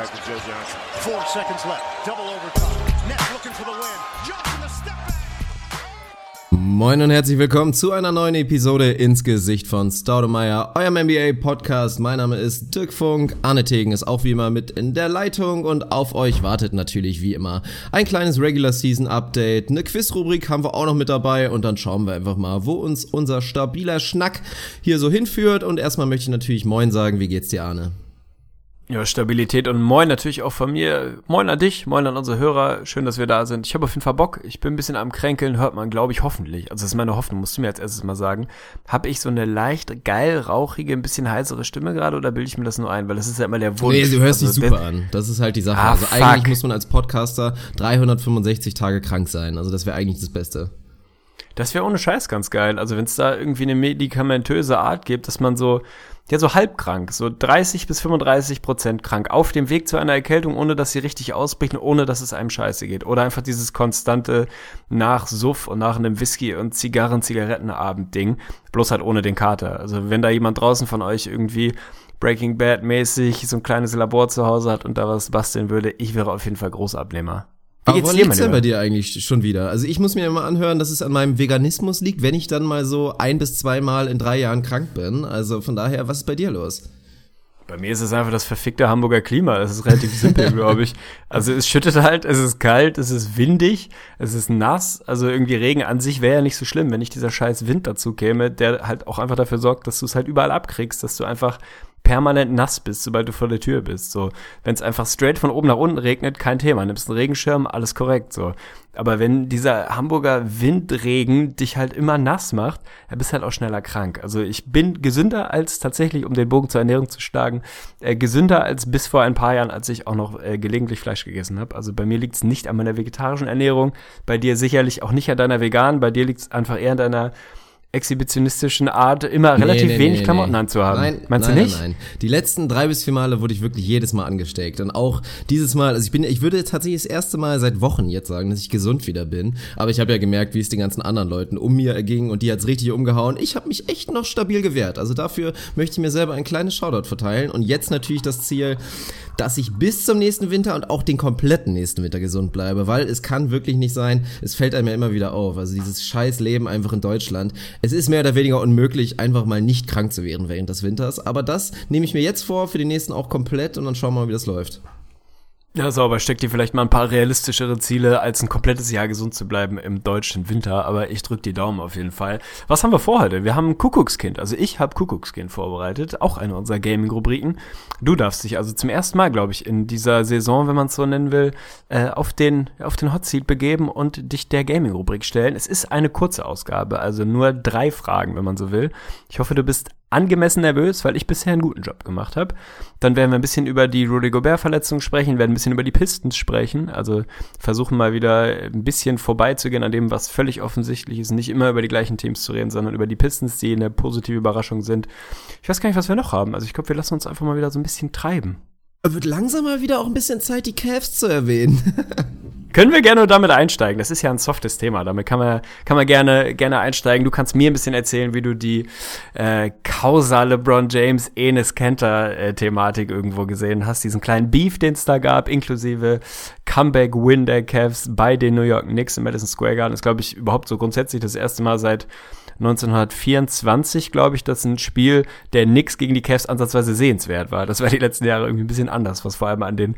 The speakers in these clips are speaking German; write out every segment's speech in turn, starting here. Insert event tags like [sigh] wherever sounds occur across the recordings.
back to Joe Johnson. Four seconds left. Double overtime. Nets looking for the win. Johnson the step back. Moin und herzlich willkommen zu einer neuen Episode ins Gesicht von Staudemeyer, eurem NBA Podcast. Mein Name ist Dirk Funk. Arne Tegen ist auch wie immer mit in der Leitung und auf euch wartet natürlich wie immer ein kleines Regular Season Update. Eine Quizrubrik haben wir auch noch mit dabei und dann schauen wir einfach mal, wo uns unser stabiler Schnack hier so hinführt. Und erstmal möchte ich natürlich Moin sagen. Wie geht's dir, Arne? Ja, Stabilität und moin natürlich auch von mir. Moin an dich, moin an unsere Hörer. Schön, dass wir da sind. Ich habe auf jeden Fall Bock. Ich bin ein bisschen am Kränkeln, hört man, glaube ich, hoffentlich. Also das ist meine Hoffnung, musst du mir als erstes mal sagen. Habe ich so eine leicht geil rauchige, ein bisschen heisere Stimme gerade oder bilde ich mir das nur ein? Weil das ist ja immer der Wunsch. Nee, du hörst also, dich super an. Das ist halt die Sache. Ah, also fuck. eigentlich muss man als Podcaster 365 Tage krank sein. Also das wäre eigentlich das Beste. Das wäre ohne Scheiß ganz geil. Also wenn es da irgendwie eine medikamentöse Art gibt, dass man so, ja, so halbkrank, so 30 bis 35 Prozent krank, auf dem Weg zu einer Erkältung, ohne dass sie richtig ausbricht und ohne dass es einem scheiße geht. Oder einfach dieses konstante nach Suff und nach einem Whisky- und Zigarren-Zigarettenabend-Ding, bloß halt ohne den Kater. Also wenn da jemand draußen von euch irgendwie Breaking Bad-mäßig so ein kleines Labor zu Hause hat und da was basteln würde, ich wäre auf jeden Fall Großabnehmer. Wie Aber geht's woran mein denn bei dir eigentlich schon wieder? Also ich muss mir immer anhören, dass es an meinem Veganismus liegt, wenn ich dann mal so ein bis zweimal in drei Jahren krank bin. Also von daher, was ist bei dir los? Bei mir ist es einfach das verfickte Hamburger Klima. Das ist relativ simpel, [laughs] glaube ich. Also es schüttet halt, es ist kalt, es ist windig, es ist nass. Also irgendwie Regen an sich wäre ja nicht so schlimm, wenn nicht dieser scheiß Wind dazu käme, der halt auch einfach dafür sorgt, dass du es halt überall abkriegst, dass du einfach permanent nass bist, sobald du vor der Tür bist. So, wenn es einfach straight von oben nach unten regnet, kein Thema. Nimmst einen Regenschirm, alles korrekt. So, aber wenn dieser Hamburger Windregen dich halt immer nass macht, dann bist halt auch schneller krank. Also ich bin gesünder als tatsächlich, um den Bogen zur Ernährung zu schlagen, äh, gesünder als bis vor ein paar Jahren, als ich auch noch äh, gelegentlich Fleisch gegessen habe. Also bei mir liegt es nicht an meiner vegetarischen Ernährung, bei dir sicherlich auch nicht an deiner veganen, bei dir liegt es einfach eher an deiner exhibitionistischen Art, immer relativ Nee, wenig nee, Klamotten anzuhaben. Nein, Meinst nein, du nicht? Nein, nein. Die letzten drei bis vier Male wurde ich wirklich jedes Mal angesteckt. Und auch dieses Mal, also ich bin, ich würde tatsächlich das erste Mal seit Wochen jetzt sagen, dass ich gesund wieder bin. Aber ich habe ja gemerkt, wie es den ganzen anderen Leuten um mir erging und die hat's richtig umgehauen. Ich habe mich echt noch stabil gewehrt. Also dafür möchte ich mir selber ein kleines Shoutout verteilen. Und jetzt natürlich das Ziel, dass ich bis zum nächsten Winter und auch den kompletten nächsten Winter gesund bleibe, weil es kann wirklich nicht sein, es fällt einem ja immer wieder auf, also dieses scheiß Leben einfach in Deutschland. Es ist mehr oder weniger unmöglich, einfach mal nicht krank zu werden während des Winters, aber das nehme ich mir jetzt vor, für den nächsten auch komplett und dann schauen wir mal, wie das läuft. Ja, sauber. Steckt dir vielleicht mal ein paar realistischere Ziele, als ein komplettes Jahr gesund zu bleiben im deutschen Winter. Aber ich drück die Daumen auf jeden Fall. Was haben wir vor heute? Wir haben Kuckuckskind. Also ich habe Kuckuckskind vorbereitet. Auch eine unserer Gaming-Rubriken. Du darfst dich also zum ersten Mal, glaube ich, in dieser Saison, wenn man es so nennen will, äh, auf den, auf den Hot Seat begeben und dich der Gaming-Rubrik stellen. Es ist eine kurze Ausgabe, also nur drei Fragen, wenn man so will. Ich hoffe, du bist angemessen nervös, weil ich bisher einen guten Job gemacht habe. Dann werden wir ein bisschen über die Rudy Gobert-Verletzung sprechen, werden ein bisschen über die Pistons sprechen. Also versuchen mal wieder ein bisschen vorbeizugehen an dem, was völlig offensichtlich ist. Nicht immer über die gleichen Teams zu reden, sondern über die Pistons, die eine positive Überraschung sind. Ich weiß gar nicht, was wir noch haben. Also ich glaube, wir lassen uns einfach mal wieder so ein bisschen treiben. Wird langsam mal wieder auch ein bisschen Zeit, die Cavs zu erwähnen. [laughs] Können wir gerne damit einsteigen? Das ist ja ein softes Thema. Damit kann man, kann man gerne, gerne einsteigen. Du kannst mir ein bisschen erzählen, wie du die äh, Causa LeBron James Enes Kanter äh, Thematik irgendwo gesehen hast. Diesen kleinen Beef, den es da gab, inklusive Comeback-Win der Cavs bei den New York Knicks im Madison Square Garden. ist, glaube ich, überhaupt so grundsätzlich das erste Mal seit 1924, glaube ich, dass ein Spiel der Knicks gegen die Cavs ansatzweise sehenswert war. Das war die letzten Jahre irgendwie ein bisschen anders, was vor allem an den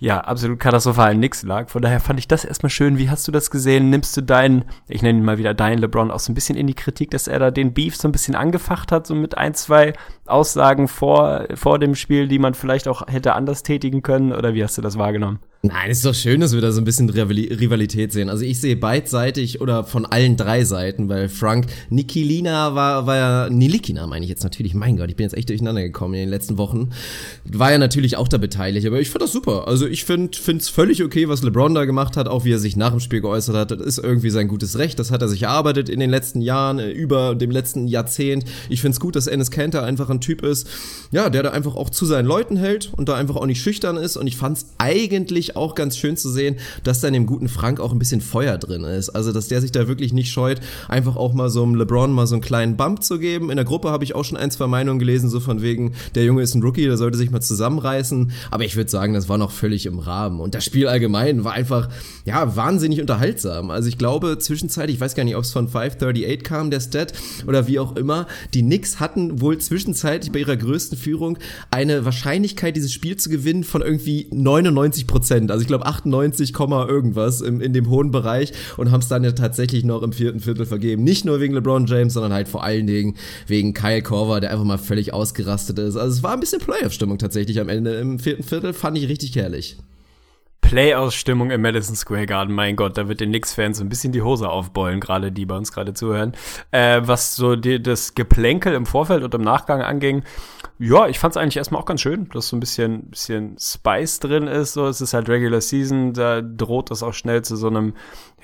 ja, absolut katastrophalen Nix lag. Von daher fand ich das erstmal schön. Wie hast du das gesehen? Nimmst du deinen, ich nenne ihn mal wieder deinen LeBron, auch so ein bisschen in die Kritik, dass er da den Beef so ein bisschen angefacht hat, so mit ein, zwei Aussagen vor, vor dem Spiel, die man vielleicht auch hätte anders tätigen können? Oder wie hast du das wahrgenommen? Nein, ist doch schön, dass wir da so ein bisschen Rivali- Rivalität sehen. Also ich sehe beidseitig oder von allen drei Seiten, weil Frank Nikilina war, war ja, Nilikina meine ich jetzt natürlich, mein Gott, ich bin jetzt echt durcheinander gekommen in den letzten Wochen, war ja natürlich auch da beteiligt, aber ich fand das super. Also ich finde es völlig okay, was LeBron da gemacht hat, auch wie er sich nach dem Spiel geäußert hat, das ist irgendwie sein gutes Recht, das hat er sich erarbeitet in den letzten Jahren, äh, über dem letzten Jahrzehnt. Ich finde es gut, dass Ennis Kanter einfach ein Typ ist, ja, der da einfach auch zu seinen Leuten hält und da einfach auch nicht schüchtern ist und ich fand es eigentlich ich auch ganz schön zu sehen, dass da in dem guten Frank auch ein bisschen Feuer drin ist. Also, dass der sich da wirklich nicht scheut, einfach auch mal so einem LeBron mal so einen kleinen Bump zu geben. In der Gruppe habe ich auch schon ein, zwei Meinungen gelesen, so von wegen, der Junge ist ein Rookie, der sollte sich mal zusammenreißen. Aber ich würde sagen, das war noch völlig im Rahmen. Und das Spiel allgemein war einfach, ja, wahnsinnig unterhaltsam. Also ich glaube, zwischenzeitlich, ich weiß gar nicht, ob es von 538 kam, der Stat, oder wie auch immer, die Knicks hatten wohl zwischenzeitlich bei ihrer größten Führung eine Wahrscheinlichkeit, dieses Spiel zu gewinnen von irgendwie 99 Prozent. Also ich glaube 98, irgendwas im, in dem hohen Bereich und haben es dann ja tatsächlich noch im vierten Viertel vergeben. Nicht nur wegen LeBron James, sondern halt vor allen Dingen wegen Kyle Korver, der einfach mal völlig ausgerastet ist. Also es war ein bisschen Playoff-Stimmung tatsächlich am Ende im vierten Viertel, fand ich richtig herrlich. Playout-Stimmung im Madison Square Garden, mein Gott, da wird den Knicks-Fans so ein bisschen die Hose aufbeulen, gerade die bei uns gerade zuhören. Äh, was so die, das Geplänkel im Vorfeld und im Nachgang anging, ja, ich fand es eigentlich erstmal auch ganz schön, dass so ein bisschen, bisschen Spice drin ist. So, es ist halt Regular Season, da droht es auch schnell zu so einem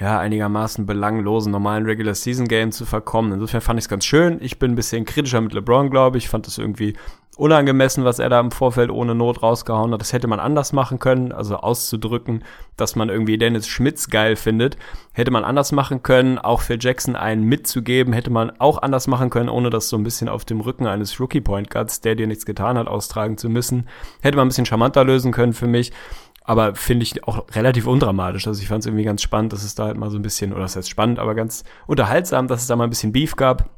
ja einigermaßen belanglosen normalen Regular Season Game zu verkommen. Insofern fand ich es ganz schön. Ich bin ein bisschen kritischer mit LeBron, glaube ich. Fand es irgendwie unangemessen, was er da im Vorfeld ohne Not rausgehauen hat. Das hätte man anders machen können, also auszudrücken, dass man irgendwie Dennis Schmitz geil findet. Hätte man anders machen können, auch für Jackson einen mitzugeben, hätte man auch anders machen können, ohne das so ein bisschen auf dem Rücken eines Rookie Point Guards, der dir nichts getan hat, austragen zu müssen. Hätte man ein bisschen charmanter lösen können für mich. Aber finde ich auch relativ undramatisch. Also ich fand es irgendwie ganz spannend, dass es da halt mal so ein bisschen, oder das heißt spannend, aber ganz unterhaltsam, dass es da mal ein bisschen Beef gab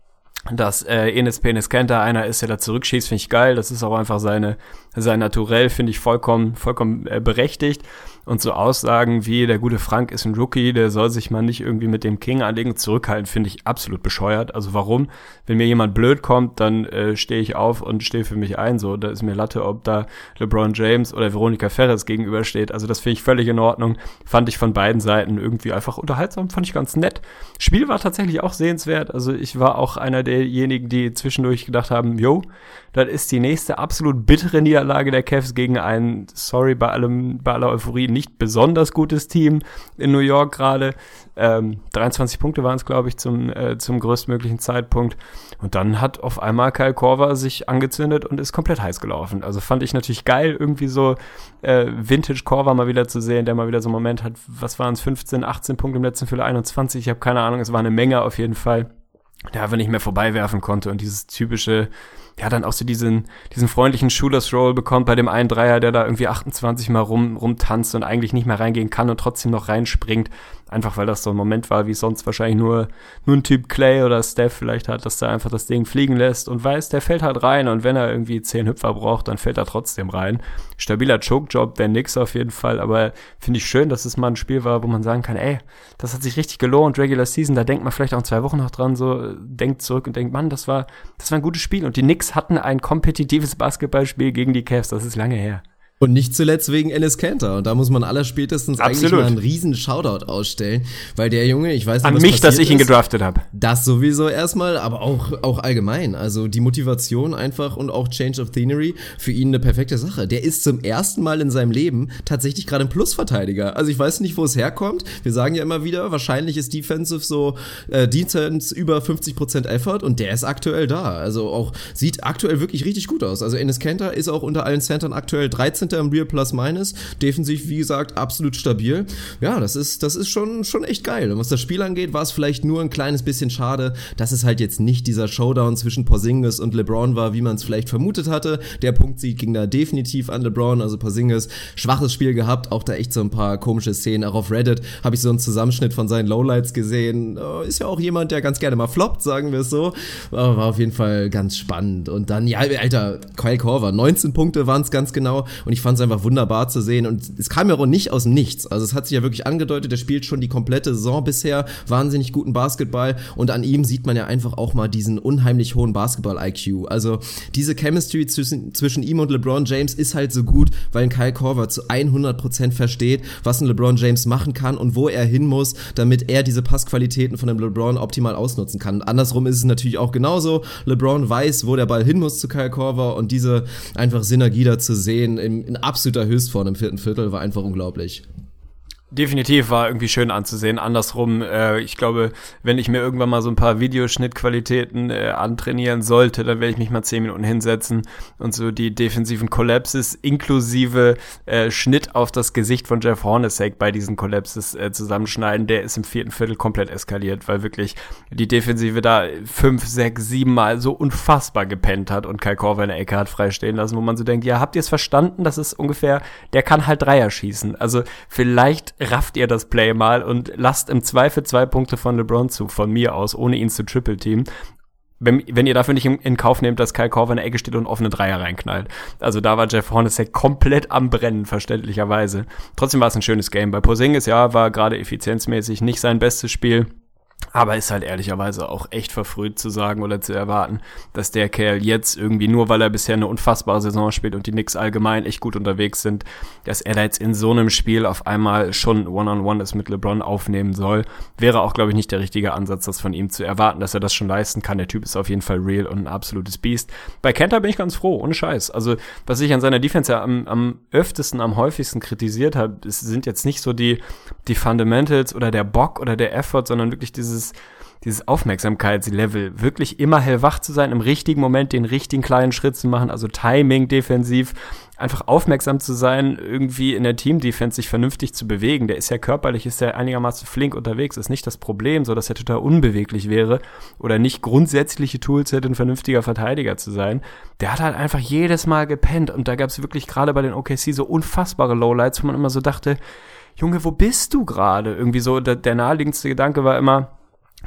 dass äh, Enes Penis Kenter einer ist, der da zurückschießt, finde ich geil. Das ist auch einfach seine, sein Naturell, finde ich vollkommen, vollkommen äh, berechtigt. Und so Aussagen wie, der gute Frank ist ein Rookie, der soll sich mal nicht irgendwie mit dem King anlegen, zurückhalten, finde ich absolut bescheuert. Also warum? Wenn mir jemand blöd kommt, dann äh, stehe ich auf und stehe für mich ein. So, da ist mir Latte, ob da LeBron James oder Veronica Ferres gegenübersteht. Also das finde ich völlig in Ordnung. Fand ich von beiden Seiten irgendwie einfach unterhaltsam, fand ich ganz nett. Spiel war tatsächlich auch sehenswert. Also ich war auch einer derjenigen, die zwischendurch gedacht haben, yo, das ist die nächste absolut bittere Niederlage der Cavs gegen ein, sorry, bei allem, bei aller Euphorie, nicht besonders gutes Team in New York gerade. Ähm, 23 Punkte waren es, glaube ich, zum, äh, zum größtmöglichen Zeitpunkt. Und dann hat auf einmal Kyle Korver sich angezündet und ist komplett heiß gelaufen. Also fand ich natürlich geil, irgendwie so äh, Vintage Korver mal wieder zu sehen, der mal wieder so einen Moment hat, was waren es, 15, 18 Punkte im letzten Viertel, 21, ich habe keine Ahnung, es war eine Menge auf jeden Fall der einfach nicht mehr vorbeiwerfen konnte und dieses typische ja, dann auch so diesen, diesen freundlichen Shooters Roll bekommt bei dem einen Dreier, der da irgendwie 28 mal rum, rumtanzt und eigentlich nicht mehr reingehen kann und trotzdem noch reinspringt. Einfach weil das so ein Moment war, wie sonst wahrscheinlich nur, nur ein Typ Clay oder Steph vielleicht hat, dass der einfach das Ding fliegen lässt und weiß, der fällt halt rein und wenn er irgendwie zehn Hüpfer braucht, dann fällt er trotzdem rein. Stabiler Choke-Job, der nix auf jeden Fall, aber finde ich schön, dass es mal ein Spiel war, wo man sagen kann, ey, das hat sich richtig gelohnt, Regular Season, da denkt man vielleicht auch in zwei Wochen noch dran, so, denkt zurück und denkt, Mann, das war, das war ein gutes Spiel und die Hatten ein kompetitives Basketballspiel gegen die Cavs, das ist lange her. Und nicht zuletzt wegen Ennis Cantor. Und da muss man aller spätestens Absolut. eigentlich mal einen riesen Shoutout ausstellen, weil der Junge, ich weiß nicht, An was mich, dass ich ihn gedraftet habe. Das sowieso erstmal, aber auch, auch allgemein. Also die Motivation einfach und auch Change of Scenery für ihn eine perfekte Sache. Der ist zum ersten Mal in seinem Leben tatsächlich gerade ein Plusverteidiger. Also ich weiß nicht, wo es herkommt. Wir sagen ja immer wieder, wahrscheinlich ist Defensive so äh, Defense über 50% Effort und der ist aktuell da. Also auch sieht aktuell wirklich richtig gut aus. Also Ennis Cantor ist auch unter allen Centern aktuell 13 im Real Plus Minus. Defensiv, wie gesagt, absolut stabil. Ja, das ist, das ist schon, schon echt geil. Und was das Spiel angeht, war es vielleicht nur ein kleines bisschen schade, dass es halt jetzt nicht dieser Showdown zwischen Porzingis und LeBron war, wie man es vielleicht vermutet hatte. Der Punktsieg ging da definitiv an LeBron, also Porzingis, schwaches Spiel gehabt, auch da echt so ein paar komische Szenen. Auch auf Reddit habe ich so einen Zusammenschnitt von seinen Lowlights gesehen. Oh, ist ja auch jemand, der ganz gerne mal floppt, sagen wir es so. Aber war auf jeden Fall ganz spannend. Und dann, ja, Alter, Kyle Korver, 19 Punkte waren es ganz genau. Und ich fand es einfach wunderbar zu sehen. Und es kam ja auch nicht aus Nichts. Also es hat sich ja wirklich angedeutet, der spielt schon die komplette Saison bisher wahnsinnig guten Basketball. Und an ihm sieht man ja einfach auch mal diesen unheimlich hohen Basketball-IQ. Also diese Chemistry zwischen, zwischen ihm und LeBron James ist halt so gut, weil ein Kyle Korver zu 100% versteht, was ein LeBron James machen kann und wo er hin muss, damit er diese Passqualitäten von dem LeBron optimal ausnutzen kann. andersrum ist es natürlich auch genauso. LeBron weiß, wo der Ball hin muss zu Kyle Korver und diese einfach Synergie da zu sehen im, in absoluter Höchstform im vierten Viertel war einfach unglaublich. Definitiv war irgendwie schön anzusehen. Andersrum, äh, ich glaube, wenn ich mir irgendwann mal so ein paar Videoschnittqualitäten äh, antrainieren sollte, dann werde ich mich mal zehn Minuten hinsetzen und so die defensiven Collapses inklusive äh, Schnitt auf das Gesicht von Jeff Hornacek bei diesen Collapses äh, zusammenschneiden. Der ist im vierten Viertel komplett eskaliert, weil wirklich die Defensive da fünf, sechs, sieben Mal so unfassbar gepennt hat und Kai Korver in der Ecke hat freistehen lassen, wo man so denkt, ja, habt ihr es verstanden? Das ist ungefähr, der kann halt Dreier schießen. Also vielleicht rafft ihr das Play mal und lasst im Zweifel zwei Punkte von LeBron zu, von mir aus, ohne ihn zu Triple Team. Wenn, wenn ihr dafür nicht in, Kauf nehmt, dass Kyle Korver in der Ecke steht und offene Dreier reinknallt. Also da war Jeff Hornacek komplett am Brennen, verständlicherweise. Trotzdem war es ein schönes Game. Bei Posingis, ja, war gerade effizienzmäßig nicht sein bestes Spiel. Aber ist halt ehrlicherweise auch echt verfrüht zu sagen oder zu erwarten, dass der Kerl jetzt irgendwie nur, weil er bisher eine unfassbare Saison spielt und die Knicks allgemein echt gut unterwegs sind, dass er da jetzt in so einem Spiel auf einmal schon One-on-One ist mit LeBron aufnehmen soll, wäre auch, glaube ich, nicht der richtige Ansatz, das von ihm zu erwarten, dass er das schon leisten kann. Der Typ ist auf jeden Fall real und ein absolutes Biest. Bei Kenter bin ich ganz froh, ohne Scheiß. Also, was ich an seiner Defense ja am, am öftesten, am häufigsten kritisiert habe, sind jetzt nicht so die, die Fundamentals oder der Bock oder der Effort, sondern wirklich dieses dieses, dieses Aufmerksamkeitslevel, wirklich immer hellwach zu sein, im richtigen Moment den richtigen kleinen Schritt zu machen, also Timing defensiv, einfach aufmerksam zu sein, irgendwie in der Team-Defense sich vernünftig zu bewegen. Der ist ja körperlich, ist ja einigermaßen flink unterwegs, ist nicht das Problem, so dass er total unbeweglich wäre oder nicht grundsätzliche Tools hätte, ein vernünftiger Verteidiger zu sein. Der hat halt einfach jedes Mal gepennt und da gab es wirklich gerade bei den OKC so unfassbare Lowlights, wo man immer so dachte, Junge, wo bist du gerade? Irgendwie so, der, der naheliegendste Gedanke war immer,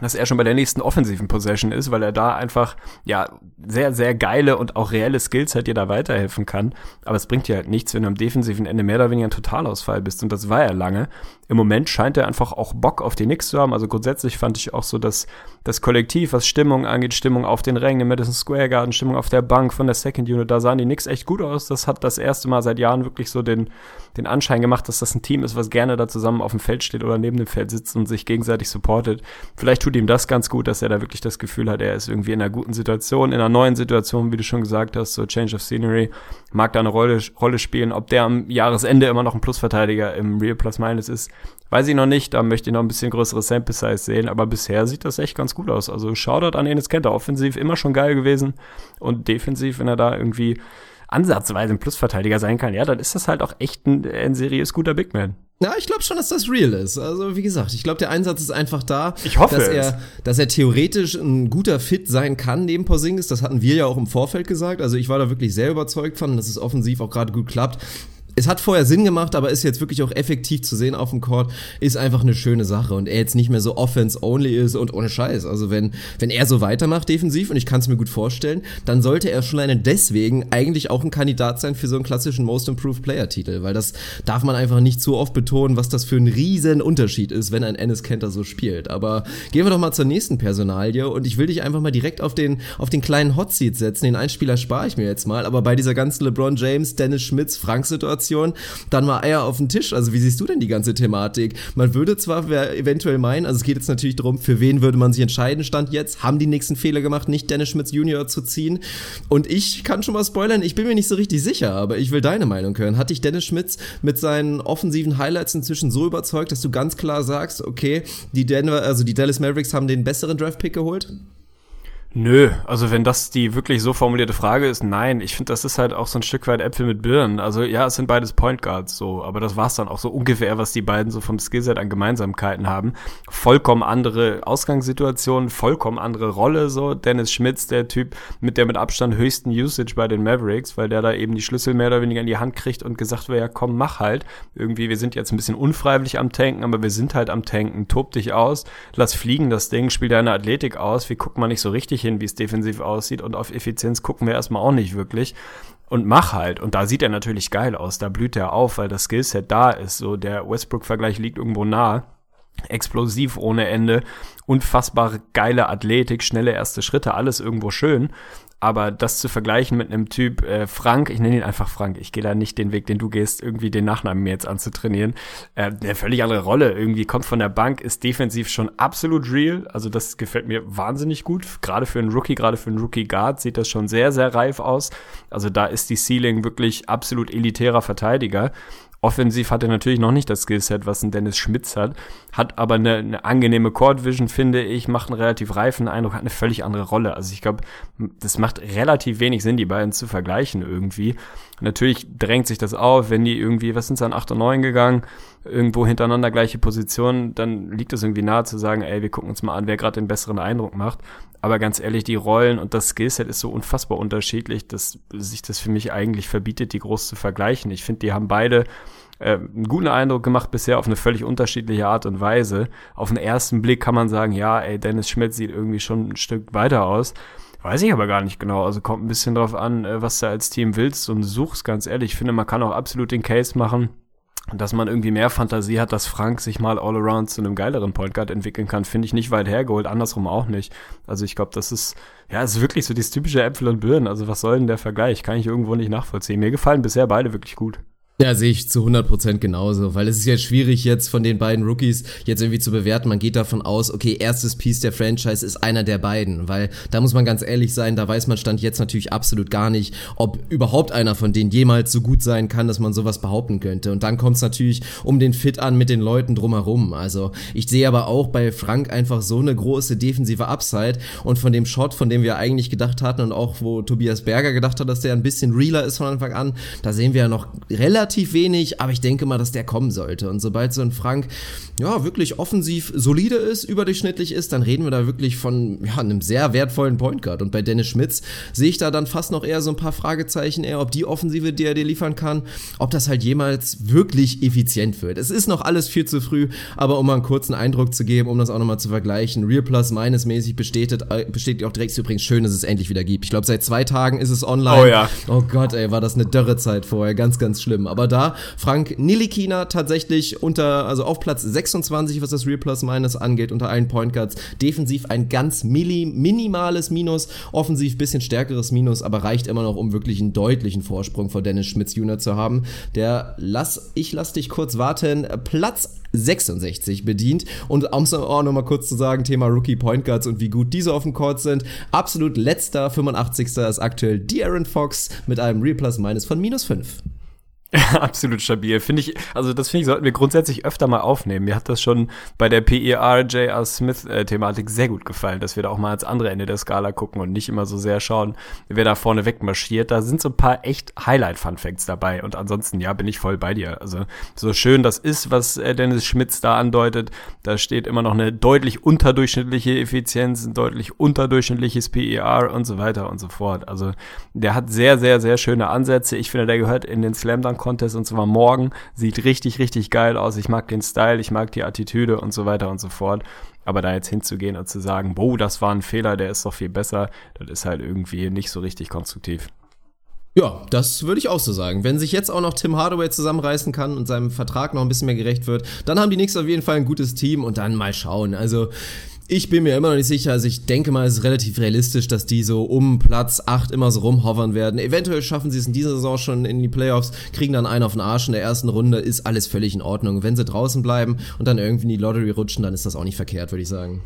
dass er schon bei der nächsten offensiven Possession ist, weil er da einfach ja sehr sehr geile und auch reelle Skills hat, dir da weiterhelfen kann. Aber es bringt dir halt nichts, wenn du am defensiven Ende mehr oder weniger ein Totalausfall bist und das war er lange. Im Moment scheint er einfach auch Bock auf die Knicks zu haben. Also grundsätzlich fand ich auch so, dass das Kollektiv, was Stimmung angeht, Stimmung auf den Rängen im Madison Square Garden, Stimmung auf der Bank von der Second Unit, da sahen die Knicks echt gut aus. Das hat das erste Mal seit Jahren wirklich so den den Anschein gemacht, dass das ein Team ist, was gerne da zusammen auf dem Feld steht oder neben dem Feld sitzt und sich gegenseitig supportet. Vielleicht tut ihm das ganz gut, dass er da wirklich das Gefühl hat, er ist irgendwie in einer guten Situation, in einer neuen Situation, wie du schon gesagt hast, so Change of Scenery, mag da eine Rolle, Rolle spielen. Ob der am Jahresende immer noch ein Plusverteidiger im Real Plus Minus ist, weiß ich noch nicht. Da möchte ich noch ein bisschen größere Sample Size sehen, aber bisher sieht das echt ganz gut aus. Also Shoutout an Enes Kenter, offensiv immer schon geil gewesen und defensiv, wenn er da irgendwie ansatzweise ein Plusverteidiger sein kann, ja, dann ist das halt auch echt ein, ein seriös guter Big Man. Ja, ich glaube schon, dass das real ist. Also wie gesagt, ich glaube, der Einsatz ist einfach da. Ich hoffe dass es. er, dass er theoretisch ein guter Fit sein kann neben Porzingis. Das hatten wir ja auch im Vorfeld gesagt. Also ich war da wirklich sehr überzeugt von, dass es offensiv auch gerade gut klappt es hat vorher Sinn gemacht, aber ist jetzt wirklich auch effektiv zu sehen auf dem Court, ist einfach eine schöne Sache und er jetzt nicht mehr so offense-only ist und ohne Scheiß. Also wenn, wenn er so weitermacht defensiv und ich kann es mir gut vorstellen, dann sollte er schon alleine deswegen eigentlich auch ein Kandidat sein für so einen klassischen Most Improved Player Titel, weil das darf man einfach nicht so oft betonen, was das für ein riesen Unterschied ist, wenn ein Ennis Kenter so spielt. Aber gehen wir doch mal zur nächsten Personalie und ich will dich einfach mal direkt auf den, auf den kleinen Hot Seat setzen. Den Einspieler spare ich mir jetzt mal, aber bei dieser ganzen LeBron James, Dennis Schmitz, Frank-Situation Situation, dann war Eier auf den Tisch. Also wie siehst du denn die ganze Thematik? Man würde zwar eventuell meinen, also es geht jetzt natürlich darum, für wen würde man sich entscheiden, stand jetzt, haben die nächsten Fehler gemacht, nicht Dennis Schmitz Junior zu ziehen. Und ich kann schon mal spoilern, ich bin mir nicht so richtig sicher, aber ich will deine Meinung hören. Hat dich Dennis Schmitz mit seinen offensiven Highlights inzwischen so überzeugt, dass du ganz klar sagst, okay, die Denver, also die Dallas Mavericks haben den besseren Draft-Pick geholt? Nö, also wenn das die wirklich so formulierte Frage ist, nein. Ich finde, das ist halt auch so ein Stück weit Äpfel mit Birnen. Also ja, es sind beides Point Guards so, aber das war's dann auch so ungefähr, was die beiden so vom Skillset an Gemeinsamkeiten haben. Vollkommen andere Ausgangssituation, vollkommen andere Rolle so. Dennis Schmitz, der Typ mit der mit Abstand höchsten Usage bei den Mavericks, weil der da eben die Schlüssel mehr oder weniger in die Hand kriegt und gesagt wird, ja komm, mach halt. Irgendwie, wir sind jetzt ein bisschen unfreiwillig am Tanken, aber wir sind halt am Tanken. Tob dich aus, lass fliegen das Ding, spiel deine Athletik aus. Wir gucken mal nicht so richtig hin, wie es defensiv aussieht und auf Effizienz gucken wir erstmal auch nicht wirklich. Und mach halt. Und da sieht er natürlich geil aus. Da blüht er auf, weil das Skillset da ist. So der Westbrook-Vergleich liegt irgendwo nah. Explosiv ohne Ende, unfassbare geile Athletik, schnelle erste Schritte, alles irgendwo schön. Aber das zu vergleichen mit einem Typ äh, Frank, ich nenne ihn einfach Frank, ich gehe da nicht den Weg, den du gehst, irgendwie den Nachnamen mir jetzt anzutrainieren. Äh, eine völlig andere Rolle, irgendwie kommt von der Bank, ist defensiv schon absolut real. Also das gefällt mir wahnsinnig gut. Gerade für einen Rookie, gerade für einen Rookie Guard sieht das schon sehr, sehr reif aus. Also da ist die Ceiling wirklich absolut elitärer Verteidiger. Offensiv hat er natürlich noch nicht das Skillset, was ein Dennis Schmitz hat, hat aber eine, eine angenehme Court Vision, finde ich, macht einen relativ reifen Eindruck, hat eine völlig andere Rolle. Also ich glaube, das macht relativ wenig Sinn, die beiden zu vergleichen irgendwie. Natürlich drängt sich das auf, wenn die irgendwie, was sind sie an 8 und 9 gegangen, irgendwo hintereinander gleiche Positionen, dann liegt es irgendwie nahe zu sagen, ey, wir gucken uns mal an, wer gerade den besseren Eindruck macht. Aber ganz ehrlich, die Rollen und das Skillset ist so unfassbar unterschiedlich, dass sich das für mich eigentlich verbietet, die groß zu vergleichen. Ich finde, die haben beide äh, einen guten Eindruck gemacht bisher auf eine völlig unterschiedliche Art und Weise. Auf den ersten Blick kann man sagen, ja, ey, Dennis Schmidt sieht irgendwie schon ein Stück weiter aus. Weiß ich aber gar nicht genau. Also kommt ein bisschen drauf an, äh, was du als Team willst und suchst, ganz ehrlich. Ich finde, man kann auch absolut den Case machen, dass man irgendwie mehr Fantasie hat, dass Frank sich mal all around zu einem geileren Point Guard entwickeln kann, finde ich nicht weit hergeholt, andersrum auch nicht. Also ich glaube, das ist, ja, ist wirklich so dieses typische Äpfel und Birnen. Also was soll denn der Vergleich? Kann ich irgendwo nicht nachvollziehen. Mir gefallen bisher beide wirklich gut. Ja, sehe ich zu 100% genauso, weil es ist ja schwierig jetzt von den beiden Rookies jetzt irgendwie zu bewerten. Man geht davon aus, okay, erstes Piece der Franchise ist einer der beiden, weil da muss man ganz ehrlich sein, da weiß man Stand jetzt natürlich absolut gar nicht, ob überhaupt einer von denen jemals so gut sein kann, dass man sowas behaupten könnte. Und dann kommt es natürlich um den Fit an mit den Leuten drumherum. Also ich sehe aber auch bei Frank einfach so eine große defensive Upside und von dem Shot, von dem wir eigentlich gedacht hatten und auch wo Tobias Berger gedacht hat, dass der ein bisschen realer ist von Anfang an, da sehen wir ja noch relativ relativ wenig, aber ich denke mal, dass der kommen sollte. Und sobald so ein Frank ja wirklich offensiv solide ist, überdurchschnittlich ist, dann reden wir da wirklich von ja, einem sehr wertvollen Point Guard. Und bei Dennis Schmitz sehe ich da dann fast noch eher so ein paar Fragezeichen, eher ob die Offensive, die er dir liefern kann, ob das halt jemals wirklich effizient wird. Es ist noch alles viel zu früh, aber um mal einen kurzen Eindruck zu geben, um das auch nochmal zu vergleichen, Real Plus meines mäßig bestätigt, äh, bestätigt auch direkt übrigens schön, dass es endlich wieder gibt. Ich glaube, seit zwei Tagen ist es online. Oh ja. Oh Gott, ey, war das eine Dürrezeit vorher. Ganz, ganz schlimm. Aber aber da Frank Nilikina tatsächlich unter, also auf Platz 26, was das Real Plus Minus angeht, unter allen Point Guards. Defensiv ein ganz milli, minimales Minus, offensiv bisschen stärkeres Minus, aber reicht immer noch, um wirklich einen deutlichen Vorsprung vor Dennis Schmitz Jr. zu haben. Der lass, ich lass dich kurz warten, Platz 66 bedient. Und um es auch nochmal kurz zu sagen, Thema Rookie Point Guards und wie gut diese auf dem Court sind. Absolut letzter, 85. ist aktuell De'Aaron Fox mit einem Real Plus Minus von minus 5. [laughs] Absolut stabil. Finde ich, also das finde ich, sollten wir grundsätzlich öfter mal aufnehmen. Mir hat das schon bei der PER J.R. Smith-Thematik äh, sehr gut gefallen, dass wir da auch mal ans andere Ende der Skala gucken und nicht immer so sehr schauen, wer da vorne wegmarschiert. Da sind so ein paar echt Highlight-Fun-Facts dabei. Und ansonsten, ja, bin ich voll bei dir. Also so schön das ist, was äh, Dennis Schmitz da andeutet. Da steht immer noch eine deutlich unterdurchschnittliche Effizienz, ein deutlich unterdurchschnittliches PER und so weiter und so fort. Also der hat sehr, sehr, sehr schöne Ansätze. Ich finde, der gehört in den Slam Dunk Contest und zwar morgen. Sieht richtig, richtig geil aus. Ich mag den Style, ich mag die Attitüde und so weiter und so fort. Aber da jetzt hinzugehen und zu sagen, boah, das war ein Fehler, der ist doch viel besser, das ist halt irgendwie nicht so richtig konstruktiv. Ja, das würde ich auch so sagen. Wenn sich jetzt auch noch Tim Hardaway zusammenreißen kann und seinem Vertrag noch ein bisschen mehr gerecht wird, dann haben die Knicks auf jeden Fall ein gutes Team und dann mal schauen. Also ich bin mir immer noch nicht sicher. Also ich denke mal, es ist relativ realistisch, dass die so um Platz 8 immer so rumhovern werden. Eventuell schaffen sie es in dieser Saison schon in die Playoffs, kriegen dann einen auf den Arsch in der ersten Runde, ist alles völlig in Ordnung. Wenn sie draußen bleiben und dann irgendwie in die Lottery rutschen, dann ist das auch nicht verkehrt, würde ich sagen.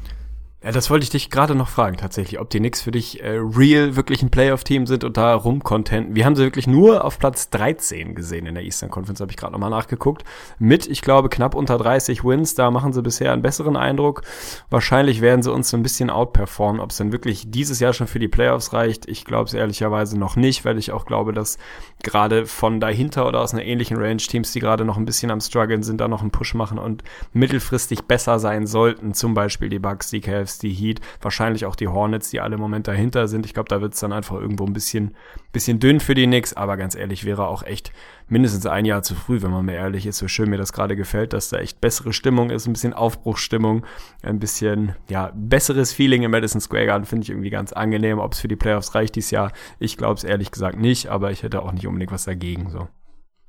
Ja, das wollte ich dich gerade noch fragen, tatsächlich, ob die Knicks für dich äh, real wirklich ein Playoff-Team sind und da rumcontenten. Wir haben sie wirklich nur auf Platz 13 gesehen in der Eastern Conference, habe ich gerade nochmal nachgeguckt. Mit, ich glaube, knapp unter 30 Wins, da machen sie bisher einen besseren Eindruck. Wahrscheinlich werden sie uns so ein bisschen outperformen. Ob es denn wirklich dieses Jahr schon für die Playoffs reicht, ich glaube es ehrlicherweise noch nicht, weil ich auch glaube, dass gerade von dahinter oder aus einer ähnlichen Range Teams, die gerade noch ein bisschen am struggeln sind, da noch einen Push machen und mittelfristig besser sein sollten. Zum Beispiel die Bucks, die Cavs, Cavs, die Heat, wahrscheinlich auch die Hornets, die alle im Moment dahinter sind. Ich glaube, da wird es dann einfach irgendwo ein bisschen, bisschen dünn für die Knicks, aber ganz ehrlich, wäre auch echt mindestens ein Jahr zu früh, wenn man mir ehrlich ist. So schön mir das gerade gefällt, dass da echt bessere Stimmung ist, ein bisschen Aufbruchsstimmung, ein bisschen, ja, besseres Feeling im Madison Square Garden finde ich irgendwie ganz angenehm. Ob es für die Playoffs reicht dieses Jahr, ich glaube es ehrlich gesagt nicht, aber ich hätte auch nicht unbedingt was dagegen, so.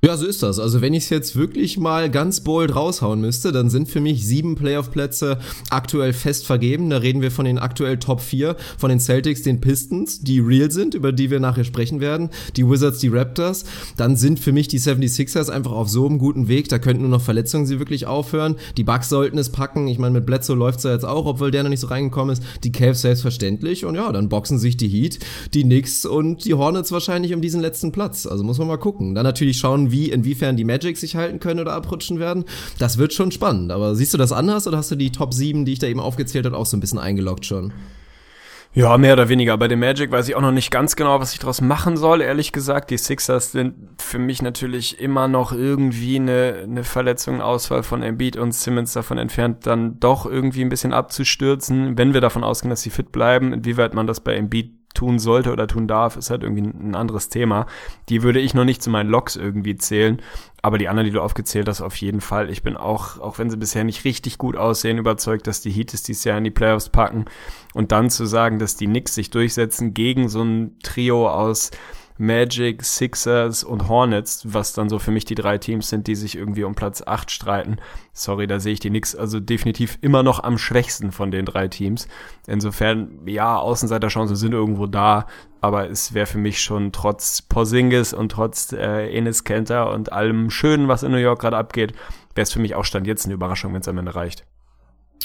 Ja, so ist das. Also wenn ich es jetzt wirklich mal ganz bold raushauen müsste, dann sind für mich sieben Playoff-Plätze aktuell fest vergeben. Da reden wir von den aktuell Top 4, von den Celtics, den Pistons, die real sind, über die wir nachher sprechen werden, die Wizards, die Raptors. Dann sind für mich die 76ers einfach auf so einem guten Weg. Da könnten nur noch Verletzungen sie wirklich aufhören. Die Bucks sollten es packen. Ich meine, mit Bledsoe läuft's ja jetzt auch, obwohl der noch nicht so reingekommen ist. Die Cavs selbstverständlich. Und ja, dann boxen sich die Heat, die Knicks und die Hornets wahrscheinlich um diesen letzten Platz. Also muss man mal gucken. Dann natürlich schauen wie, inwiefern die Magic sich halten können oder abrutschen werden. Das wird schon spannend. Aber siehst du das anders oder hast du die Top 7, die ich da eben aufgezählt habe, auch so ein bisschen eingeloggt schon? Ja, mehr oder weniger. Bei den Magic weiß ich auch noch nicht ganz genau, was ich daraus machen soll, ehrlich gesagt. Die Sixers sind für mich natürlich immer noch irgendwie eine, eine Verletzung, Ausfall von Embiid und Simmons davon entfernt, dann doch irgendwie ein bisschen abzustürzen, wenn wir davon ausgehen, dass sie fit bleiben. Inwieweit man das bei Embiid tun sollte oder tun darf, ist halt irgendwie ein anderes Thema. Die würde ich noch nicht zu meinen Loks irgendwie zählen. Aber die anderen, die du aufgezählt hast, auf jeden Fall. Ich bin auch, auch wenn sie bisher nicht richtig gut aussehen, überzeugt, dass die Heat es dieses Jahr in die Playoffs packen. Und dann zu sagen, dass die Knicks sich durchsetzen gegen so ein Trio aus Magic, Sixers und Hornets, was dann so für mich die drei Teams sind, die sich irgendwie um Platz 8 streiten. Sorry, da sehe ich die Knicks also definitiv immer noch am schwächsten von den drei Teams. Insofern, ja, Außenseiterchancen sind irgendwo da, aber es wäre für mich schon trotz Porzingis und trotz äh, Enes Kenter und allem Schönen, was in New York gerade abgeht, wäre es für mich auch Stand jetzt eine Überraschung, wenn es am Ende reicht.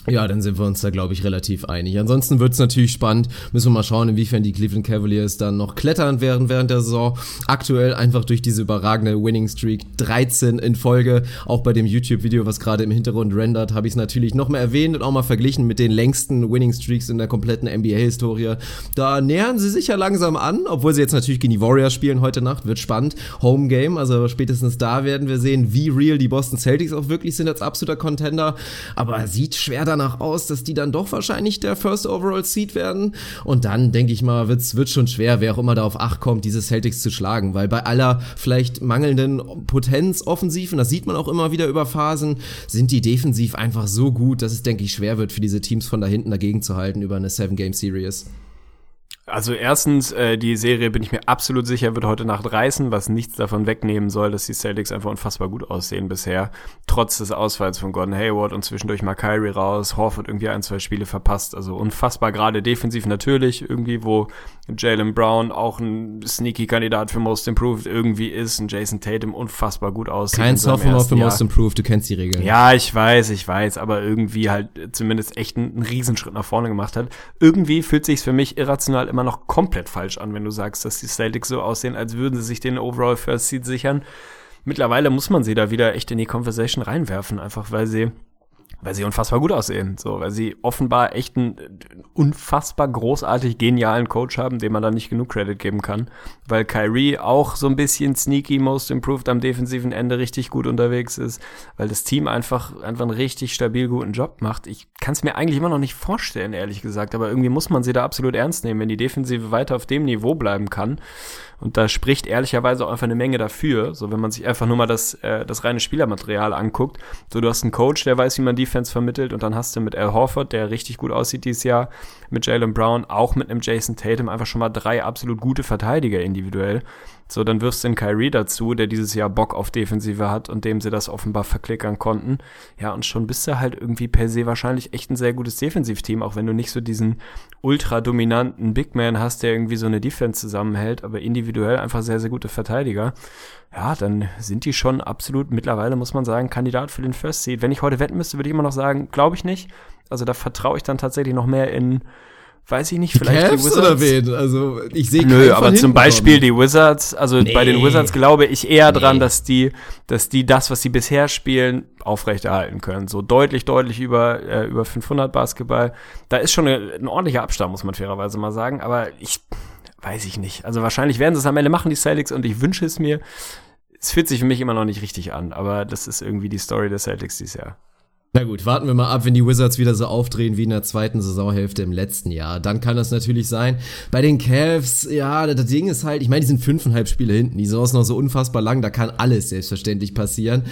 Ja, dann sind wir uns da, glaube ich, relativ einig. Ansonsten wird es natürlich spannend. Müssen wir mal schauen, inwiefern die Cleveland Cavaliers dann noch klettern werden während der Saison. Aktuell einfach durch diese überragende Winning Streak 13 in Folge. Auch bei dem YouTube-Video, was gerade im Hintergrund rendert, habe ich es natürlich noch mal erwähnt und auch mal verglichen mit den längsten Winning Streaks in der kompletten NBA-Historie. Da nähern sie sich ja langsam an, obwohl sie jetzt natürlich gegen die Warriors spielen heute Nacht. Wird spannend. Home Game, also spätestens da werden wir sehen, wie real die Boston Celtics auch wirklich sind als absoluter Contender. Aber sieht schwer danach aus, dass die dann doch wahrscheinlich der First Overall Seed werden. Und dann, denke ich mal, wird's, wird schon schwer, wer auch immer da auf Acht kommt, diese Celtics zu schlagen. Weil bei aller vielleicht mangelnden Potenz offensiv, und das sieht man auch immer wieder über Phasen, sind die defensiv einfach so gut, dass es, denke ich, schwer wird für diese Teams von da hinten dagegen zu halten über eine Seven-Game-Series. Also erstens, äh, die Serie bin ich mir absolut sicher, wird heute Nacht reißen, was nichts davon wegnehmen soll, dass die Celtics einfach unfassbar gut aussehen bisher. Trotz des Ausfalls von Gordon Hayward und zwischendurch mal Kyrie raus, Horford irgendwie ein, zwei Spiele verpasst. Also unfassbar gerade defensiv natürlich, irgendwie, wo Jalen Brown auch ein sneaky Kandidat für Most Improved irgendwie ist und Jason Tatum unfassbar gut aussieht. Kein Sophomore für Most Improved, du kennst die Regeln. Ja, ich weiß, ich weiß, aber irgendwie halt zumindest echt einen, einen Riesenschritt nach vorne gemacht hat. Irgendwie fühlt sich's für mich irrational immer noch komplett falsch an, wenn du sagst, dass die Celtics so aussehen, als würden sie sich den Overall First Seed sichern. Mittlerweile muss man sie da wieder echt in die Conversation reinwerfen, einfach weil sie weil sie unfassbar gut aussehen, so, weil sie offenbar echt einen unfassbar großartig genialen Coach haben, dem man da nicht genug Credit geben kann, weil Kyrie auch so ein bisschen sneaky most improved am defensiven Ende richtig gut unterwegs ist, weil das Team einfach einfach einen richtig stabil guten Job macht. Ich kann es mir eigentlich immer noch nicht vorstellen, ehrlich gesagt, aber irgendwie muss man sie da absolut ernst nehmen, wenn die Defensive weiter auf dem Niveau bleiben kann und da spricht ehrlicherweise auch einfach eine Menge dafür. So, wenn man sich einfach nur mal das, äh, das reine Spielermaterial anguckt. So, du hast einen Coach, der weiß, wie man Defense vermittelt. Und dann hast du mit Al Horford, der richtig gut aussieht dieses Jahr, mit Jalen Brown, auch mit einem Jason Tatum einfach schon mal drei absolut gute Verteidiger individuell. So, dann wirfst du den Kyrie dazu, der dieses Jahr Bock auf Defensive hat und dem sie das offenbar verklickern konnten. Ja, und schon bist du halt irgendwie per se wahrscheinlich echt ein sehr gutes Defensivteam, auch wenn du nicht so diesen ultra dominanten Big Man hast, der irgendwie so eine Defense zusammenhält, aber individuell einfach sehr, sehr gute Verteidiger. Ja, dann sind die schon absolut mittlerweile, muss man sagen, Kandidat für den First Seed. Wenn ich heute wetten müsste, würde ich immer noch sagen, glaube ich nicht. Also da vertraue ich dann tatsächlich noch mehr in weiß ich nicht, vielleicht Cavs die Wizards. Oder wen? Also ich sehe Nö, aber zum Beispiel kommen. die Wizards, also nee. bei den Wizards glaube ich eher nee. dran, dass die, dass die das, was sie bisher spielen, aufrechterhalten können. So deutlich, deutlich über, äh, über 500 Basketball. Da ist schon eine, ein ordentlicher Abstand, muss man fairerweise mal sagen, aber ich weiß ich nicht. Also wahrscheinlich werden sie es am Ende machen, die Celtics, und ich wünsche es mir. Es fühlt sich für mich immer noch nicht richtig an, aber das ist irgendwie die Story der Celtics dieses Jahr. Na gut, warten wir mal ab, wenn die Wizards wieder so aufdrehen wie in der zweiten Saisonhälfte im letzten Jahr. Dann kann das natürlich sein. Bei den Cavs, ja, das Ding ist halt, ich meine, die sind fünfeinhalb Spiele hinten. Die Saison ist noch so unfassbar lang, da kann alles selbstverständlich passieren.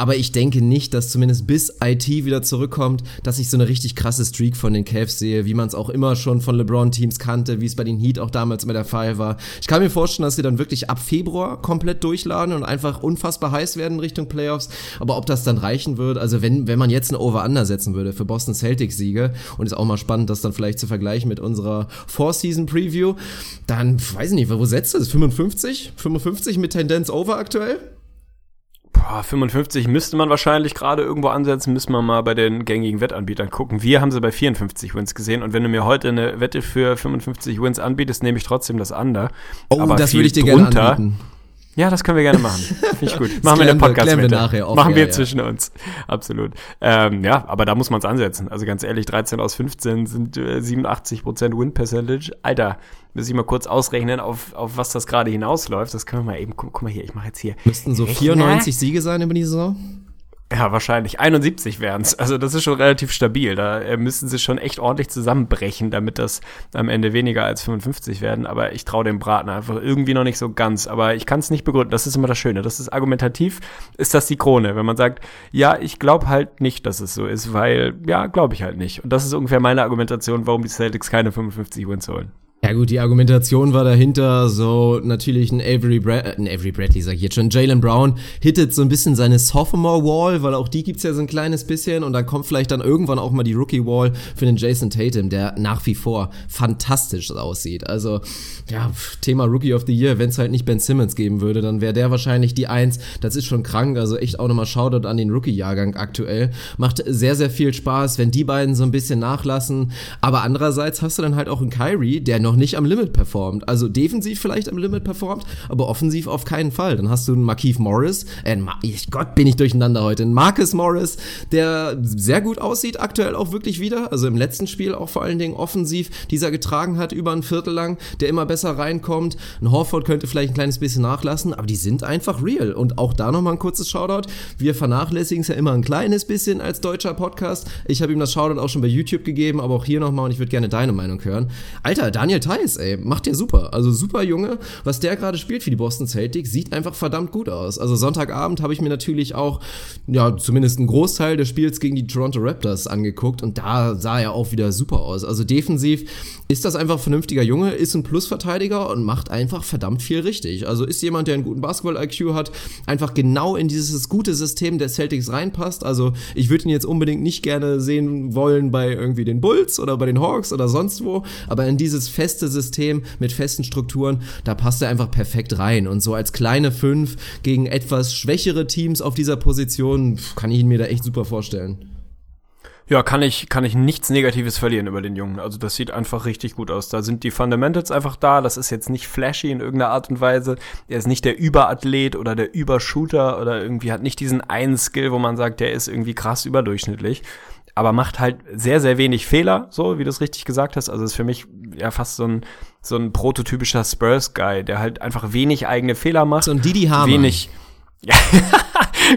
Aber ich denke nicht, dass zumindest bis IT wieder zurückkommt, dass ich so eine richtig krasse Streak von den Cavs sehe, wie man es auch immer schon von LeBron-Teams kannte, wie es bei den Heat auch damals immer der Fall war. Ich kann mir vorstellen, dass sie dann wirklich ab Februar komplett durchladen und einfach unfassbar heiß werden in Richtung Playoffs. Aber ob das dann reichen wird, also wenn, wenn man jetzt eine Over-Under setzen würde für Boston Celtics-Siege, und ist auch mal spannend, das dann vielleicht zu vergleichen mit unserer Four-Season-Preview, dann weiß ich nicht, wo setzt das? 55? 55 mit Tendenz over aktuell? Boah, 55 müsste man wahrscheinlich gerade irgendwo ansetzen, müssen wir mal bei den gängigen Wettanbietern gucken. Wir haben sie bei 54 Wins gesehen und wenn du mir heute eine Wette für 55 Wins anbietest, nehme ich trotzdem das Under. Oh, Aber das würde ich dir gerne anbieten. Ja, das können wir gerne machen. [laughs] Finde ich gut. Machen wir eine podcast wir nachher auf, Machen wir ja. zwischen uns. Absolut. Ähm, ja, aber da muss man es ansetzen. Also ganz ehrlich, 13 aus 15 sind äh, 87% Win Percentage. Alter, muss ich mal kurz ausrechnen, auf, auf was das gerade hinausläuft. Das können wir mal eben, guck, guck mal hier, ich mache jetzt hier. Müssten so 94 Siege sein über die Saison? Ja, wahrscheinlich. 71 wären's. Also das ist schon relativ stabil. Da äh, müssen sie schon echt ordentlich zusammenbrechen, damit das am Ende weniger als 55 werden. Aber ich traue dem Braten einfach irgendwie noch nicht so ganz. Aber ich kann es nicht begründen. Das ist immer das Schöne. Das ist argumentativ, ist das die Krone. Wenn man sagt, ja, ich glaube halt nicht, dass es so ist, weil, ja, glaube ich halt nicht. Und das ist ungefähr meine Argumentation, warum die Celtics keine 55 Wins holen. Ja gut, die Argumentation war dahinter, so natürlich ein Avery, Brad äh, ein Avery Bradley, sag ich jetzt schon, Jalen Brown hittet so ein bisschen seine Sophomore-Wall, weil auch die gibt's ja so ein kleines bisschen und dann kommt vielleicht dann irgendwann auch mal die Rookie-Wall für den Jason Tatum, der nach wie vor fantastisch aussieht. Also ja, Thema Rookie of the Year, wenn es halt nicht Ben Simmons geben würde, dann wäre der wahrscheinlich die Eins. Das ist schon krank, also echt auch nochmal Shoutout an den Rookie-Jahrgang aktuell. Macht sehr, sehr viel Spaß, wenn die beiden so ein bisschen nachlassen, aber andererseits hast du dann halt auch einen Kyrie, der noch noch nicht am Limit performt. Also defensiv vielleicht am Limit performt, aber offensiv auf keinen Fall. Dann hast du einen Markeith Morris, äh, Gott, bin ich durcheinander heute, einen Marcus Morris, der sehr gut aussieht, aktuell auch wirklich wieder. Also im letzten Spiel auch vor allen Dingen offensiv, dieser getragen hat über ein Viertel lang, der immer besser reinkommt. Ein Horford könnte vielleicht ein kleines bisschen nachlassen, aber die sind einfach real. Und auch da nochmal ein kurzes Shoutout. Wir vernachlässigen es ja immer ein kleines bisschen als deutscher Podcast. Ich habe ihm das Shoutout auch schon bei YouTube gegeben, aber auch hier nochmal und ich würde gerne deine Meinung hören. Alter, Daniel Theiss, ey, macht der super. Also super Junge. Was der gerade spielt für die Boston Celtics, sieht einfach verdammt gut aus. Also Sonntagabend habe ich mir natürlich auch, ja, zumindest einen Großteil des Spiels gegen die Toronto Raptors angeguckt und da sah er auch wieder super aus. Also defensiv ist das einfach ein vernünftiger Junge, ist ein Plusverteidiger und macht einfach verdammt viel richtig. Also ist jemand, der einen guten Basketball-IQ hat, einfach genau in dieses gute System der Celtics reinpasst. Also ich würde ihn jetzt unbedingt nicht gerne sehen wollen bei irgendwie den Bulls oder bei den Hawks oder sonst wo, aber in dieses feste System mit festen Strukturen, da passt er einfach perfekt rein. Und so als kleine Fünf gegen etwas schwächere Teams auf dieser Position kann ich ihn mir da echt super vorstellen. Ja, kann ich, kann ich nichts Negatives verlieren über den Jungen. Also das sieht einfach richtig gut aus. Da sind die Fundamentals einfach da. Das ist jetzt nicht flashy in irgendeiner Art und Weise. Er ist nicht der Überathlet oder der Übershooter oder irgendwie hat nicht diesen einen Skill, wo man sagt, der ist irgendwie krass überdurchschnittlich. Aber macht halt sehr, sehr wenig Fehler, so wie du es richtig gesagt hast. Also ist für mich ja fast so ein, so ein prototypischer Spurs-Guy, der halt einfach wenig eigene Fehler macht. So ein Didi Hamann. Wenig, [laughs] ja,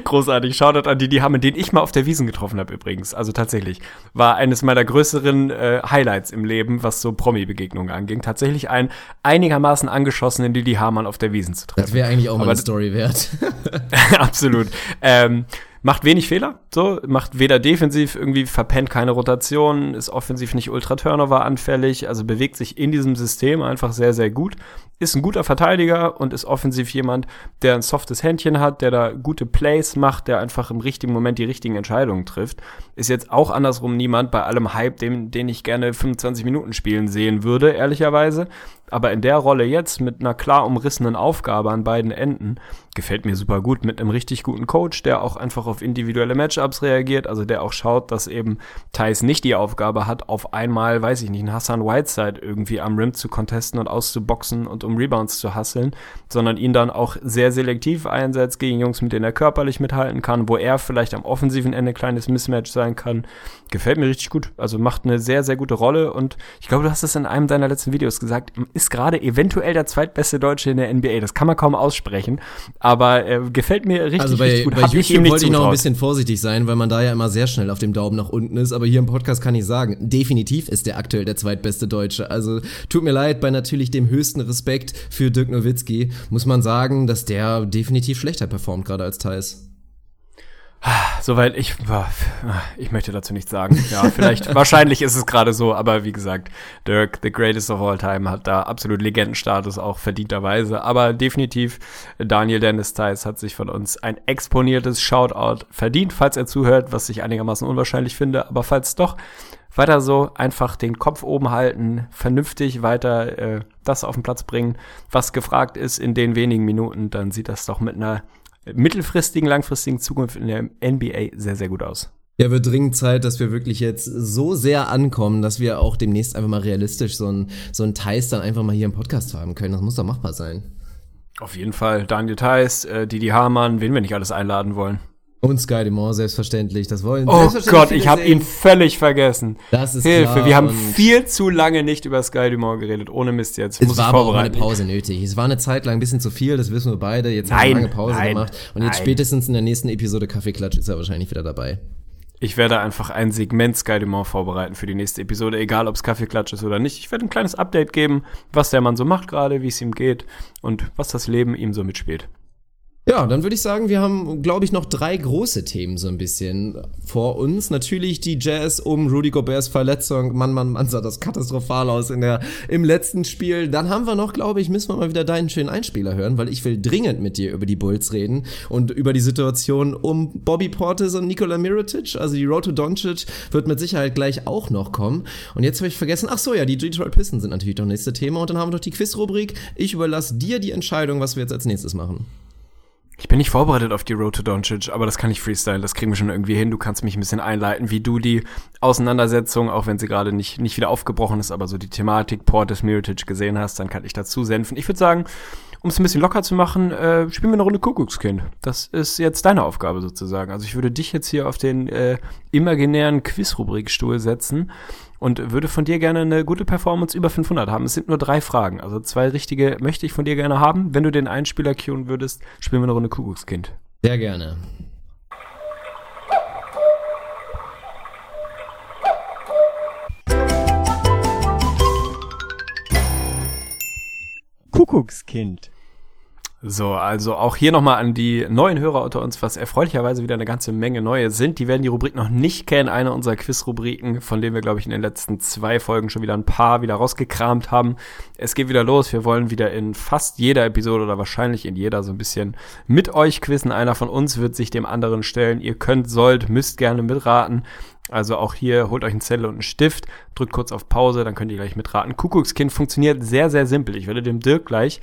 großartig. Shoutout an die, die haben, den ich mal auf der Wiesen getroffen habe übrigens. Also tatsächlich. War eines meiner größeren äh, Highlights im Leben, was so Promi-Begegnungen anging. Tatsächlich ein einigermaßen angeschossenen Didi Hamann auf der Wiesen zu treffen. Das wäre eigentlich auch mal eine Story wert. [laughs] absolut. Ähm, macht wenig Fehler, so, macht weder defensiv irgendwie verpennt keine Rotation, ist offensiv nicht ultra Turnover anfällig, also bewegt sich in diesem System einfach sehr, sehr gut, ist ein guter Verteidiger und ist offensiv jemand, der ein softes Händchen hat, der da gute Plays macht, der einfach im richtigen Moment die richtigen Entscheidungen trifft. Ist jetzt auch andersrum niemand bei allem Hype, den, den ich gerne 25 Minuten spielen sehen würde, ehrlicherweise. Aber in der Rolle jetzt mit einer klar umrissenen Aufgabe an beiden Enden gefällt mir super gut mit einem richtig guten Coach, der auch einfach auf individuelle Matchups reagiert, also der auch schaut, dass eben Thais nicht die Aufgabe hat, auf einmal, weiß ich nicht, einen Hassan Whiteside irgendwie am Rim zu contesten und auszuboxen und um Rebounds zu hasseln, sondern ihn dann auch sehr selektiv einsetzt gegen Jungs, mit denen er körperlich mithalten kann, wo er vielleicht am offensiven Ende ein kleines Mismatch sein kann. Gefällt mir richtig gut. Also macht eine sehr, sehr gute Rolle und ich glaube, du hast es in einem deiner letzten Videos gesagt, ist gerade eventuell der zweitbeste Deutsche in der NBA. Das kann man kaum aussprechen, aber äh, gefällt mir richtig, also bei, richtig gut. Bei Hab YouTube wollte ich noch ein bisschen vorsichtig sein, weil man da ja immer sehr schnell auf dem Daumen nach unten ist, aber hier im Podcast kann ich sagen, definitiv ist der aktuell der zweitbeste Deutsche. Also tut mir leid, bei natürlich dem höchsten Respekt für Dirk Nowitzki muss man sagen, dass der definitiv schlechter performt gerade als Thais. Soweit ich, ich möchte dazu nichts sagen. Ja, vielleicht, [laughs] wahrscheinlich ist es gerade so, aber wie gesagt, Dirk, the greatest of all time, hat da absolut Legendenstatus, auch verdienterweise. Aber definitiv, Daniel Dennis Theis hat sich von uns ein exponiertes Shoutout verdient, falls er zuhört, was ich einigermaßen unwahrscheinlich finde. Aber falls doch, weiter so, einfach den Kopf oben halten, vernünftig weiter äh, das auf den Platz bringen, was gefragt ist in den wenigen Minuten, dann sieht das doch mit einer mittelfristigen, langfristigen Zukunft in der NBA sehr, sehr gut aus. Ja, wird dringend Zeit, dass wir wirklich jetzt so sehr ankommen, dass wir auch demnächst einfach mal realistisch so ein, so ein Teils dann einfach mal hier im Podcast haben können. Das muss doch machbar sein. Auf jeden Fall. Daniel Theiss, äh, Didi Hamann, wen wir nicht alles einladen wollen. Und Sky Dumont, selbstverständlich. Das wollen Oh Gott, ich habe ihn völlig vergessen. Das ist Hilfe, klar wir haben viel zu lange nicht über Sky Dumont geredet. Ohne Mist jetzt. Es war aber auch eine. Pause nötig. Es war eine Zeit lang ein bisschen zu viel, das wissen wir beide. Jetzt haben wir Nein, eine lange Pause nein, gemacht. Und jetzt nein. spätestens in der nächsten Episode Kaffeeklatsch ist er wahrscheinlich wieder dabei. Ich werde einfach ein Segment Sky Dumont vorbereiten für die nächste Episode, egal ob es Kaffeeklatsch ist oder nicht. Ich werde ein kleines Update geben, was der Mann so macht gerade, wie es ihm geht und was das Leben ihm so mitspielt. Ja, dann würde ich sagen, wir haben, glaube ich, noch drei große Themen so ein bisschen vor uns. Natürlich die Jazz um Rudy Goberts Verletzung. Mann, Mann, Mann, sah das katastrophal aus in der, im letzten Spiel. Dann haben wir noch, glaube ich, müssen wir mal wieder deinen schönen Einspieler hören, weil ich will dringend mit dir über die Bulls reden und über die Situation um Bobby Portis und Nikola Mirotic. Also die Road to Doncic wird mit Sicherheit gleich auch noch kommen. Und jetzt habe ich vergessen, ach so, ja, die Detroit Pistons sind natürlich das nächste Thema. Und dann haben wir noch die Quiz-Rubrik. Ich überlasse dir die Entscheidung, was wir jetzt als nächstes machen. Ich bin nicht vorbereitet auf die Road to Doncic, aber das kann ich freestyle, das kriegen wir schon irgendwie hin. Du kannst mich ein bisschen einleiten, wie du die Auseinandersetzung, auch wenn sie gerade nicht, nicht wieder aufgebrochen ist, aber so die Thematik Portis Mirotic gesehen hast, dann kann ich dazu senfen. Ich würde sagen, um es ein bisschen locker zu machen, äh, spielen wir eine Runde Kuckuckskind. Das ist jetzt deine Aufgabe sozusagen. Also ich würde dich jetzt hier auf den äh, imaginären Quiz-Rubrikstuhl setzen und würde von dir gerne eine gute Performance über 500 haben. Es sind nur drei Fragen, also zwei richtige möchte ich von dir gerne haben. Wenn du den Einspieler cueen würdest, spielen wir eine Runde Kuckuckskind. Sehr gerne. Kuckuckskind. So, also auch hier nochmal an die neuen Hörer unter uns, was erfreulicherweise wieder eine ganze Menge neue sind. Die werden die Rubrik noch nicht kennen, eine unserer Quiz-Rubriken, von denen wir, glaube ich, in den letzten zwei Folgen schon wieder ein paar wieder rausgekramt haben. Es geht wieder los. Wir wollen wieder in fast jeder Episode oder wahrscheinlich in jeder so ein bisschen mit euch quizzen. Einer von uns wird sich dem anderen stellen. Ihr könnt, sollt, müsst gerne mitraten. Also auch hier holt euch einen Zettel und einen Stift, drückt kurz auf Pause, dann könnt ihr gleich mitraten. Kuckuckskind funktioniert sehr, sehr simpel. Ich werde dem Dirk gleich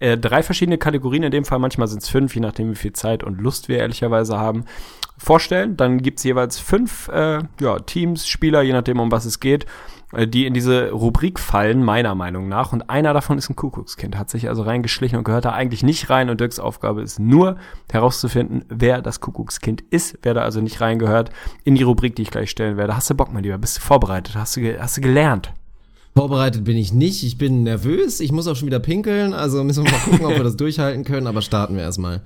äh, drei verschiedene Kategorien, in dem Fall manchmal sind es fünf, je nachdem wie viel Zeit und Lust wir ehrlicherweise haben, vorstellen. Dann gibt's jeweils fünf äh, ja, Teams, Spieler, je nachdem um was es geht, äh, die in diese Rubrik fallen, meiner Meinung nach. Und einer davon ist ein Kuckuckskind, hat sich also reingeschlichen und gehört da eigentlich nicht rein. Und Dirks Aufgabe ist nur herauszufinden, wer das Kuckuckskind ist, wer da also nicht reingehört in die Rubrik, die ich gleich stellen werde. Hast du Bock, mein Lieber? Bist du vorbereitet? Hast du, hast du gelernt? Vorbereitet bin ich nicht. Ich bin nervös. Ich muss auch schon wieder pinkeln. Also müssen wir mal gucken, ob wir das [laughs] durchhalten können. Aber starten wir erstmal.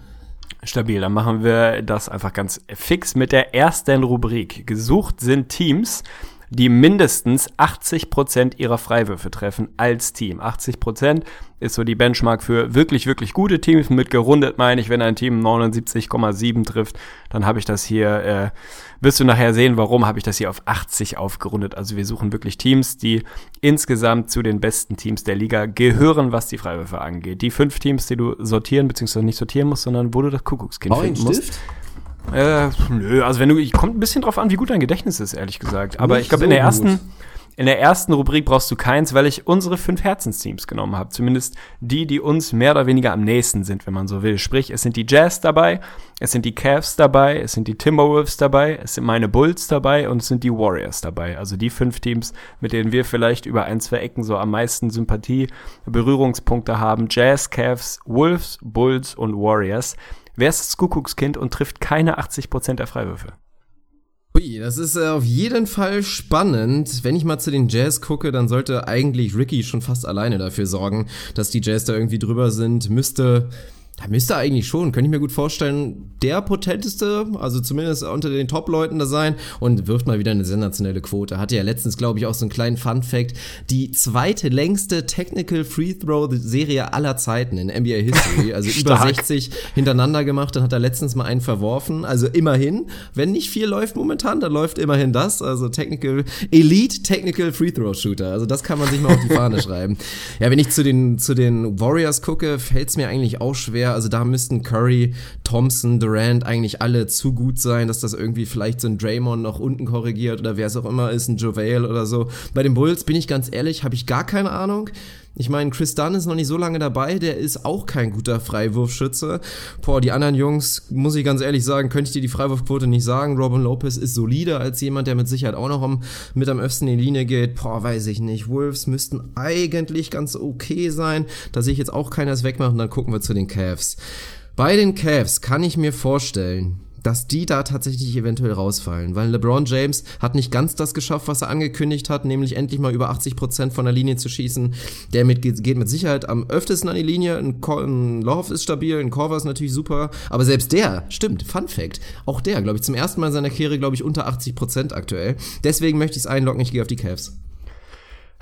Stabil, dann machen wir das einfach ganz fix mit der ersten Rubrik. Gesucht sind Teams, die mindestens 80% ihrer Freiwürfe treffen als Team. 80% ist so die Benchmark für wirklich, wirklich gute Teams. Mit gerundet meine ich, wenn ein Team 79,7 trifft, dann habe ich das hier, äh, wirst du nachher sehen, warum habe ich das hier auf 80 aufgerundet. Also wir suchen wirklich Teams, die insgesamt zu den besten Teams der Liga gehören, was die Freiwürfe angeht. Die fünf Teams, die du sortieren, beziehungsweise nicht sortieren musst, sondern wo du das Kuckuckskind finden musst. Äh, nö, also wenn du, kommt ein bisschen drauf an, wie gut dein Gedächtnis ist, ehrlich gesagt. Aber Nicht ich glaube, so in der gut. ersten, in der ersten Rubrik brauchst du keins, weil ich unsere fünf Herzensteams genommen habe. Zumindest die, die uns mehr oder weniger am nächsten sind, wenn man so will. Sprich, es sind die Jazz dabei, es sind die Cavs dabei, es sind die Timberwolves dabei, es sind meine Bulls dabei und es sind die Warriors dabei. Also die fünf Teams, mit denen wir vielleicht über ein, zwei Ecken so am meisten Sympathie, Berührungspunkte haben. Jazz, Cavs, Wolves, Bulls und Warriors. Wer ist das Kuckuckskind und trifft keine 80% der Freiwürfe? Ui, das ist äh, auf jeden Fall spannend. Wenn ich mal zu den Jazz gucke, dann sollte eigentlich Ricky schon fast alleine dafür sorgen, dass die Jazz da irgendwie drüber sind. Müsste, da müsste eigentlich schon, könnte ich mir gut vorstellen, der potenteste, also zumindest unter den Top-Leuten da sein und wirft mal wieder eine sensationelle Quote. Hatte ja letztens, glaube ich, auch so einen kleinen Fun-Fact. Die zweite längste Technical Free-Throw-Serie aller Zeiten in NBA History, [laughs] also über Stark. 60 hintereinander gemacht, dann hat er letztens mal einen verworfen. Also immerhin, wenn nicht viel läuft momentan, dann läuft immerhin das. Also Technical, Elite Technical Free Throw Shooter. Also das kann man sich mal auf die Fahne [laughs] schreiben. Ja, wenn ich zu den, zu den Warriors gucke, fällt es mir eigentlich auch schwer. Also da müssten Curry, Thompson, Durant eigentlich alle zu gut sein, dass das irgendwie vielleicht so ein Draymond noch unten korrigiert oder wer es auch immer ist, ein JaVale oder so. Bei den Bulls bin ich ganz ehrlich, habe ich gar keine Ahnung. Ich meine, Chris Dunn ist noch nicht so lange dabei, der ist auch kein guter Freiwurfschütze. Boah, die anderen Jungs, muss ich ganz ehrlich sagen, könnte ich dir die Freiwurfquote nicht sagen. Robin Lopez ist solider als jemand, der mit Sicherheit auch noch am, mit am öfsten in die Linie geht. Boah, weiß ich nicht. Wolves müssten eigentlich ganz okay sein. Da sehe ich jetzt auch keiner wegmachen. Dann gucken wir zu den Cavs. Bei den Cavs kann ich mir vorstellen, dass die da tatsächlich eventuell rausfallen, weil LeBron James hat nicht ganz das geschafft, was er angekündigt hat, nämlich endlich mal über 80 Prozent von der Linie zu schießen. Der mit, geht mit Sicherheit am öftesten an die Linie, ein, ein Love ist stabil, ein Korver ist natürlich super, aber selbst der, stimmt, Fun Fact, auch der, glaube ich, zum ersten Mal in seiner Karriere, glaube ich, unter 80 Prozent aktuell. Deswegen möchte ich es einloggen, ich gehe auf die Cavs.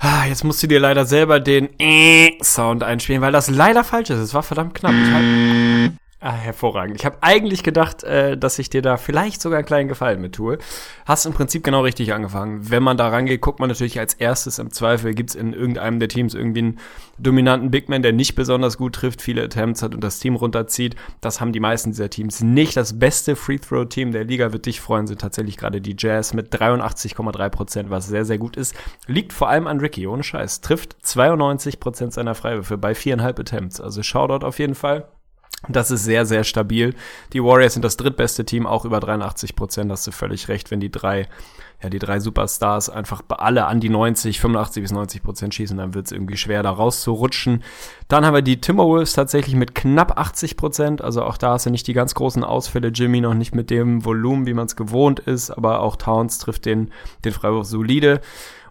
Ah, jetzt musst du dir leider selber den Sound einspielen, weil das leider falsch ist. Es war verdammt knapp. Ich halt Ah, hervorragend. Ich habe eigentlich gedacht, äh, dass ich dir da vielleicht sogar einen kleinen Gefallen mit tue. Hast im Prinzip genau richtig angefangen. Wenn man da rangeht, guckt man natürlich als erstes im Zweifel, gibt's in irgendeinem der Teams irgendwie einen dominanten Big Man, der nicht besonders gut trifft, viele Attempts hat und das Team runterzieht. Das haben die meisten dieser Teams nicht. Das beste Free-Throw-Team der Liga wird dich freuen, sind tatsächlich gerade die Jazz mit 83,3 Prozent, was sehr, sehr gut ist. Liegt vor allem an Ricky, ohne Scheiß. Trifft 92 Prozent seiner Freiwürfe bei viereinhalb Attempts. Also Shoutout auf jeden Fall. Das ist sehr, sehr stabil. Die Warriors sind das drittbeste Team, auch über 83 Prozent. Hast du völlig recht, wenn die drei, ja, die drei Superstars einfach alle an die 90, 85 bis 90 Prozent schießen, dann wird es irgendwie schwer, da rauszurutschen. Dann haben wir die Timberwolves tatsächlich mit knapp 80 Prozent. Also auch da hast du nicht die ganz großen Ausfälle. Jimmy noch nicht mit dem Volumen, wie man es gewohnt ist, aber auch Towns trifft den, den Freiwurf solide.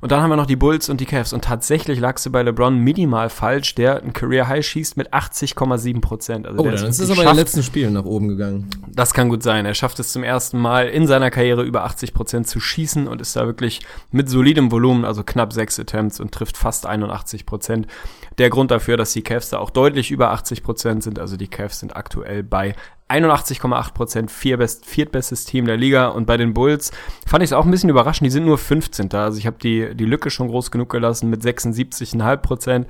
Und dann haben wir noch die Bulls und die Cavs. Und tatsächlich lagst du bei LeBron minimal falsch, der ein Career High schießt mit 80,7 Prozent. Also oh, dann ist es aber in den letzten Spielen nach oben gegangen. Das kann gut sein. Er schafft es zum ersten Mal in seiner Karriere über 80 Prozent zu schießen und ist da wirklich mit solidem Volumen, also knapp sechs Attempts und trifft fast 81 Prozent. Der Grund dafür, dass die Cavs da auch deutlich über 80 Prozent sind. Also die Cavs sind aktuell bei 81,8 Prozent, vier best, viertbestes Team der Liga. Und bei den Bulls fand ich es auch ein bisschen überraschend. Die sind nur 15. Also ich habe die, die Lücke schon groß genug gelassen mit 76,5 Prozent.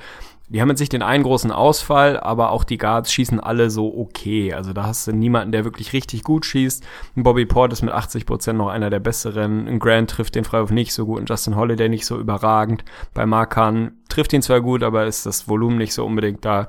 Die haben jetzt nicht den einen großen Ausfall, aber auch die Guards schießen alle so okay. Also da hast du niemanden, der wirklich richtig gut schießt. Bobby Port ist mit 80 Prozent noch einer der besseren. Grant trifft den Freiwurf nicht so gut und Justin Holiday nicht so überragend. Bei Markan trifft ihn zwar gut, aber ist das Volumen nicht so unbedingt da.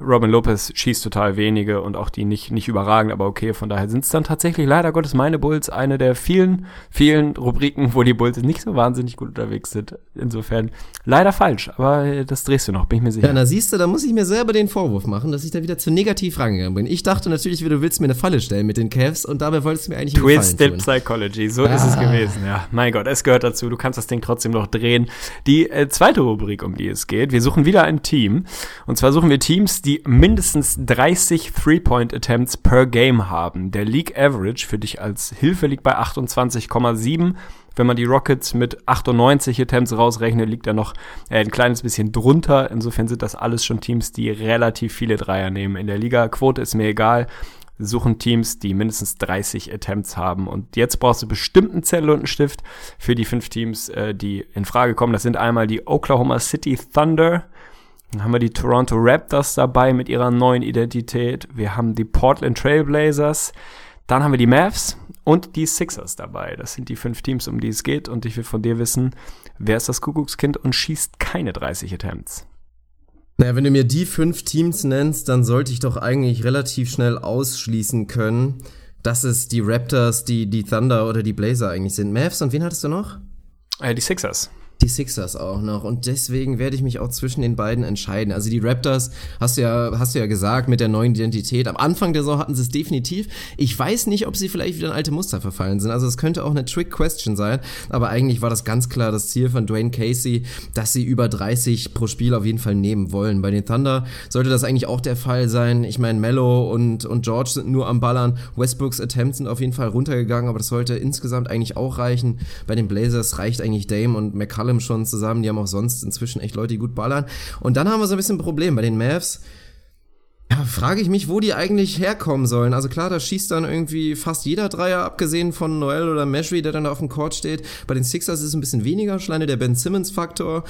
Robin Lopez schießt total wenige und auch die nicht, nicht überragend, aber okay, von daher sind es dann tatsächlich leider Gottes meine Bulls eine der vielen, vielen Rubriken, wo die Bulls nicht so wahnsinnig gut unterwegs sind. Insofern leider falsch, aber das drehst du noch, bin ich mir sicher. Ja, na siehst du, da muss ich mir selber den Vorwurf machen, dass ich da wieder zu negativ rangegangen bin. Ich dachte natürlich, du willst mir eine Falle stellen mit den Cavs und dabei wolltest du mir eigentlich Twisted Psychology, so ah. ist es ah. gewesen, ja. Mein Gott, es gehört dazu, du kannst das Ding trotzdem noch drehen. Die äh, zweite Rubrik, um die es geht, wir suchen wieder ein Team und zwar suchen wir Teams, die die mindestens 30 Three-Point-Attempts per Game haben. Der League Average für dich als Hilfe liegt bei 28,7. Wenn man die Rockets mit 98 Attempts rausrechnet, liegt er noch äh, ein kleines bisschen drunter. Insofern sind das alles schon Teams, die relativ viele Dreier nehmen. In der Liga-Quote ist mir egal suchen Teams, die mindestens 30 Attempts haben. Und jetzt brauchst du bestimmt einen Zettel und einen Stift für die fünf Teams, äh, die in Frage kommen. Das sind einmal die Oklahoma City Thunder, dann haben wir die Toronto Raptors dabei mit ihrer neuen Identität. Wir haben die Portland Trailblazers. Dann haben wir die Mavs und die Sixers dabei. Das sind die fünf Teams, um die es geht. Und ich will von dir wissen, wer ist das Kuckuckskind und schießt keine 30 Attempts? Naja, wenn du mir die fünf Teams nennst, dann sollte ich doch eigentlich relativ schnell ausschließen können, dass es die Raptors, die, die Thunder oder die Blazer eigentlich sind. Mavs und wen hattest du noch? Äh, die Sixers die Sixers auch noch. Und deswegen werde ich mich auch zwischen den beiden entscheiden. Also die Raptors, hast du ja, hast du ja gesagt, mit der neuen Identität. Am Anfang der Saison hatten sie es definitiv. Ich weiß nicht, ob sie vielleicht wieder in alte Muster verfallen sind. Also es könnte auch eine Trick-Question sein. Aber eigentlich war das ganz klar das Ziel von Dwayne Casey, dass sie über 30 pro Spiel auf jeden Fall nehmen wollen. Bei den Thunder sollte das eigentlich auch der Fall sein. Ich meine, Mello und, und George sind nur am Ballern. Westbrooks Attempts sind auf jeden Fall runtergegangen, aber das sollte insgesamt eigentlich auch reichen. Bei den Blazers reicht eigentlich Dame und McCullum allem schon zusammen. Die haben auch sonst inzwischen echt Leute, die gut ballern. Und dann haben wir so ein bisschen ein Problem bei den Mavs. Ja, frage ich mich, wo die eigentlich herkommen sollen. Also klar, da schießt dann irgendwie fast jeder Dreier, abgesehen von Noel oder Meshry, der dann da auf dem Court steht. Bei den Sixers ist es ein bisschen weniger, schleine der Ben Simmons-Faktor.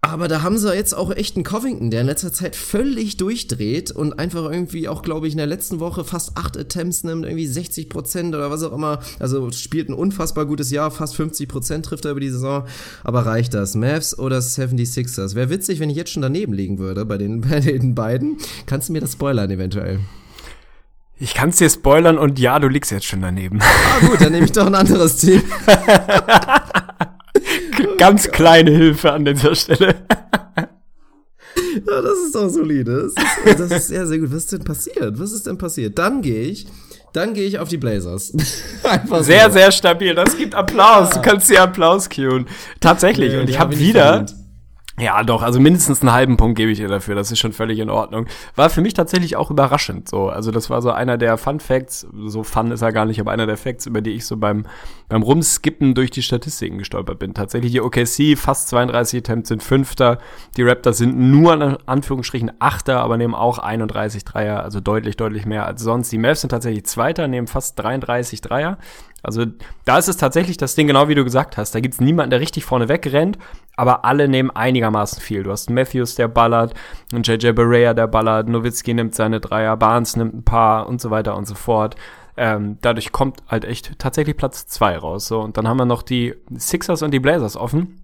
Aber da haben sie jetzt auch echt einen Covington, der in letzter Zeit völlig durchdreht und einfach irgendwie auch, glaube ich, in der letzten Woche fast acht Attempts nimmt, irgendwie 60 Prozent oder was auch immer. Also spielt ein unfassbar gutes Jahr, fast 50 Prozent trifft er über die Saison. Aber reicht das? Mavs oder 76ers? Wäre witzig, wenn ich jetzt schon daneben liegen würde bei den, [laughs] bei den beiden. Kannst du mir das spoilern eventuell? Ich kann es dir spoilern und ja, du liegst jetzt schon daneben. Ah gut, dann nehme ich doch ein anderes Team. [laughs] [laughs] Ganz kleine Hilfe an dieser Stelle. Ja, das ist doch solide. Das ist, das ist sehr, sehr gut. Was ist denn passiert? Was ist denn passiert? Dann gehe ich, dann gehe ich auf die Blazers. [laughs] Einfach sehr, so. sehr stabil. Das gibt Applaus. Du kannst dir Applaus cueen. Tatsächlich. Nee, und ich habe wieder. Ja, doch, also mindestens einen halben Punkt gebe ich ihr dafür, das ist schon völlig in Ordnung. War für mich tatsächlich auch überraschend so. Also das war so einer der Fun Facts, so fun ist er gar nicht, aber einer der Facts, über die ich so beim, beim Rumskippen durch die Statistiken gestolpert bin. Tatsächlich die OKC, fast 32 Attempts sind Fünfter, die Raptors sind nur in Anführungsstrichen Achter, aber nehmen auch 31 Dreier, also deutlich, deutlich mehr als sonst. Die Mavs sind tatsächlich Zweiter, nehmen fast 33 Dreier. Also da ist es tatsächlich das Ding, genau wie du gesagt hast. Da gibt's niemanden, der richtig vorne wegrennt, aber alle nehmen einigermaßen viel. Du hast Matthews, der ballert, und JJ Barea, der ballert, Nowitzki nimmt seine Dreier, Barnes nimmt ein paar und so weiter und so fort. Ähm, dadurch kommt halt echt tatsächlich Platz zwei raus. So. Und dann haben wir noch die Sixers und die Blazers offen.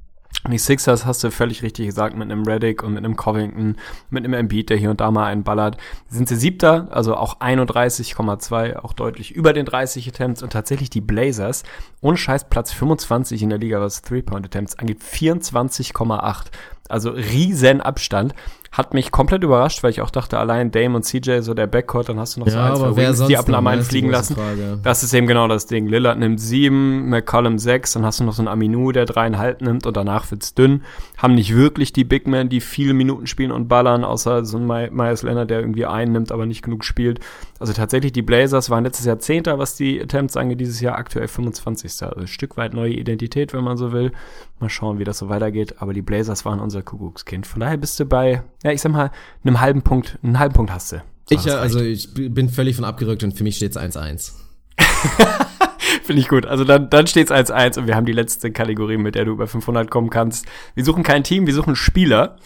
Die Sixers hast du völlig richtig gesagt, mit einem Reddick und mit einem Covington, mit einem Embiid, der hier und da mal einen ballert. Sind sie siebter, also auch 31,2, auch deutlich über den 30 Attempts und tatsächlich die Blazers, ohne Scheiß Platz 25 in der Liga, was Three-Point-Attempts angeht, 24,8. Also riesen Abstand. Hat mich komplett überrascht, weil ich auch dachte, allein Dame und CJ, so der Backcourt, dann hast du noch so ja, ein, zwei Wings, die ab und an fliegen lassen. Frage. Das ist eben genau das Ding. Lillard nimmt sieben, McCollum sechs, dann hast du noch so einen Aminu, der dreieinhalb nimmt und danach wird's dünn. Haben nicht wirklich die Big Men, die viele Minuten spielen und ballern, außer so ein Myers Leonard, der irgendwie einen nimmt, aber nicht genug spielt. Also tatsächlich, die Blazers waren letztes Jahr Zehnter, was die Attempts angeht, dieses Jahr aktuell 25. Also ein Stück weit neue Identität, wenn man so will. Mal schauen, wie das so weitergeht. Aber die Blazers waren unser Kuckuckskind. Von daher bist du bei, ja, ich sag mal, einem halben Punkt, einen halben Punkt hast du. Ich also ich bin völlig von abgerückt und für mich steht's 1-1. [laughs] Finde ich gut. Also dann, dann steht's 1-1 und wir haben die letzte Kategorie, mit der du über 500 kommen kannst. Wir suchen kein Team, wir suchen Spieler.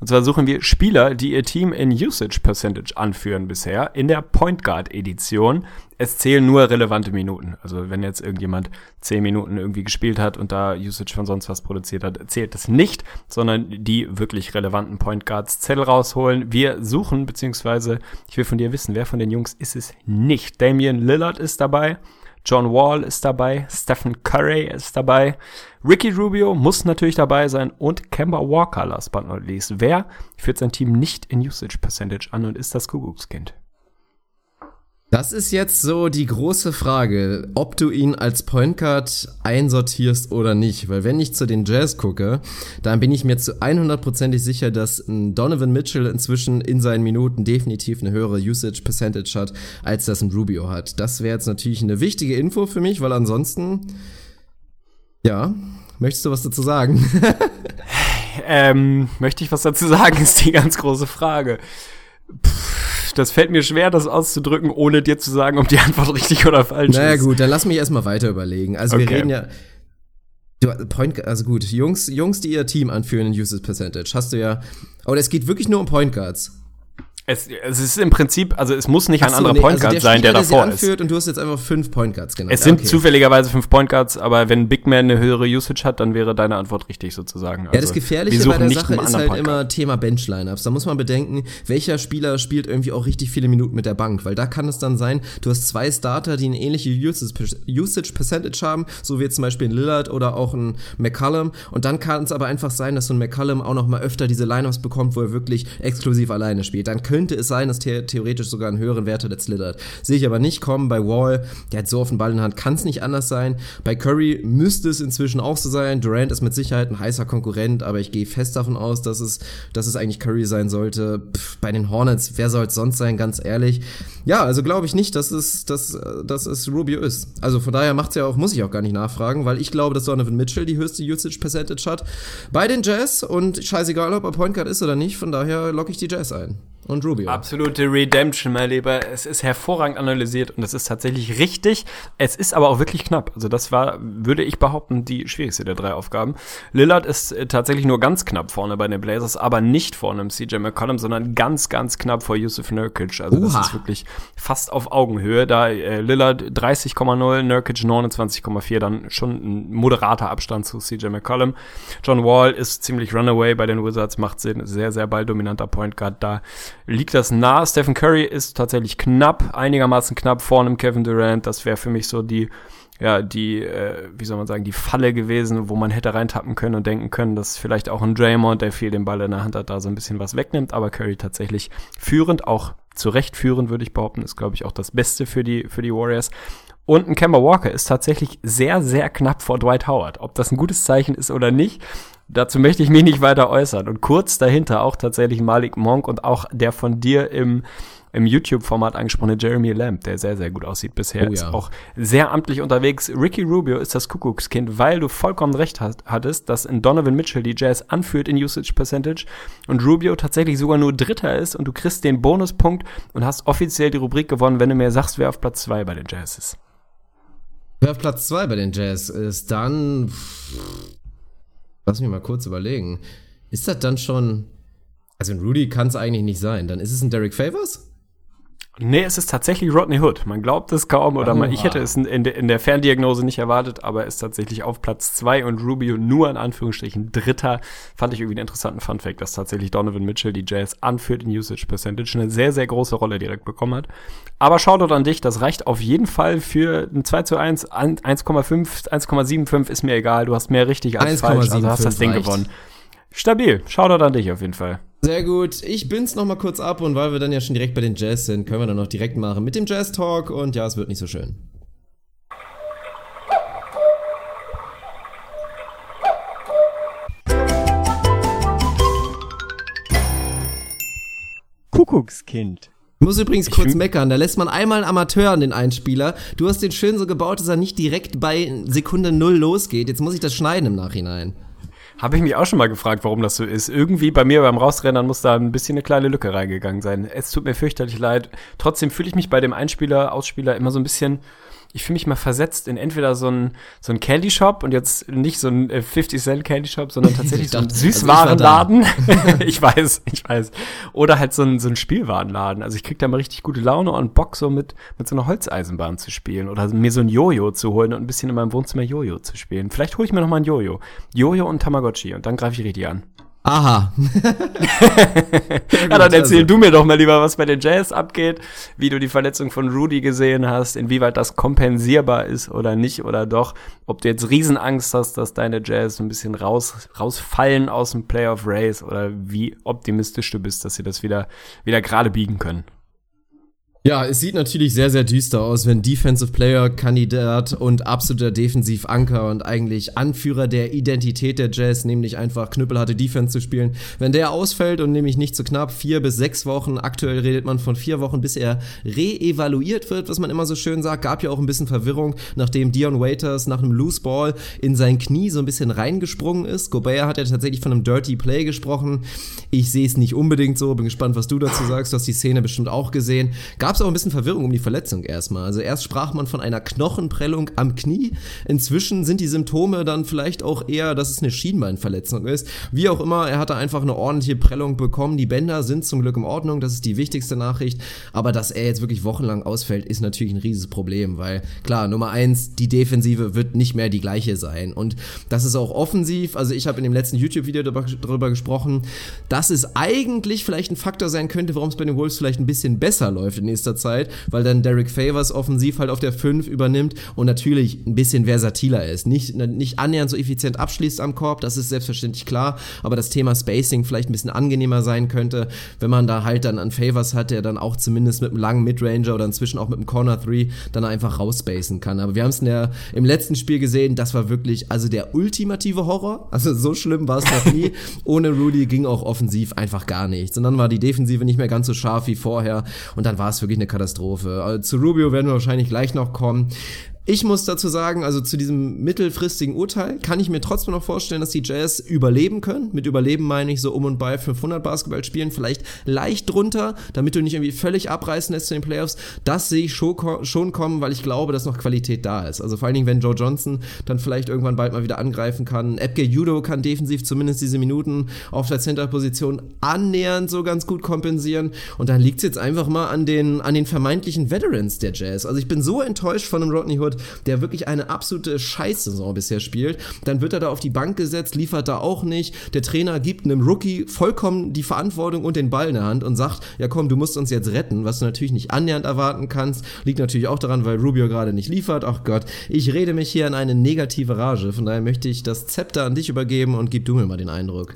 Und zwar suchen wir Spieler, die ihr Team in Usage Percentage anführen bisher in der Point Guard Edition. Es zählen nur relevante Minuten. Also wenn jetzt irgendjemand 10 Minuten irgendwie gespielt hat und da Usage von sonst was produziert hat, zählt das nicht, sondern die wirklich relevanten Point Guards Zettel rausholen. Wir suchen, beziehungsweise ich will von dir wissen, wer von den Jungs ist es nicht. Damian Lillard ist dabei. John Wall ist dabei, Stephen Curry ist dabei, Ricky Rubio muss natürlich dabei sein und Kemba Walker, last but not least. Wer führt sein Team nicht in Usage Percentage an und ist das Kuckuckskind? Das ist jetzt so die große Frage, ob du ihn als Point Guard einsortierst oder nicht. Weil wenn ich zu den Jazz gucke, dann bin ich mir zu 100%ig sicher, dass Donovan Mitchell inzwischen in seinen Minuten definitiv eine höhere Usage Percentage hat, als das ein Rubio hat. Das wäre jetzt natürlich eine wichtige Info für mich, weil ansonsten, ja, möchtest du was dazu sagen? [laughs] ähm, möchte ich was dazu sagen, ist die ganz große Frage. Pff das fällt mir schwer, das auszudrücken, ohne dir zu sagen, ob die Antwort richtig oder falsch naja, ist. Naja, gut, dann lass mich erstmal weiter überlegen. Also okay. wir reden ja. Du, Point, also gut, Jungs, Jungs, die ihr Team anführen in Usage Percentage, hast du ja. Aber es geht wirklich nur um Point Guards. Es, es ist im Prinzip, also es muss nicht ein so, anderer nee, Point Guard also der sein, Spieler, der davor der anführt ist. Und du hast jetzt einfach fünf Point Guards genannt. Es sind okay. zufälligerweise fünf Point Guards, aber wenn Big Man eine höhere Usage hat, dann wäre deine Antwort richtig sozusagen. Also, ja, das also, Gefährliche bei der Sache ist halt Point immer Thema Bench-Lineups. Da muss man bedenken, welcher Spieler spielt irgendwie auch richtig viele Minuten mit der Bank, weil da kann es dann sein, du hast zwei Starter, die eine ähnliche Usage Percentage haben, so wie zum Beispiel ein Lillard oder auch ein McCullum. Und dann kann es aber einfach sein, dass so ein McCullum auch noch mal öfter diese Lineups bekommt, wo er wirklich exklusiv alleine spielt. Dann könnte es sein, dass der theoretisch sogar einen höheren Wert hat als Lillard. Sehe ich aber nicht kommen. Bei Wall, der hat so auf den Ball in der Hand, kann es nicht anders sein. Bei Curry müsste es inzwischen auch so sein. Durant ist mit Sicherheit ein heißer Konkurrent, aber ich gehe fest davon aus, dass es, dass es eigentlich Curry sein sollte. Pff, bei den Hornets, wer soll es sonst sein, ganz ehrlich. Ja, also glaube ich nicht, dass es, dass, dass es Rubio ist. Also von daher macht's ja auch, muss ich auch gar nicht nachfragen, weil ich glaube, dass Donovan Mitchell die höchste Usage Percentage hat bei den Jazz und scheißegal, ob er Point Guard ist oder nicht, von daher locke ich die Jazz ein. Und Rubio. Absolute Redemption, mein Lieber. Es ist hervorragend analysiert und es ist tatsächlich richtig. Es ist aber auch wirklich knapp. Also das war, würde ich behaupten, die schwierigste der drei Aufgaben. Lillard ist äh, tatsächlich nur ganz knapp vorne bei den Blazers, aber nicht vorne im CJ McCollum, sondern ganz, ganz knapp vor Yusuf Nurkic. Also Uha. das ist wirklich fast auf Augenhöhe. Da äh, Lillard 30,0, Nurkic 29,4, dann schon ein moderater Abstand zu CJ McCollum. John Wall ist ziemlich Runaway bei den Wizards, macht Sinn, sehr, sehr balldominanter Point Guard da liegt das nah. Stephen Curry ist tatsächlich knapp, einigermaßen knapp vor einem Kevin Durant. Das wäre für mich so die, ja, die, äh, wie soll man sagen, die Falle gewesen, wo man hätte reintappen können und denken können, dass vielleicht auch ein Draymond, der viel den Ball in der Hand hat, da so ein bisschen was wegnimmt. Aber Curry tatsächlich führend, auch zu Recht führend, würde ich behaupten, ist, glaube ich, auch das Beste für die, für die Warriors. Und ein Kemba Walker ist tatsächlich sehr, sehr knapp vor Dwight Howard. Ob das ein gutes Zeichen ist oder nicht, Dazu möchte ich mich nicht weiter äußern. Und kurz dahinter auch tatsächlich Malik Monk und auch der von dir im, im YouTube-Format angesprochene Jeremy Lamb, der sehr, sehr gut aussieht bisher. Oh, ja. Ist auch sehr amtlich unterwegs. Ricky Rubio ist das Kuckuckskind, weil du vollkommen recht hast, hattest, dass in Donovan Mitchell die Jazz anführt in Usage Percentage und Rubio tatsächlich sogar nur Dritter ist und du kriegst den Bonuspunkt und hast offiziell die Rubrik gewonnen, wenn du mir sagst, wer auf Platz zwei bei den Jazz ist. Wer auf Platz zwei bei den Jazz ist, dann Lass mich mal kurz überlegen. Ist das dann schon. Also ein Rudy kann es eigentlich nicht sein. Dann ist es ein Derek Favors? Nee, es ist tatsächlich Rodney Hood. Man glaubt es kaum oder man, ich hätte es in, de, in, der Ferndiagnose nicht erwartet, aber ist tatsächlich auf Platz zwei und Rubio nur in Anführungsstrichen Dritter. Fand ich irgendwie einen interessanten Funfact, dass tatsächlich Donovan Mitchell die Jazz anführt in Usage Percentage, eine sehr, sehr große Rolle direkt bekommen hat. Aber schau dort an dich, das reicht auf jeden Fall für ein 2 zu 1, 1,5, 1,75 ist mir egal, du hast mehr richtig als falsch, also hast das Ding reicht. gewonnen. Stabil, schau dort an dich auf jeden Fall. Sehr gut. Ich bin's noch mal kurz ab und weil wir dann ja schon direkt bei den Jazz sind, können wir dann noch direkt machen mit dem Jazz Talk und ja, es wird nicht so schön. Kuckuckskind. Ich muss übrigens kurz meckern, da lässt man einmal einen Amateur an den Einspieler. Du hast den schön so gebaut, dass er nicht direkt bei Sekunde Null losgeht. Jetzt muss ich das schneiden im Nachhinein. Habe ich mich auch schon mal gefragt, warum das so ist. Irgendwie bei mir beim Rausrennen muss da ein bisschen eine kleine Lücke reingegangen sein. Es tut mir fürchterlich leid. Trotzdem fühle ich mich bei dem Einspieler, Ausspieler immer so ein bisschen ich fühle mich mal versetzt in entweder so ein, so ein Candy Shop und jetzt nicht so ein 50 äh, Cent Candy Shop, sondern [laughs] tatsächlich so ein Süßwarenladen. Also ich, [laughs] ich weiß, ich weiß. Oder halt so ein, so ein Spielwarenladen. Also ich krieg da mal richtig gute Laune und Bock so mit, mit so einer Holzeisenbahn zu spielen oder mir so ein Jojo zu holen und ein bisschen in meinem Wohnzimmer Jojo zu spielen. Vielleicht hole ich mir noch mal ein Jojo. Jojo und Tamagotchi und dann greife ich richtig an. Aha. [laughs] ja, dann erzähl also. du mir doch mal lieber, was bei den Jazz abgeht, wie du die Verletzung von Rudy gesehen hast, inwieweit das kompensierbar ist oder nicht oder doch, ob du jetzt Riesenangst hast, dass deine Jazz ein bisschen raus, rausfallen aus dem Playoff Race oder wie optimistisch du bist, dass sie das wieder, wieder gerade biegen können. Ja, es sieht natürlich sehr, sehr düster aus, wenn Defensive Player Kandidat und absoluter Defensivanker und eigentlich Anführer der Identität der Jazz, nämlich einfach knüppelharte Defense zu spielen, wenn der ausfällt und nämlich nicht zu so knapp vier bis sechs Wochen, aktuell redet man von vier Wochen, bis er reevaluiert wird, was man immer so schön sagt, gab ja auch ein bisschen Verwirrung, nachdem Dion Waiters nach einem Loose Ball in sein Knie so ein bisschen reingesprungen ist. Gobert hat ja tatsächlich von einem Dirty Play gesprochen. Ich sehe es nicht unbedingt so, bin gespannt, was du dazu sagst, du hast die Szene bestimmt auch gesehen. Gab es auch ein bisschen Verwirrung um die Verletzung erstmal. Also erst sprach man von einer Knochenprellung am Knie. Inzwischen sind die Symptome dann vielleicht auch eher, dass es eine Schienbeinverletzung ist. Wie auch immer, er hatte einfach eine ordentliche Prellung bekommen. Die Bänder sind zum Glück in Ordnung. Das ist die wichtigste Nachricht. Aber dass er jetzt wirklich wochenlang ausfällt, ist natürlich ein riesiges Problem, weil klar, Nummer eins, die Defensive wird nicht mehr die gleiche sein. Und das ist auch offensiv. Also ich habe in dem letzten YouTube-Video darüber gesprochen, dass es eigentlich vielleicht ein Faktor sein könnte, warum es bei den Wolves vielleicht ein bisschen besser läuft in nächster nächster Zeit, weil dann Derek Favors offensiv halt auf der 5 übernimmt und natürlich ein bisschen versatiler ist. Nicht, nicht annähernd so effizient abschließt am Korb, das ist selbstverständlich klar, aber das Thema Spacing vielleicht ein bisschen angenehmer sein könnte, wenn man da halt dann an Favors hat, der dann auch zumindest mit einem langen Midranger oder inzwischen auch mit einem Corner 3 dann einfach rausspacen kann. Aber wir haben es im letzten Spiel gesehen, das war wirklich also der ultimative Horror. Also so schlimm war es noch nie. [laughs] Ohne Rudy ging auch offensiv einfach gar nichts. Und dann war die Defensive nicht mehr ganz so scharf wie vorher und dann war es wirklich eine Katastrophe. Also zu Rubio werden wir wahrscheinlich gleich noch kommen. Ich muss dazu sagen, also zu diesem mittelfristigen Urteil kann ich mir trotzdem noch vorstellen, dass die Jazz überleben können. Mit überleben meine ich so um und bei 500 Basketball spielen, vielleicht leicht drunter, damit du nicht irgendwie völlig abreißen lässt zu den Playoffs. Das sehe ich schon, kommen, weil ich glaube, dass noch Qualität da ist. Also vor allen Dingen, wenn Joe Johnson dann vielleicht irgendwann bald mal wieder angreifen kann. Ebke Judo kann defensiv zumindest diese Minuten auf der Center-Position annähernd so ganz gut kompensieren. Und dann liegt es jetzt einfach mal an den, an den vermeintlichen Veterans der Jazz. Also ich bin so enttäuscht von einem Rodney Hood, der wirklich eine absolute Scheißsaison bisher spielt. Dann wird er da auf die Bank gesetzt, liefert da auch nicht. Der Trainer gibt einem Rookie vollkommen die Verantwortung und den Ball in der Hand und sagt, ja komm, du musst uns jetzt retten, was du natürlich nicht annähernd erwarten kannst. Liegt natürlich auch daran, weil Rubio gerade nicht liefert. Ach Gott, ich rede mich hier in eine negative Rage. Von daher möchte ich das Zepter an dich übergeben und gib du mir mal den Eindruck.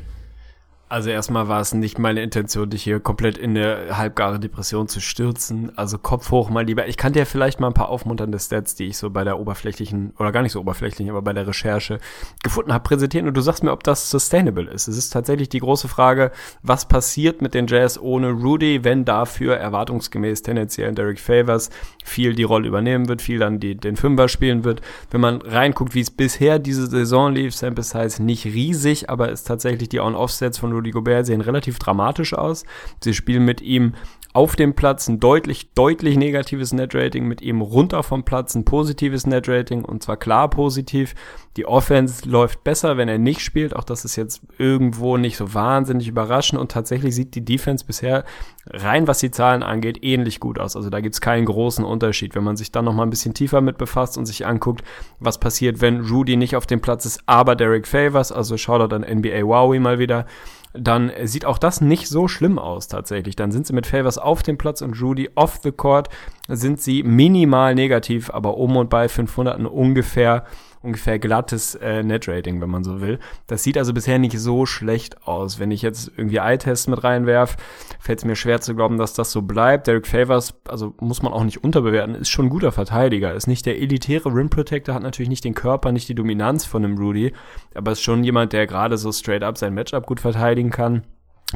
Also erstmal war es nicht meine Intention, dich hier komplett in eine halbgare Depression zu stürzen. Also Kopf hoch mal lieber. Ich kann dir vielleicht mal ein paar aufmunternde Stats, die ich so bei der oberflächlichen, oder gar nicht so oberflächlichen, aber bei der Recherche gefunden habe, präsentieren. Und du sagst mir, ob das sustainable ist. Es ist tatsächlich die große Frage, was passiert mit den Jazz ohne Rudy, wenn dafür erwartungsgemäß tendenziell Derek Favors viel die Rolle übernehmen wird, viel dann die, den Fünfer spielen wird. Wenn man reinguckt, wie es bisher diese Saison lief, Sample Size nicht riesig, aber ist tatsächlich die On-Off-Sets von Rudy Gobert sehen relativ dramatisch aus. Sie spielen mit ihm auf dem Platz ein deutlich, deutlich negatives Netrating, mit ihm runter vom Platz ein positives Netrating und zwar klar positiv. Die Offense läuft besser, wenn er nicht spielt. Auch das ist jetzt irgendwo nicht so wahnsinnig überraschend und tatsächlich sieht die Defense bisher rein, was die Zahlen angeht, ähnlich gut aus. Also da gibt's keinen großen Unterschied. Wenn man sich dann nochmal ein bisschen tiefer mit befasst und sich anguckt, was passiert, wenn Rudy nicht auf dem Platz ist, aber Derek Favors, also Shoutout an NBA Wowie mal wieder, dann sieht auch das nicht so schlimm aus tatsächlich. Dann sind sie mit Favors auf dem Platz und Judy off the court sind sie minimal negativ, aber um und bei 500 ungefähr ungefähr glattes äh, Netrating, wenn man so will. Das sieht also bisher nicht so schlecht aus. Wenn ich jetzt irgendwie Eye-Tests mit reinwerf, fällt es mir schwer zu glauben, dass das so bleibt. Derek Favors, also muss man auch nicht unterbewerten, ist schon ein guter Verteidiger. Ist nicht der elitäre Rim Protector, hat natürlich nicht den Körper, nicht die Dominanz von einem Rudy, aber ist schon jemand, der gerade so straight up sein Matchup gut verteidigen kann.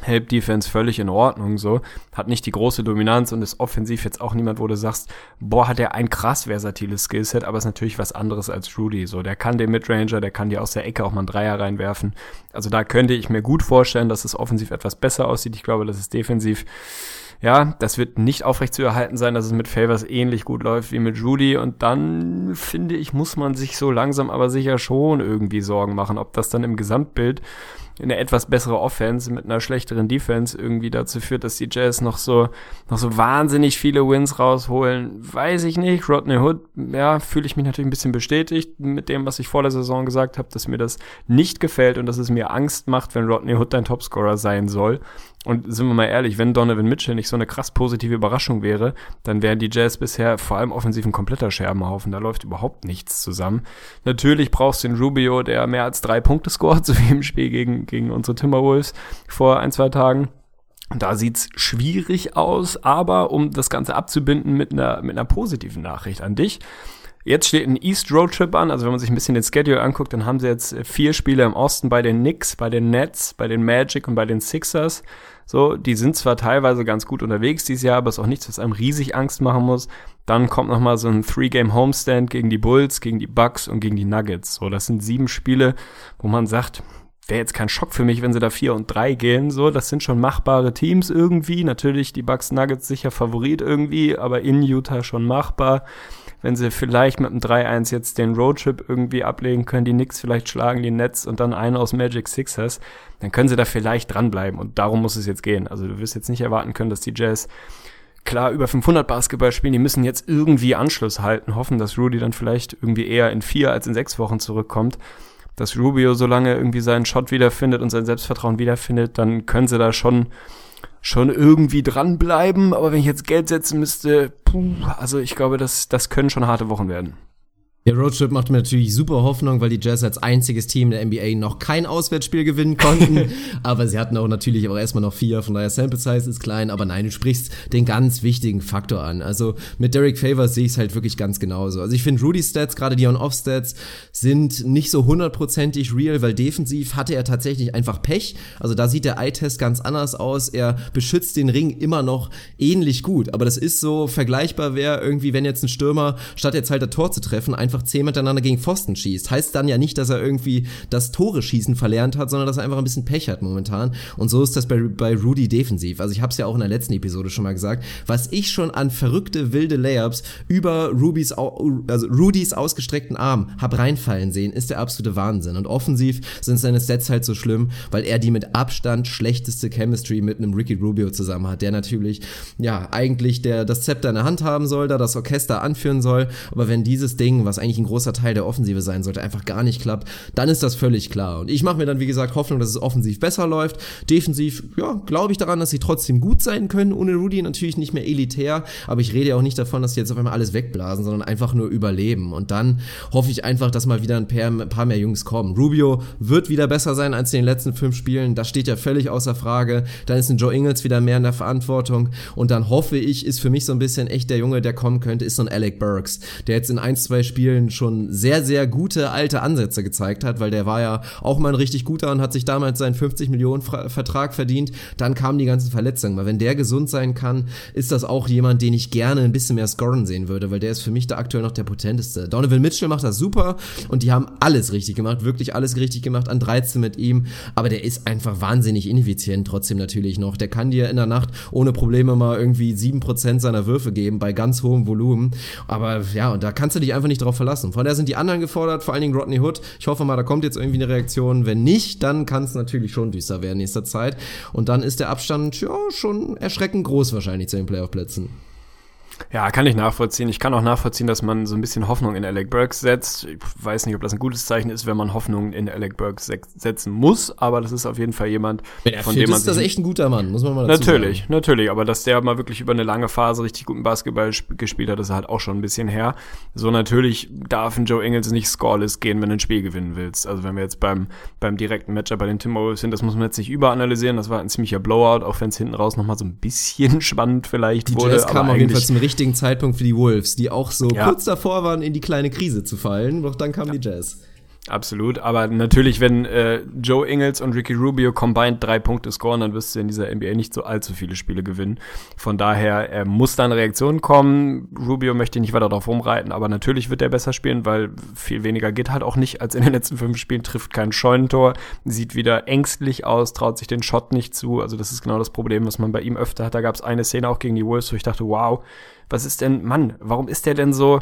Help Defense völlig in Ordnung, so. Hat nicht die große Dominanz und ist offensiv jetzt auch niemand, wo du sagst, boah, hat er ein krass versatiles Skillset, aber ist natürlich was anderes als Rudy, so. Der kann den Midranger, der kann dir aus der Ecke auch mal einen Dreier reinwerfen. Also da könnte ich mir gut vorstellen, dass es offensiv etwas besser aussieht. Ich glaube, dass es defensiv ja, das wird nicht aufrecht zu erhalten sein, dass es mit Favors ähnlich gut läuft wie mit Judy. Und dann, finde ich, muss man sich so langsam aber sicher schon irgendwie Sorgen machen, ob das dann im Gesamtbild eine etwas bessere Offense mit einer schlechteren Defense irgendwie dazu führt, dass die Jazz noch so, noch so wahnsinnig viele Wins rausholen, weiß ich nicht. Rodney Hood, ja, fühle ich mich natürlich ein bisschen bestätigt mit dem, was ich vor der Saison gesagt habe, dass mir das nicht gefällt und dass es mir Angst macht, wenn Rodney Hood dein Topscorer sein soll. Und sind wir mal ehrlich, wenn Donovan Mitchell nicht so eine krass positive Überraschung wäre, dann wären die Jazz bisher vor allem offensiv ein kompletter Scherbenhaufen. Da läuft überhaupt nichts zusammen. Natürlich brauchst du den Rubio, der mehr als drei Punkte scoret, [laughs] so wie im Spiel gegen, gegen unsere Timberwolves vor ein, zwei Tagen. Da sieht's schwierig aus, aber um das Ganze abzubinden mit einer, mit einer positiven Nachricht an dich. Jetzt steht ein East Road Trip an, also wenn man sich ein bisschen den Schedule anguckt, dann haben sie jetzt vier Spiele im Osten bei den Knicks, bei den Nets, bei den Magic und bei den Sixers. So, die sind zwar teilweise ganz gut unterwegs dieses Jahr, aber ist auch nichts, was einem riesig Angst machen muss. Dann kommt noch mal so ein Three-Game Homestand gegen die Bulls, gegen die Bucks und gegen die Nuggets. So, das sind sieben Spiele, wo man sagt, wäre jetzt kein Schock für mich, wenn sie da vier und drei gehen. So, das sind schon machbare Teams irgendwie. Natürlich die Bucks Nuggets sicher Favorit irgendwie, aber in Utah schon machbar. Wenn sie vielleicht mit einem 3-1 jetzt den Roadtrip irgendwie ablegen können, die Knicks vielleicht schlagen, die Nets und dann einen aus Magic Sixers, dann können sie da vielleicht dranbleiben und darum muss es jetzt gehen. Also du wirst jetzt nicht erwarten können, dass die Jazz klar über 500 Basketball spielen, die müssen jetzt irgendwie Anschluss halten, hoffen, dass Rudy dann vielleicht irgendwie eher in vier als in sechs Wochen zurückkommt. Dass Rubio solange irgendwie seinen Shot wiederfindet und sein Selbstvertrauen wiederfindet, dann können sie da schon schon irgendwie dranbleiben. Aber wenn ich jetzt Geld setzen müsste, puh, also ich glaube, das, das können schon harte Wochen werden. Der Roadtrip macht mir natürlich super Hoffnung, weil die Jazz als einziges Team der NBA noch kein Auswärtsspiel gewinnen konnten. [laughs] aber sie hatten auch natürlich auch erstmal noch vier, von daher Sample Size ist klein. Aber nein, du sprichst den ganz wichtigen Faktor an. Also mit Derek Favors sehe ich es halt wirklich ganz genauso. Also ich finde Rudy's Stats, gerade die On-Off-Stats, sind nicht so hundertprozentig real, weil defensiv hatte er tatsächlich einfach Pech. Also da sieht der Eye-Test ganz anders aus. Er beschützt den Ring immer noch ähnlich gut. Aber das ist so vergleichbar wäre irgendwie, wenn jetzt ein Stürmer, statt jetzt halt das Tor zu treffen, einfach einfach zehn miteinander gegen Pfosten schießt. Heißt dann ja nicht, dass er irgendwie das Tore schießen verlernt hat, sondern dass er einfach ein bisschen Pech hat momentan. Und so ist das bei, bei Rudy defensiv. Also ich habe es ja auch in der letzten Episode schon mal gesagt, was ich schon an verrückte wilde Layups über Rubys, also Rudys ausgestreckten Arm hab reinfallen sehen, ist der absolute Wahnsinn. Und offensiv sind seine Stats halt so schlimm, weil er die mit Abstand schlechteste Chemistry mit einem Ricky Rubio zusammen hat, der natürlich ja eigentlich der das Zepter in der Hand haben soll, da das Orchester anführen soll. Aber wenn dieses Ding, was eigentlich ein großer Teil der Offensive sein sollte, einfach gar nicht klappt, dann ist das völlig klar. Und ich mache mir dann, wie gesagt, Hoffnung, dass es offensiv besser läuft. Defensiv, ja, glaube ich daran, dass sie trotzdem gut sein können. Ohne Rudy natürlich nicht mehr elitär, aber ich rede ja auch nicht davon, dass sie jetzt auf einmal alles wegblasen, sondern einfach nur überleben. Und dann hoffe ich einfach, dass mal wieder ein paar, ein paar mehr Jungs kommen. Rubio wird wieder besser sein als in den letzten fünf Spielen. Das steht ja völlig außer Frage. Dann ist ein Joe Ingles wieder mehr in der Verantwortung. Und dann hoffe ich, ist für mich so ein bisschen echt der Junge, der kommen könnte, ist so ein Alec Burks, der jetzt in ein, zwei Spielen Spielen schon sehr, sehr gute alte Ansätze gezeigt hat, weil der war ja auch mal ein richtig guter und hat sich damals seinen 50 Millionen Vertrag verdient. Dann kamen die ganzen Verletzungen. Weil wenn der gesund sein kann, ist das auch jemand, den ich gerne ein bisschen mehr scoren sehen würde, weil der ist für mich da aktuell noch der potenteste. Donovan Mitchell macht das super und die haben alles richtig gemacht, wirklich alles richtig gemacht an 13 mit ihm, aber der ist einfach wahnsinnig ineffizient trotzdem natürlich noch. Der kann dir in der Nacht ohne Probleme mal irgendwie 7% seiner Würfe geben bei ganz hohem Volumen, aber ja, und da kannst du dich einfach nicht drauf verlassen verlassen. Von daher sind die anderen gefordert, vor allen Dingen Rodney Hood. Ich hoffe mal, da kommt jetzt irgendwie eine Reaktion. Wenn nicht, dann kann es natürlich schon düster werden in nächster Zeit. Und dann ist der Abstand ja schon erschreckend groß wahrscheinlich zu den Playoff-Plätzen. Ja, kann ich nachvollziehen. Ich kann auch nachvollziehen, dass man so ein bisschen Hoffnung in Alec Burks setzt. Ich weiß nicht, ob das ein gutes Zeichen ist, wenn man Hoffnung in Alec Burks setzen muss, aber das ist auf jeden Fall jemand, wenn er von dem man ist das echt ein guter Mann, muss man mal dazu Natürlich, sagen. natürlich, aber dass der mal wirklich über eine lange Phase richtig guten Basketball gespielt hat, ist halt auch schon ein bisschen her. So natürlich darf ein Joe Ingles nicht scoreless gehen, wenn du ein Spiel gewinnen willst. Also wenn wir jetzt beim beim direkten Matchup bei den Timberwolves sind, das muss man jetzt nicht überanalysieren, das war ein ziemlicher Blowout, auch wenn es hinten raus nochmal so ein bisschen [laughs] spannend vielleicht Die wurde. Jazz kam auf jeden Fall zum richtigen Zeitpunkt für die Wolves, die auch so ja. kurz davor waren, in die kleine Krise zu fallen. Doch dann kam ja. die Jazz. Absolut, aber natürlich, wenn äh, Joe Ingles und Ricky Rubio combined drei Punkte scoren, dann wirst du in dieser NBA nicht so allzu viele Spiele gewinnen. Von daher äh, muss da eine Reaktion kommen. Rubio möchte nicht weiter darauf rumreiten, aber natürlich wird er besser spielen, weil viel weniger geht halt auch nicht als in den letzten fünf Spielen, trifft kein Scheunentor, sieht wieder ängstlich aus, traut sich den Shot nicht zu. Also das ist genau das Problem, was man bei ihm öfter hat. Da gab es eine Szene auch gegen die Wolves, wo ich dachte, wow, was ist denn, Mann, warum ist der denn so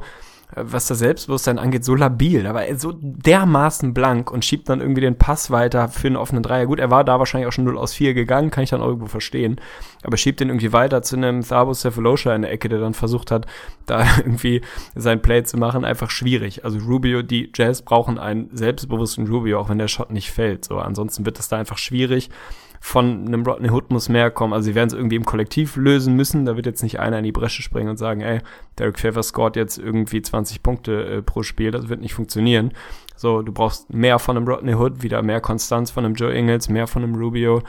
was das Selbstbewusstsein angeht, so labil. Aber so dermaßen blank und schiebt dann irgendwie den Pass weiter für einen offenen Dreier. Gut, er war da wahrscheinlich auch schon 0 aus 4 gegangen, kann ich dann irgendwo verstehen. Aber schiebt den irgendwie weiter zu einem Thabo Cephalosha in der Ecke, der dann versucht hat, da [laughs] irgendwie sein Play zu machen. Einfach schwierig. Also Rubio, die Jazz brauchen einen selbstbewussten Rubio, auch wenn der Shot nicht fällt. So, ansonsten wird das da einfach schwierig von einem Rodney Hood muss mehr kommen. Also sie werden es irgendwie im Kollektiv lösen müssen. Da wird jetzt nicht einer in die Bresche springen und sagen, ey, Derek Favors scored jetzt irgendwie 20 Punkte äh, pro Spiel. Das wird nicht funktionieren. So, du brauchst mehr von einem Rodney Hood, wieder mehr Konstanz von einem Joe Ingles, mehr von einem Rubio,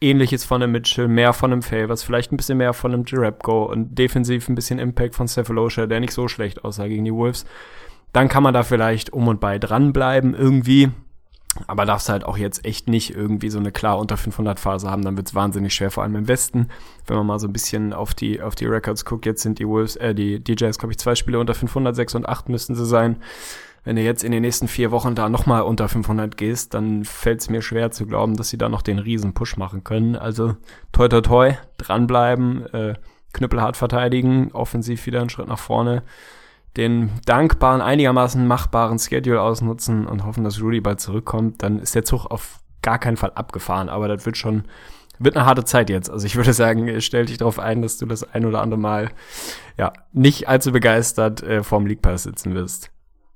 ähnliches von einem Mitchell, mehr von einem Favors, vielleicht ein bisschen mehr von einem Jerebko und defensiv ein bisschen Impact von Cephalosha, der nicht so schlecht aussah gegen die Wolves. Dann kann man da vielleicht um und bei dranbleiben irgendwie. Aber darfst halt auch jetzt echt nicht irgendwie so eine klar unter 500 Phase haben, dann wird's wahnsinnig schwer, vor allem im Westen. Wenn man mal so ein bisschen auf die, auf die Records guckt, jetzt sind die Wolves, äh, die DJs, glaube ich, zwei Spiele unter 500, 6 und 8 müssten sie sein. Wenn du jetzt in den nächsten vier Wochen da nochmal unter 500 gehst, dann fällt's mir schwer zu glauben, dass sie da noch den riesen Push machen können. Also toi toi toi, dranbleiben, äh, knüppelhart verteidigen, offensiv wieder einen Schritt nach vorne den dankbaren, einigermaßen machbaren Schedule ausnutzen und hoffen, dass Rudy bald zurückkommt, dann ist der Zug auf gar keinen Fall abgefahren. Aber das wird schon, wird eine harte Zeit jetzt. Also ich würde [laughs] sagen, stell dich darauf ein, dass du das ein oder andere Mal, ja, nicht allzu begeistert äh, vorm League Pass sitzen wirst.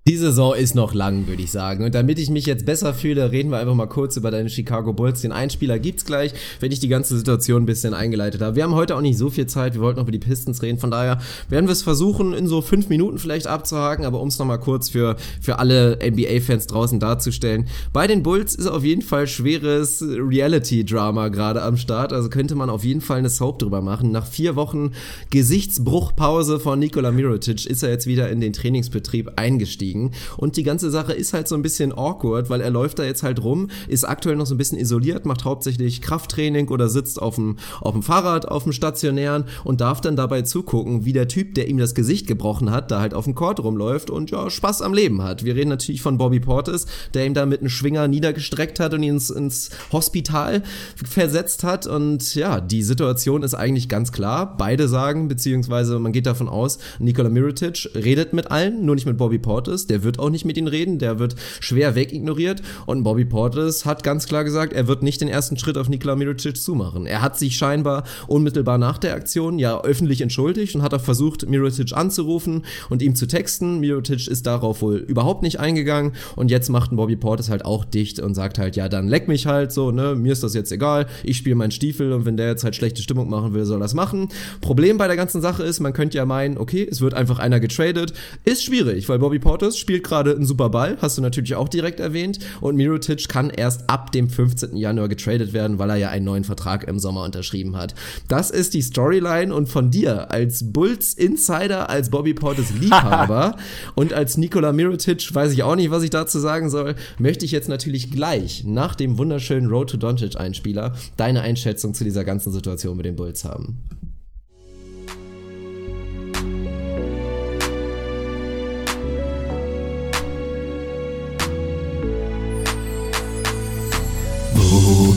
Die Saison ist noch lang, würde ich sagen. Und damit ich mich jetzt besser fühle, reden wir einfach mal kurz über deine Chicago Bulls. Den Einspieler gibt's gleich, wenn ich die ganze Situation ein bisschen eingeleitet habe. Wir haben heute auch nicht so viel Zeit. Wir wollten noch über die Pistons reden. Von daher werden wir es versuchen, in so fünf Minuten vielleicht abzuhaken. Aber um es nochmal kurz für, für alle NBA-Fans draußen darzustellen. Bei den Bulls ist auf jeden Fall schweres Reality-Drama gerade am Start. Also könnte man auf jeden Fall eine Soap drüber machen. Nach vier Wochen Gesichtsbruchpause von Nikola Mirotic ist er jetzt wieder in den Trainingsbetrieb eingestiegen kriegen. Und die ganze Sache ist halt so ein bisschen awkward, weil er läuft da jetzt halt rum, ist aktuell noch so ein bisschen isoliert, macht hauptsächlich Krafttraining oder sitzt auf dem, auf dem Fahrrad, auf dem stationären und darf dann dabei zugucken, wie der Typ, der ihm das Gesicht gebrochen hat, da halt auf dem Court rumläuft und ja, Spaß am Leben hat. Wir reden natürlich von Bobby Portis, der ihm da mit einem Schwinger niedergestreckt hat und ihn ins, ins Hospital versetzt hat und ja, die Situation ist eigentlich ganz klar. Beide sagen, beziehungsweise man geht davon aus, Nikola Mirotic redet mit allen, nur nicht mit Bobby Portis der wird auch nicht mit ihnen reden, der wird schwer wegignoriert und Bobby Portis hat ganz klar gesagt, er wird nicht den ersten Schritt auf Nikola Mirotic zumachen. Er hat sich scheinbar unmittelbar nach der Aktion ja öffentlich entschuldigt und hat auch versucht, Mirotic anzurufen und ihm zu texten. Mirotic ist darauf wohl überhaupt nicht eingegangen und jetzt macht ein Bobby Portis halt auch dicht und sagt halt, ja, dann leck mich halt so, ne, mir ist das jetzt egal, ich spiele meinen Stiefel und wenn der jetzt halt schlechte Stimmung machen will, soll das machen. Problem bei der ganzen Sache ist, man könnte ja meinen, okay, es wird einfach einer getradet. Ist schwierig, weil Bobby Portis Davis spielt gerade einen super Ball, hast du natürlich auch direkt erwähnt. Und Mirotic kann erst ab dem 15. Januar getradet werden, weil er ja einen neuen Vertrag im Sommer unterschrieben hat. Das ist die Storyline und von dir als Bulls Insider, als Bobby Portis Liebhaber [laughs] und als Nikola Mirotic, weiß ich auch nicht, was ich dazu sagen soll, möchte ich jetzt natürlich gleich nach dem wunderschönen Road to Doncic Einspieler deine Einschätzung zu dieser ganzen Situation mit den Bulls haben.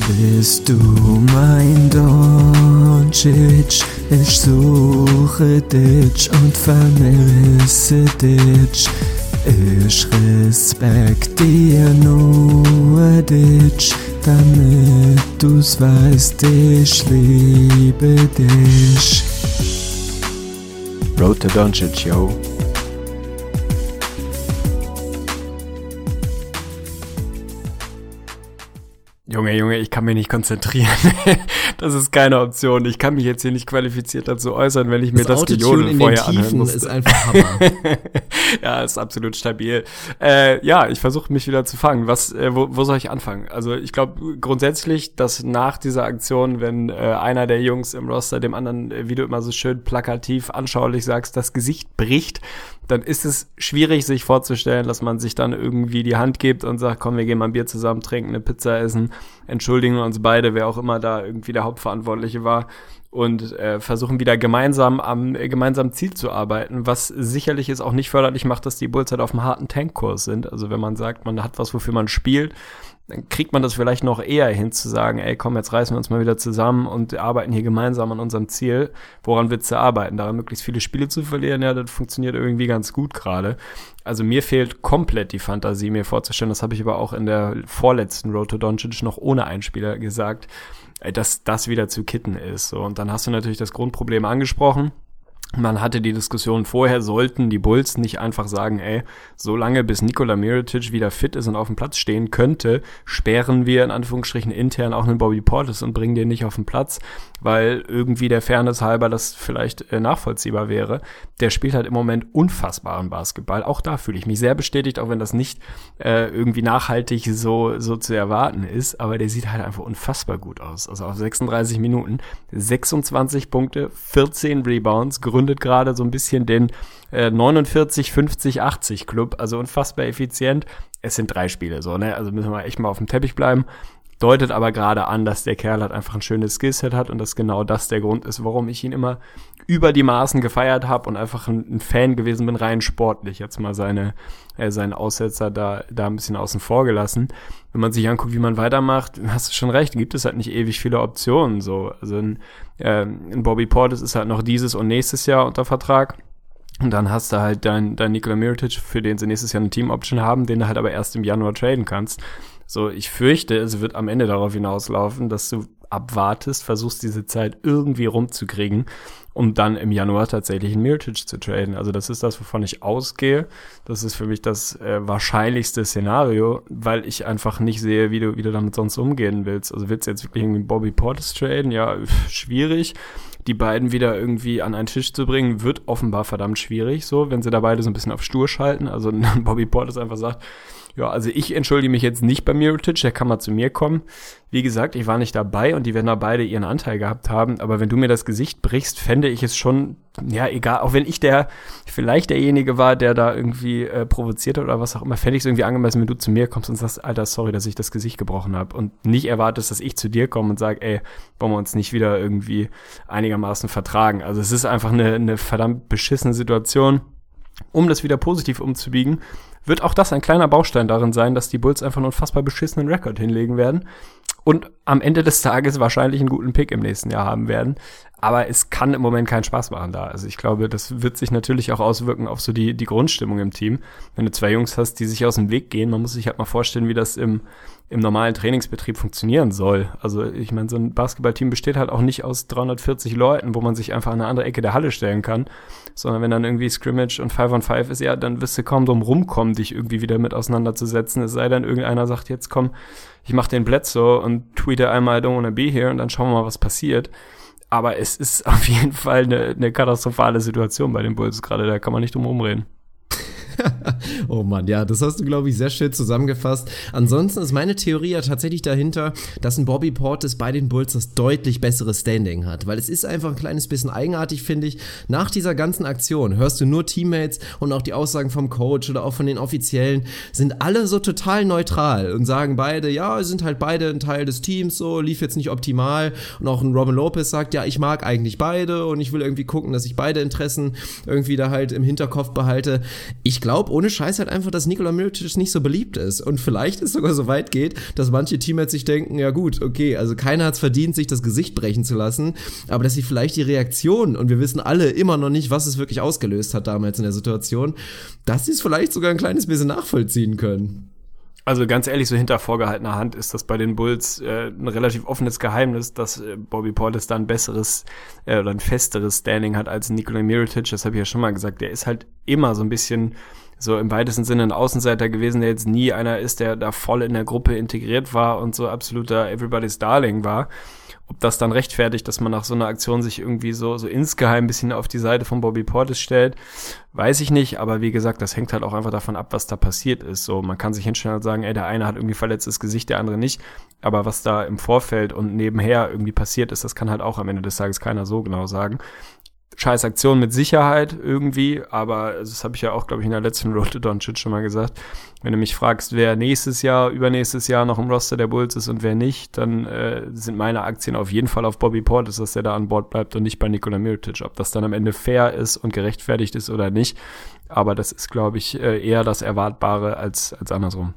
Bist du, mein Doncic? Ich suche dich und vermisse dich. Ich respektiere nur dich, damit du's weißt, ich liebe dich. Road to Doncic, yo. Junge, Junge, ich kann mich nicht konzentrieren. [laughs] das ist keine Option. Ich kann mich jetzt hier nicht qualifiziert dazu äußern, wenn ich mir das, das Gejodel vorher anhören muss. ist einfach Hammer. [laughs] ja, ist absolut stabil. Äh, ja, ich versuche mich wieder zu fangen. Was, äh, wo, wo soll ich anfangen? Also ich glaube grundsätzlich, dass nach dieser Aktion, wenn äh, einer der Jungs im Roster dem anderen, äh, wie du immer so schön plakativ anschaulich sagst, das Gesicht bricht, dann ist es schwierig, sich vorzustellen, dass man sich dann irgendwie die Hand gibt und sagt, komm, wir gehen mal ein Bier zusammen trinken, eine Pizza essen, entschuldigen uns beide, wer auch immer da irgendwie der Hauptverantwortliche war und äh, versuchen wieder gemeinsam am äh, gemeinsamen Ziel zu arbeiten, was sicherlich ist auch nicht förderlich macht, dass die Bulls halt auf einem harten Tankkurs sind. Also wenn man sagt, man hat was, wofür man spielt, dann kriegt man das vielleicht noch eher hin zu sagen, ey, komm, jetzt reißen wir uns mal wieder zusammen und arbeiten hier gemeinsam an unserem Ziel. Woran willst du arbeiten? Daran möglichst viele Spiele zu verlieren, ja, das funktioniert irgendwie ganz gut gerade. Also mir fehlt komplett die Fantasie, mir vorzustellen, das habe ich aber auch in der vorletzten Road to Doncic noch ohne Einspieler gesagt, dass das wieder zu kitten ist. So, und dann hast du natürlich das Grundproblem angesprochen man hatte die Diskussion vorher, sollten die Bulls nicht einfach sagen, ey, so lange bis Nikola Mirotic wieder fit ist und auf dem Platz stehen könnte, sperren wir in Anführungsstrichen intern auch einen Bobby Portis und bringen den nicht auf den Platz, weil irgendwie der Fairness halber das vielleicht äh, nachvollziehbar wäre. Der spielt halt im Moment unfassbaren Basketball. Auch da fühle ich mich sehr bestätigt, auch wenn das nicht äh, irgendwie nachhaltig so, so zu erwarten ist, aber der sieht halt einfach unfassbar gut aus. Also auf 36 Minuten, 26 Punkte, 14 Rebounds, gründet gerade so ein bisschen den äh, 49, 50, 80 Club, also unfassbar effizient. Es sind drei Spiele, so, ne? Also müssen wir echt mal auf dem Teppich bleiben. Deutet aber gerade an, dass der Kerl halt einfach ein schönes Skillset hat und dass genau das der Grund ist, warum ich ihn immer über die Maßen gefeiert habe und einfach ein, ein, Fan gewesen bin, rein sportlich. Jetzt mal seine, äh, seinen Aussetzer da, da ein bisschen außen vor gelassen. Wenn man sich anguckt, wie man weitermacht, hast du schon recht, gibt es halt nicht ewig viele Optionen. So, also ein, äh, ein Bobby Portis ist halt noch dieses und nächstes Jahr unter Vertrag. Und dann hast du halt dein, dein Nikola Mirotic, für den sie nächstes Jahr eine Team-Option haben, den du halt aber erst im Januar traden kannst. So, ich fürchte, es wird am Ende darauf hinauslaufen, dass du abwartest, versuchst diese Zeit irgendwie rumzukriegen, um dann im Januar tatsächlich einen Mirotic zu traden. Also das ist das, wovon ich ausgehe. Das ist für mich das äh, wahrscheinlichste Szenario, weil ich einfach nicht sehe, wie du, wie du damit sonst umgehen willst. Also willst du jetzt wirklich irgendwie Bobby Portis traden? Ja, schwierig die beiden wieder irgendwie an einen Tisch zu bringen, wird offenbar verdammt schwierig, so, wenn sie da beide so ein bisschen auf Stur schalten. Also [laughs] Bobby Portis einfach sagt, ja, also ich entschuldige mich jetzt nicht bei Mirotic, der kann mal zu mir kommen. Wie gesagt, ich war nicht dabei und die werden da beide ihren Anteil gehabt haben, aber wenn du mir das Gesicht brichst, fände ich es schon, ja, egal, auch wenn ich der, vielleicht derjenige war, der da irgendwie äh, provoziert hat oder was auch immer, fände ich es irgendwie angemessen, wenn du zu mir kommst und sagst, Alter, sorry, dass ich das Gesicht gebrochen habe und nicht erwartest, dass ich zu dir komme und sage, ey, wollen wir uns nicht wieder irgendwie einigermaßen vertragen. Also es ist einfach eine, eine verdammt beschissene Situation. Um das wieder positiv umzubiegen, wird auch das ein kleiner Baustein darin sein, dass die Bulls einfach einen unfassbar beschissenen Rekord hinlegen werden und am Ende des Tages wahrscheinlich einen guten Pick im nächsten Jahr haben werden. Aber es kann im Moment keinen Spaß machen da. Also ich glaube, das wird sich natürlich auch auswirken auf so die, die Grundstimmung im Team. Wenn du zwei Jungs hast, die sich aus dem Weg gehen, man muss sich halt mal vorstellen, wie das im, im normalen Trainingsbetrieb funktionieren soll. Also ich meine, so ein Basketballteam besteht halt auch nicht aus 340 Leuten, wo man sich einfach an eine andere Ecke der Halle stellen kann, sondern wenn dann irgendwie Scrimmage und Five on Five ist, ja, dann wirst du kaum drum rumkommen, dich irgendwie wieder mit auseinanderzusetzen. Es sei denn, irgendeiner sagt, jetzt komm, ich mach den Bledsoe und tweete einmal I don't wanna be here und dann schauen wir mal, was passiert. Aber es ist [laughs] auf jeden Fall eine, eine katastrophale Situation bei den Bulls gerade, da kann man nicht drum rumreden. [laughs] oh Mann, ja, das hast du, glaube ich, sehr schön zusammengefasst. Ansonsten ist meine Theorie ja tatsächlich dahinter, dass ein Bobby Portis bei den Bulls das deutlich bessere Standing hat. Weil es ist einfach ein kleines bisschen eigenartig, finde ich. Nach dieser ganzen Aktion hörst du nur Teammates und auch die Aussagen vom Coach oder auch von den Offiziellen sind alle so total neutral und sagen beide, ja, sind halt beide ein Teil des Teams, so lief jetzt nicht optimal. Und auch ein Robin Lopez sagt, ja, ich mag eigentlich beide und ich will irgendwie gucken, dass ich beide Interessen irgendwie da halt im Hinterkopf behalte. Ich glaube ohne Scheiß halt einfach, dass Nikola Mirotic nicht so beliebt ist. Und vielleicht es sogar so weit geht, dass manche Teammates sich denken, ja gut, okay, also keiner hat es verdient, sich das Gesicht brechen zu lassen, aber dass sie vielleicht die Reaktion, und wir wissen alle immer noch nicht, was es wirklich ausgelöst hat damals in der Situation, dass sie es vielleicht sogar ein kleines bisschen nachvollziehen können. Also ganz ehrlich, so hinter vorgehaltener Hand ist das bei den Bulls äh, ein relativ offenes Geheimnis, dass äh, Bobby Portis da ein besseres äh, oder ein festeres Standing hat als Nikola Mirotic. Das habe ich ja schon mal gesagt. Der ist halt immer so ein bisschen so im weitesten Sinne ein Außenseiter gewesen, der jetzt nie einer ist, der da voll in der Gruppe integriert war und so absoluter Everybody's Darling war. Ob das dann rechtfertigt, dass man nach so einer Aktion sich irgendwie so, so insgeheim ein bisschen auf die Seite von Bobby Portis stellt, weiß ich nicht. Aber wie gesagt, das hängt halt auch einfach davon ab, was da passiert ist. So, man kann sich hinstellen und sagen, ey, der eine hat irgendwie verletztes Gesicht, der andere nicht. Aber was da im Vorfeld und nebenher irgendwie passiert ist, das kann halt auch am Ende des Tages keiner so genau sagen scheiß Aktion mit Sicherheit irgendwie, aber das habe ich ja auch, glaube ich, in der letzten to Doncic schon mal gesagt. Wenn du mich fragst, wer nächstes Jahr, übernächstes Jahr noch im Roster der Bulls ist und wer nicht, dann äh, sind meine Aktien auf jeden Fall auf Bobby Portis, dass der da an Bord bleibt und nicht bei Nikola Mirotic. Ob das dann am Ende fair ist und gerechtfertigt ist oder nicht, aber das ist, glaube ich, äh, eher das Erwartbare als, als andersrum.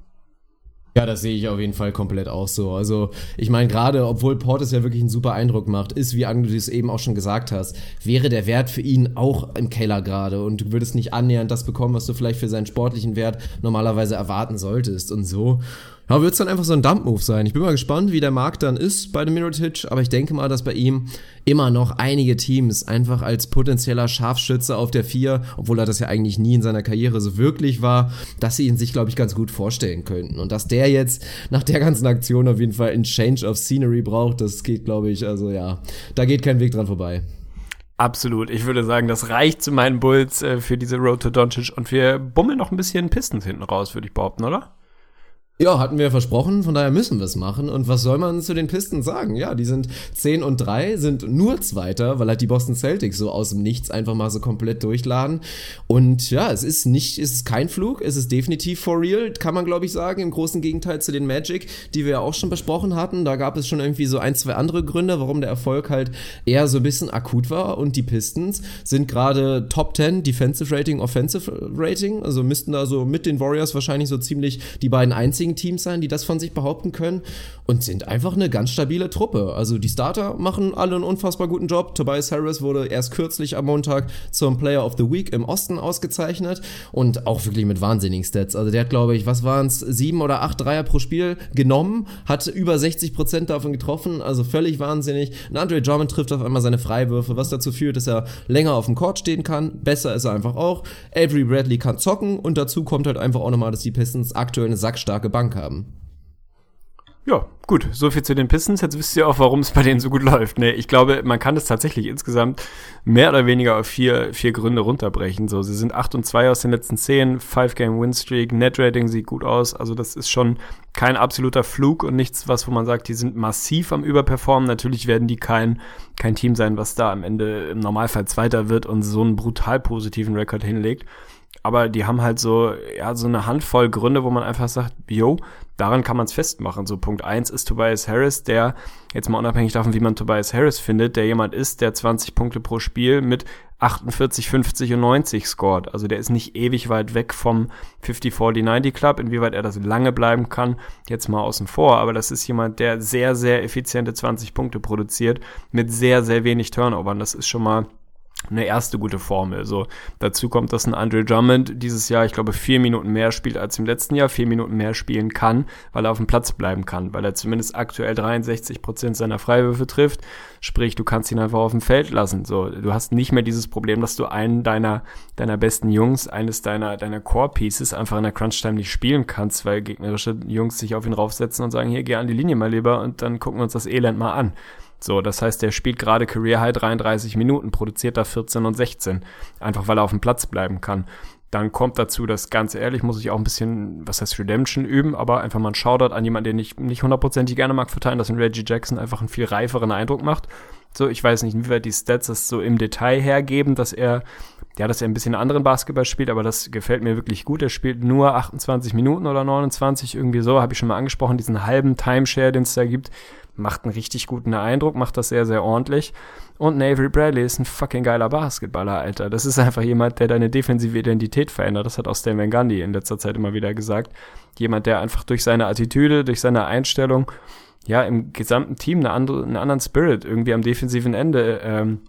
Ja, das sehe ich auf jeden Fall komplett auch so. Also, ich meine, gerade obwohl Portis ja wirklich einen super Eindruck macht, ist, wie du es eben auch schon gesagt hast, wäre der Wert für ihn auch im Keller gerade und du würdest nicht annähernd das bekommen, was du vielleicht für seinen sportlichen Wert normalerweise erwarten solltest und so. Ja, wird es dann einfach so ein Dump-Move sein. Ich bin mal gespannt, wie der Markt dann ist bei dem Mirotic, aber ich denke mal, dass bei ihm immer noch einige Teams einfach als potenzieller Scharfschütze auf der Vier, obwohl er das ja eigentlich nie in seiner Karriere so wirklich war, dass sie ihn sich, glaube ich, ganz gut vorstellen könnten. Und dass der jetzt nach der ganzen Aktion auf jeden Fall ein Change of Scenery braucht, das geht, glaube ich, also ja, da geht kein Weg dran vorbei. Absolut. Ich würde sagen, das reicht zu meinen Bulls äh, für diese Road to Doncic und wir bummeln noch ein bisschen Pistons hinten raus, würde ich behaupten, oder? Ja, hatten wir versprochen, von daher müssen wir es machen. Und was soll man zu den Pistons sagen? Ja, die sind 10 und 3, sind nur Zweiter, weil halt die Boston Celtics so aus dem Nichts einfach mal so komplett durchladen. Und ja, es ist nicht, es ist kein Flug, es ist definitiv for real, kann man glaube ich sagen, im großen Gegenteil zu den Magic, die wir ja auch schon besprochen hatten. Da gab es schon irgendwie so ein, zwei andere Gründe, warum der Erfolg halt eher so ein bisschen akut war. Und die Pistons sind gerade Top 10 Defensive Rating, Offensive Rating, also müssten da so mit den Warriors wahrscheinlich so ziemlich die beiden einzigen einzigen Teams sein, die das von sich behaupten können und sind einfach eine ganz stabile Truppe. Also die Starter machen alle einen unfassbar guten Job. Tobias Harris wurde erst kürzlich am Montag zum Player of the Week im Osten ausgezeichnet und auch wirklich mit wahnsinnigen Stats. Also der hat, glaube ich, was waren es, sieben oder acht Dreier pro Spiel genommen, hat über 60 Prozent davon getroffen, also völlig wahnsinnig. Und Andre Drummond trifft auf einmal seine Freiwürfe, was dazu führt, dass er länger auf dem Court stehen kann. Besser ist er einfach auch. Avery Bradley kann zocken und dazu kommt halt einfach auch nochmal, dass die Pistons aktuell eine sackstarke Bank haben. Ja, gut, so viel zu den Pistons. Jetzt wisst ihr auch, warum es bei denen so gut läuft. Nee, ich glaube, man kann es tatsächlich insgesamt mehr oder weniger auf vier, vier Gründe runterbrechen. So, sie sind 8 und 2 aus den letzten 10, 5-Game-Win-Streak, Net-Rating sieht gut aus. Also das ist schon kein absoluter Flug und nichts, was, wo man sagt, die sind massiv am Überperformen. Natürlich werden die kein, kein Team sein, was da am Ende im Normalfall Zweiter wird und so einen brutal positiven Rekord hinlegt aber die haben halt so, ja, so eine Handvoll Gründe, wo man einfach sagt, yo, daran kann man es festmachen. So Punkt eins ist Tobias Harris, der, jetzt mal unabhängig davon, wie man Tobias Harris findet, der jemand ist, der 20 Punkte pro Spiel mit 48, 50 und 90 scored. Also der ist nicht ewig weit weg vom 50, 40, 90 Club. Inwieweit er das lange bleiben kann, jetzt mal außen vor. Aber das ist jemand, der sehr, sehr effiziente 20 Punkte produziert mit sehr, sehr wenig Turnovern. Das ist schon mal eine erste gute Formel. So dazu kommt, dass ein Andre Drummond dieses Jahr, ich glaube, vier Minuten mehr spielt als im letzten Jahr, vier Minuten mehr spielen kann, weil er auf dem Platz bleiben kann, weil er zumindest aktuell 63 Prozent seiner Freiwürfe trifft. Sprich, du kannst ihn einfach auf dem Feld lassen. So, du hast nicht mehr dieses Problem, dass du einen deiner deiner besten Jungs, eines deiner deiner Core Pieces einfach in der Crunch Time nicht spielen kannst, weil gegnerische Jungs sich auf ihn raufsetzen und sagen, hier geh an die Linie mal lieber und dann gucken wir uns das Elend mal an. So, das heißt, der spielt gerade Career High 33 Minuten, produziert da 14 und 16, einfach weil er auf dem Platz bleiben kann. Dann kommt dazu, dass ganz ehrlich, muss ich auch ein bisschen, was heißt Redemption üben, aber einfach mal ein Shoutout an jemanden, den ich nicht hundertprozentig gerne mag, verteilen, dass ein Reggie Jackson einfach einen viel reiferen Eindruck macht. So, ich weiß nicht, inwieweit die Stats das so im Detail hergeben, dass er, ja, dass er ein bisschen anderen Basketball spielt, aber das gefällt mir wirklich gut. Er spielt nur 28 Minuten oder 29, irgendwie so, habe ich schon mal angesprochen, diesen halben Timeshare, den es da gibt macht einen richtig guten Eindruck, macht das sehr, sehr ordentlich. Und Navy Bradley ist ein fucking geiler Basketballer, Alter. Das ist einfach jemand, der deine defensive Identität verändert. Das hat auch Stan Van Gundy in letzter Zeit immer wieder gesagt. Jemand, der einfach durch seine Attitüde, durch seine Einstellung, ja, im gesamten Team eine andere, einen anderen Spirit irgendwie am defensiven Ende ähm,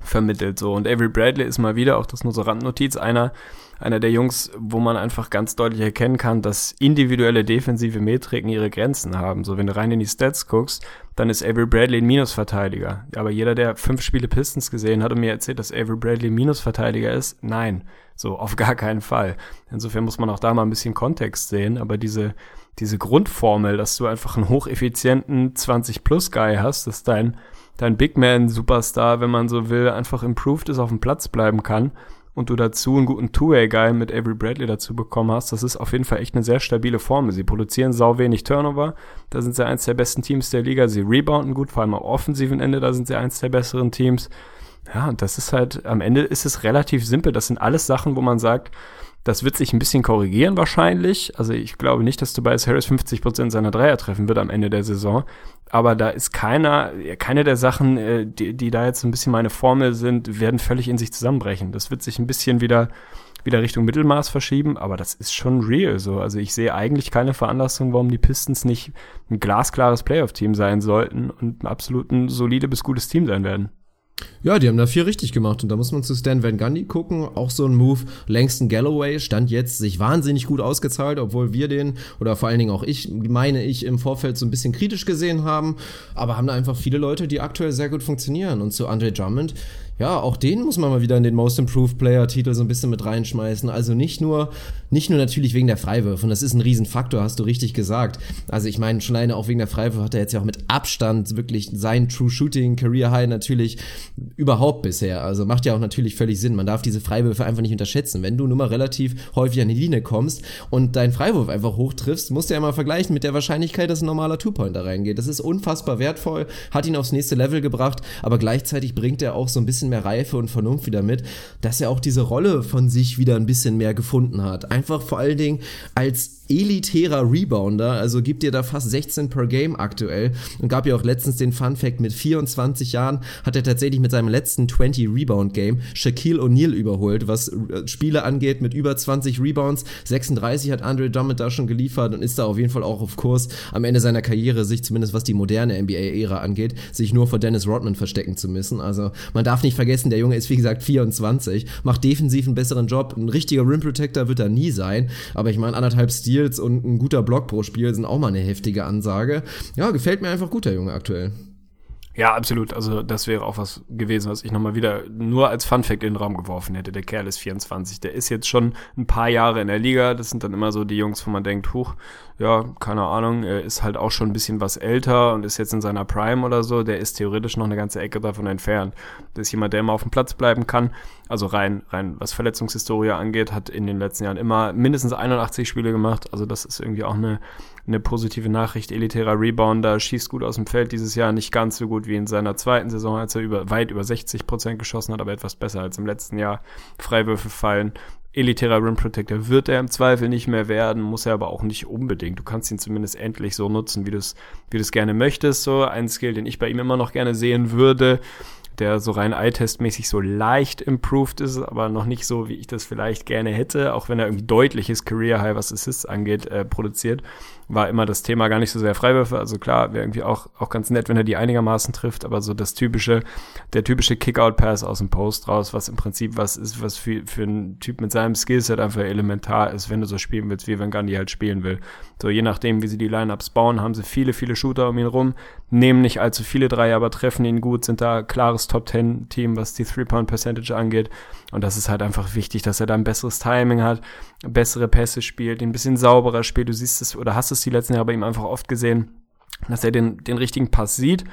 vermittelt. So. Und Avery Bradley ist mal wieder, auch das nur so Randnotiz, einer, einer der Jungs, wo man einfach ganz deutlich erkennen kann, dass individuelle defensive Metriken ihre Grenzen haben. So, wenn du rein in die Stats guckst, dann ist Avery Bradley ein Minusverteidiger. Aber jeder, der fünf Spiele Pistons gesehen hat und mir erzählt, dass Avery Bradley ein Minusverteidiger ist, nein. So, auf gar keinen Fall. Insofern muss man auch da mal ein bisschen Kontext sehen, aber diese, diese Grundformel, dass du einfach einen hocheffizienten 20-Plus-Guy hast, dass dein, dein Big Man-Superstar, wenn man so will, einfach improved ist, auf dem Platz bleiben kann, und du dazu einen guten Two-Way-Guy mit Avery Bradley dazu bekommen hast, das ist auf jeden Fall echt eine sehr stabile Formel. Sie produzieren sau wenig Turnover, da sind sie eins der besten Teams der Liga. Sie rebounden gut, vor allem am offensiven Ende, da sind sie eins der besseren Teams. Ja, und das ist halt, am Ende ist es relativ simpel. Das sind alles Sachen, wo man sagt, das wird sich ein bisschen korrigieren wahrscheinlich. Also ich glaube nicht, dass Tobias Harris 50% seiner Dreier treffen wird am Ende der Saison. Aber da ist keiner, keine der Sachen, äh, die, die da jetzt ein bisschen meine Formel sind, werden völlig in sich zusammenbrechen. Das wird sich ein bisschen wieder, wieder Richtung Mittelmaß verschieben, aber das ist schon real so. Also ich sehe eigentlich keine Veranlassung, warum die Pistons nicht ein glasklares Playoff-Team sein sollten und ein absolut ein solide bis gutes Team sein werden. Ja, die haben da viel richtig gemacht und da muss man zu Stan Van Gundy gucken. Auch so ein Move. Langston Galloway stand jetzt sich wahnsinnig gut ausgezahlt, obwohl wir den oder vor allen Dingen auch ich, meine ich, im Vorfeld so ein bisschen kritisch gesehen haben. Aber haben da einfach viele Leute, die aktuell sehr gut funktionieren. Und zu Andre Drummond, ja, auch den muss man mal wieder in den Most Improved Player Titel so ein bisschen mit reinschmeißen. Also nicht nur, nicht nur natürlich wegen der Freiwürfe. Und das ist ein Riesenfaktor, hast du richtig gesagt. Also ich meine, schon auch wegen der Freiwürfe hat er jetzt ja auch mit Abstand wirklich sein True Shooting Career High natürlich überhaupt bisher. Also macht ja auch natürlich völlig Sinn. Man darf diese Freiwürfe einfach nicht unterschätzen. Wenn du nur mal relativ häufig an die Linie kommst und deinen Freiwurf einfach hoch triffst, musst du ja mal vergleichen mit der Wahrscheinlichkeit, dass ein normaler Two-Pointer reingeht. Das ist unfassbar wertvoll, hat ihn aufs nächste Level gebracht, aber gleichzeitig bringt er auch so ein bisschen bisschen mehr Reife und Vernunft wieder mit, dass er auch diese Rolle von sich wieder ein bisschen mehr gefunden hat. Einfach vor allen Dingen als elitärer Rebounder, also gibt dir da fast 16 per Game aktuell und gab ja auch letztens den Fun Fact, mit 24 Jahren hat er tatsächlich mit seinem letzten 20 Rebound Game Shaquille O'Neal überholt, was äh, Spiele angeht mit über 20 Rebounds. 36 hat Andre Drummond da schon geliefert und ist da auf jeden Fall auch auf Kurs, am Ende seiner Karriere sich zumindest was die moderne NBA-Ära angeht, sich nur vor Dennis Rodman verstecken zu müssen. Also man darf nicht vergessen, der Junge ist wie gesagt 24, macht defensiv einen besseren Job. Ein richtiger Rim Protector wird er nie sein, aber ich meine anderthalb Stil Steals und ein guter Block pro Spiel sind auch mal eine heftige Ansage. Ja, gefällt mir einfach gut, der Junge aktuell. Ja, absolut. Also das wäre auch was gewesen, was ich nochmal wieder nur als Funfact in den Raum geworfen hätte. Der Kerl ist 24. Der ist jetzt schon ein paar Jahre in der Liga. Das sind dann immer so die Jungs, wo man denkt, huch, ja, keine Ahnung, er ist halt auch schon ein bisschen was älter und ist jetzt in seiner Prime oder so. Der ist theoretisch noch eine ganze Ecke davon entfernt. Das ist jemand, der immer auf dem Platz bleiben kann. Also rein, rein was Verletzungshistorie angeht, hat in den letzten Jahren immer mindestens 81 Spiele gemacht. Also das ist irgendwie auch eine eine positive Nachricht. Elitärer Rebounder, schießt gut aus dem Feld dieses Jahr, nicht ganz so gut wie in seiner zweiten Saison, als er über, weit über 60 Prozent geschossen hat, aber etwas besser als im letzten Jahr. Freiwürfe fallen. Elitärer Rim Protector wird er im Zweifel nicht mehr werden, muss er aber auch nicht unbedingt. Du kannst ihn zumindest endlich so nutzen, wie du es wie du es gerne möchtest. So ein Skill, den ich bei ihm immer noch gerne sehen würde der so rein eye-test-mäßig so leicht improved ist, aber noch nicht so, wie ich das vielleicht gerne hätte, auch wenn er irgendwie deutliches Career-High, was Assists angeht, äh, produziert war immer das Thema gar nicht so sehr Freiwürfe. Also klar, wäre irgendwie auch, auch ganz nett, wenn er die einigermaßen trifft, aber so das typische, der typische Kick-Out-Pass aus dem Post raus, was im Prinzip was ist, was für, für einen Typ mit seinem Skillset einfach elementar ist, wenn du so spielen willst, wie wenn Gandhi halt spielen will. So, je nachdem, wie sie die Lineups bauen, haben sie viele, viele Shooter um ihn rum, nehmen nicht allzu viele Dreier, aber treffen ihn gut, sind da klares Top-10-Team, was die Three-Point-Percentage angeht. Und das ist halt einfach wichtig, dass er da ein besseres Timing hat, bessere Pässe spielt, ein bisschen sauberer spielt. Du siehst es oder hast es die letzten Jahre bei ihm einfach oft gesehen, dass er den, den richtigen Pass sieht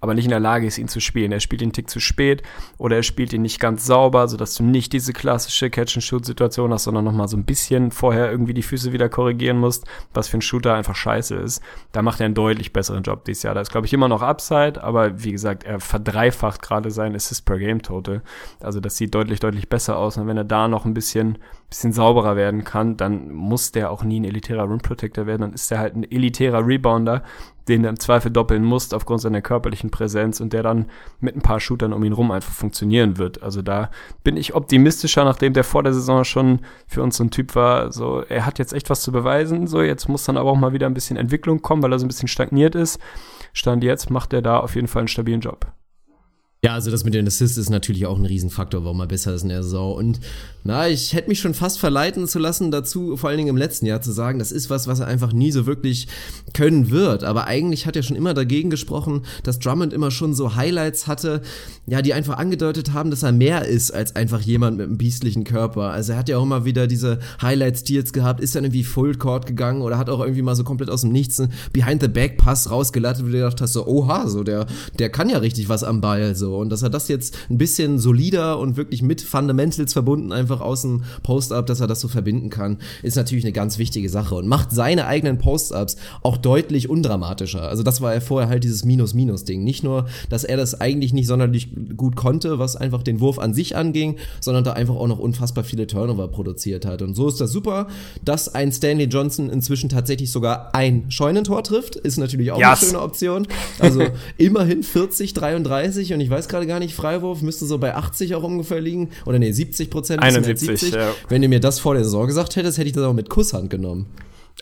aber nicht in der Lage ist, ihn zu spielen. Er spielt den Tick zu spät oder er spielt ihn nicht ganz sauber, sodass du nicht diese klassische Catch-and-Shoot-Situation hast, sondern nochmal so ein bisschen vorher irgendwie die Füße wieder korrigieren musst, was für ein Shooter einfach scheiße ist. Da macht er einen deutlich besseren Job dieses Jahr. Da ist, glaube ich, immer noch Upside, aber wie gesagt, er verdreifacht gerade sein Assist per Game Total. Also das sieht deutlich, deutlich besser aus. Und wenn er da noch ein bisschen, bisschen sauberer werden kann, dann muss der auch nie ein elitärer Rim Protector werden. Dann ist er halt ein elitärer Rebounder, den du im Zweifel doppeln musst aufgrund seiner körperlichen Präsenz und der dann mit ein paar Shootern um ihn rum einfach funktionieren wird. Also da bin ich optimistischer, nachdem der vor der Saison schon für uns so ein Typ war. So, er hat jetzt echt was zu beweisen. So, jetzt muss dann aber auch mal wieder ein bisschen Entwicklung kommen, weil er so ein bisschen stagniert ist. Stand jetzt macht er da auf jeden Fall einen stabilen Job. Ja, also das mit den Assists ist natürlich auch ein Riesenfaktor, warum er besser ist in der Saison. Und na, ich hätte mich schon fast verleiten zu lassen, dazu vor allen Dingen im letzten Jahr zu sagen, das ist was, was er einfach nie so wirklich können wird. Aber eigentlich hat er schon immer dagegen gesprochen, dass Drummond immer schon so Highlights hatte, ja, die einfach angedeutet haben, dass er mehr ist als einfach jemand mit einem biestlichen Körper. Also er hat ja auch immer wieder diese Highlight-Steals gehabt, ist dann irgendwie Full Court gegangen oder hat auch irgendwie mal so komplett aus dem Nichts einen Behind-the-Back-Pass rausgelattet, wo du gedacht hast, so, oha, so, der, der kann ja richtig was am Ball, so. Und dass er das jetzt ein bisschen solider und wirklich mit Fundamentals verbunden einfach aus dem Post-Up, dass er das so verbinden kann, ist natürlich eine ganz wichtige Sache und macht seine eigenen Post-Ups auch deutlich undramatischer. Also das war ja vorher halt dieses Minus-Minus-Ding. Nicht nur, dass er das eigentlich nicht sonderlich gut konnte, was einfach den Wurf an sich anging, sondern da einfach auch noch unfassbar viele Turnover produziert hat. Und so ist das super, dass ein Stanley Johnson inzwischen tatsächlich sogar ein Scheunentor trifft, ist natürlich auch yes. eine schöne Option. Also immerhin 40, 33 und ich weiß weiß gerade gar nicht, Freiwurf müsste so bei 80 auch ungefähr liegen. Oder nee, 70 Prozent. 71, 70. Ja. Wenn du mir das vor der Saison gesagt hättest, hätte ich das auch mit Kusshand genommen.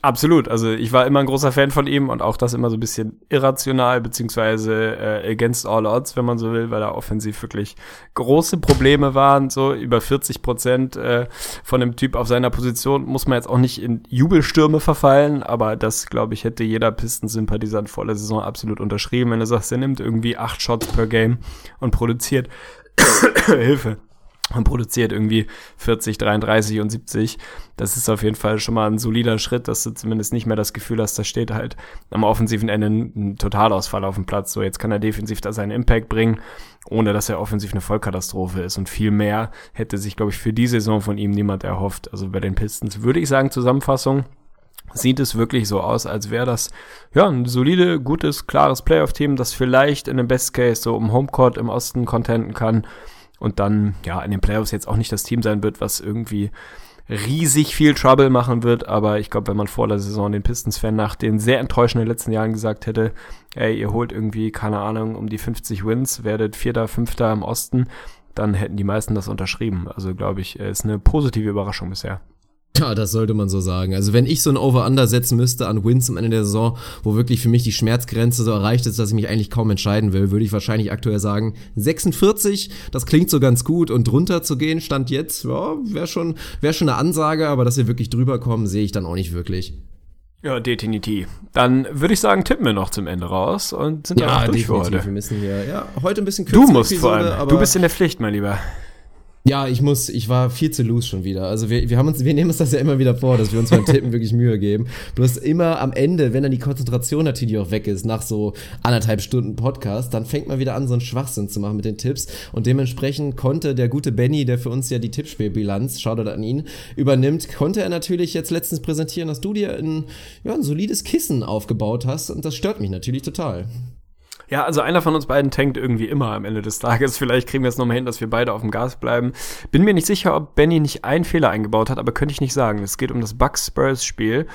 Absolut. Also ich war immer ein großer Fan von ihm und auch das immer so ein bisschen irrational, beziehungsweise äh, against all odds, wenn man so will, weil er offensiv wirklich große Probleme waren. So über 40 Prozent äh, von dem Typ auf seiner Position muss man jetzt auch nicht in Jubelstürme verfallen, aber das, glaube ich, hätte jeder Pistensympathisant vor der Saison absolut unterschrieben, wenn du sagst, er nimmt irgendwie acht Shots per Game und produziert [coughs] Hilfe man produziert irgendwie 40, 33 und 70. Das ist auf jeden Fall schon mal ein solider Schritt, dass du zumindest nicht mehr das Gefühl hast, da steht halt am offensiven Ende ein Totalausfall auf dem Platz. So, jetzt kann er defensiv da seinen Impact bringen, ohne dass er offensiv eine Vollkatastrophe ist. Und viel mehr hätte sich, glaube ich, für die Saison von ihm niemand erhofft. Also bei den Pistons würde ich sagen, Zusammenfassung, sieht es wirklich so aus, als wäre das ja ein solide, gutes, klares Playoff-Team, das vielleicht in einem Best Case so um Homecourt im Osten contenten kann und dann, ja, in den Playoffs jetzt auch nicht das Team sein wird, was irgendwie riesig viel Trouble machen wird, aber ich glaube, wenn man vor der Saison den Pistons-Fan nach den sehr enttäuschenden letzten Jahren gesagt hätte, ey, ihr holt irgendwie, keine Ahnung, um die 50 Wins, werdet Vierter, Fünfter im Osten, dann hätten die meisten das unterschrieben. Also glaube ich, ist eine positive Überraschung bisher. Ja, das sollte man so sagen. Also wenn ich so ein Over-Under setzen müsste an Wins am Ende der Saison, wo wirklich für mich die Schmerzgrenze so erreicht ist, dass ich mich eigentlich kaum entscheiden will, würde ich wahrscheinlich aktuell sagen 46. Das klingt so ganz gut und drunter zu gehen stand jetzt, ja, wäre schon, wäre schon eine Ansage, aber dass wir wirklich drüber kommen, sehe ich dann auch nicht wirklich. Ja, definitiv. Dann würde ich sagen, tippen wir noch zum Ende raus und sind ja, durch für heute. Wir müssen hier, ja, heute ein bisschen kürzer. Du musst Episode, vor allem. Du bist in der Pflicht, mein Lieber. Ja, ich muss, ich war viel zu loose schon wieder. Also wir, wir haben uns, wir nehmen uns das ja immer wieder vor, dass wir uns beim Tippen [laughs] wirklich Mühe geben. Bloß immer am Ende, wenn dann die Konzentration natürlich auch weg ist, nach so anderthalb Stunden Podcast, dann fängt man wieder an, so einen Schwachsinn zu machen mit den Tipps. Und dementsprechend konnte der gute Benny, der für uns ja die Tippspielbilanz, schaut an ihn, übernimmt, konnte er natürlich jetzt letztens präsentieren, dass du dir ein, ja, ein solides Kissen aufgebaut hast. Und das stört mich natürlich total. Ja, also einer von uns beiden tankt irgendwie immer am Ende des Tages. Vielleicht kriegen wir es nochmal hin, dass wir beide auf dem Gas bleiben. Bin mir nicht sicher, ob Benny nicht einen Fehler eingebaut hat, aber könnte ich nicht sagen. Es geht um das Bucks-Spurs-Spiel.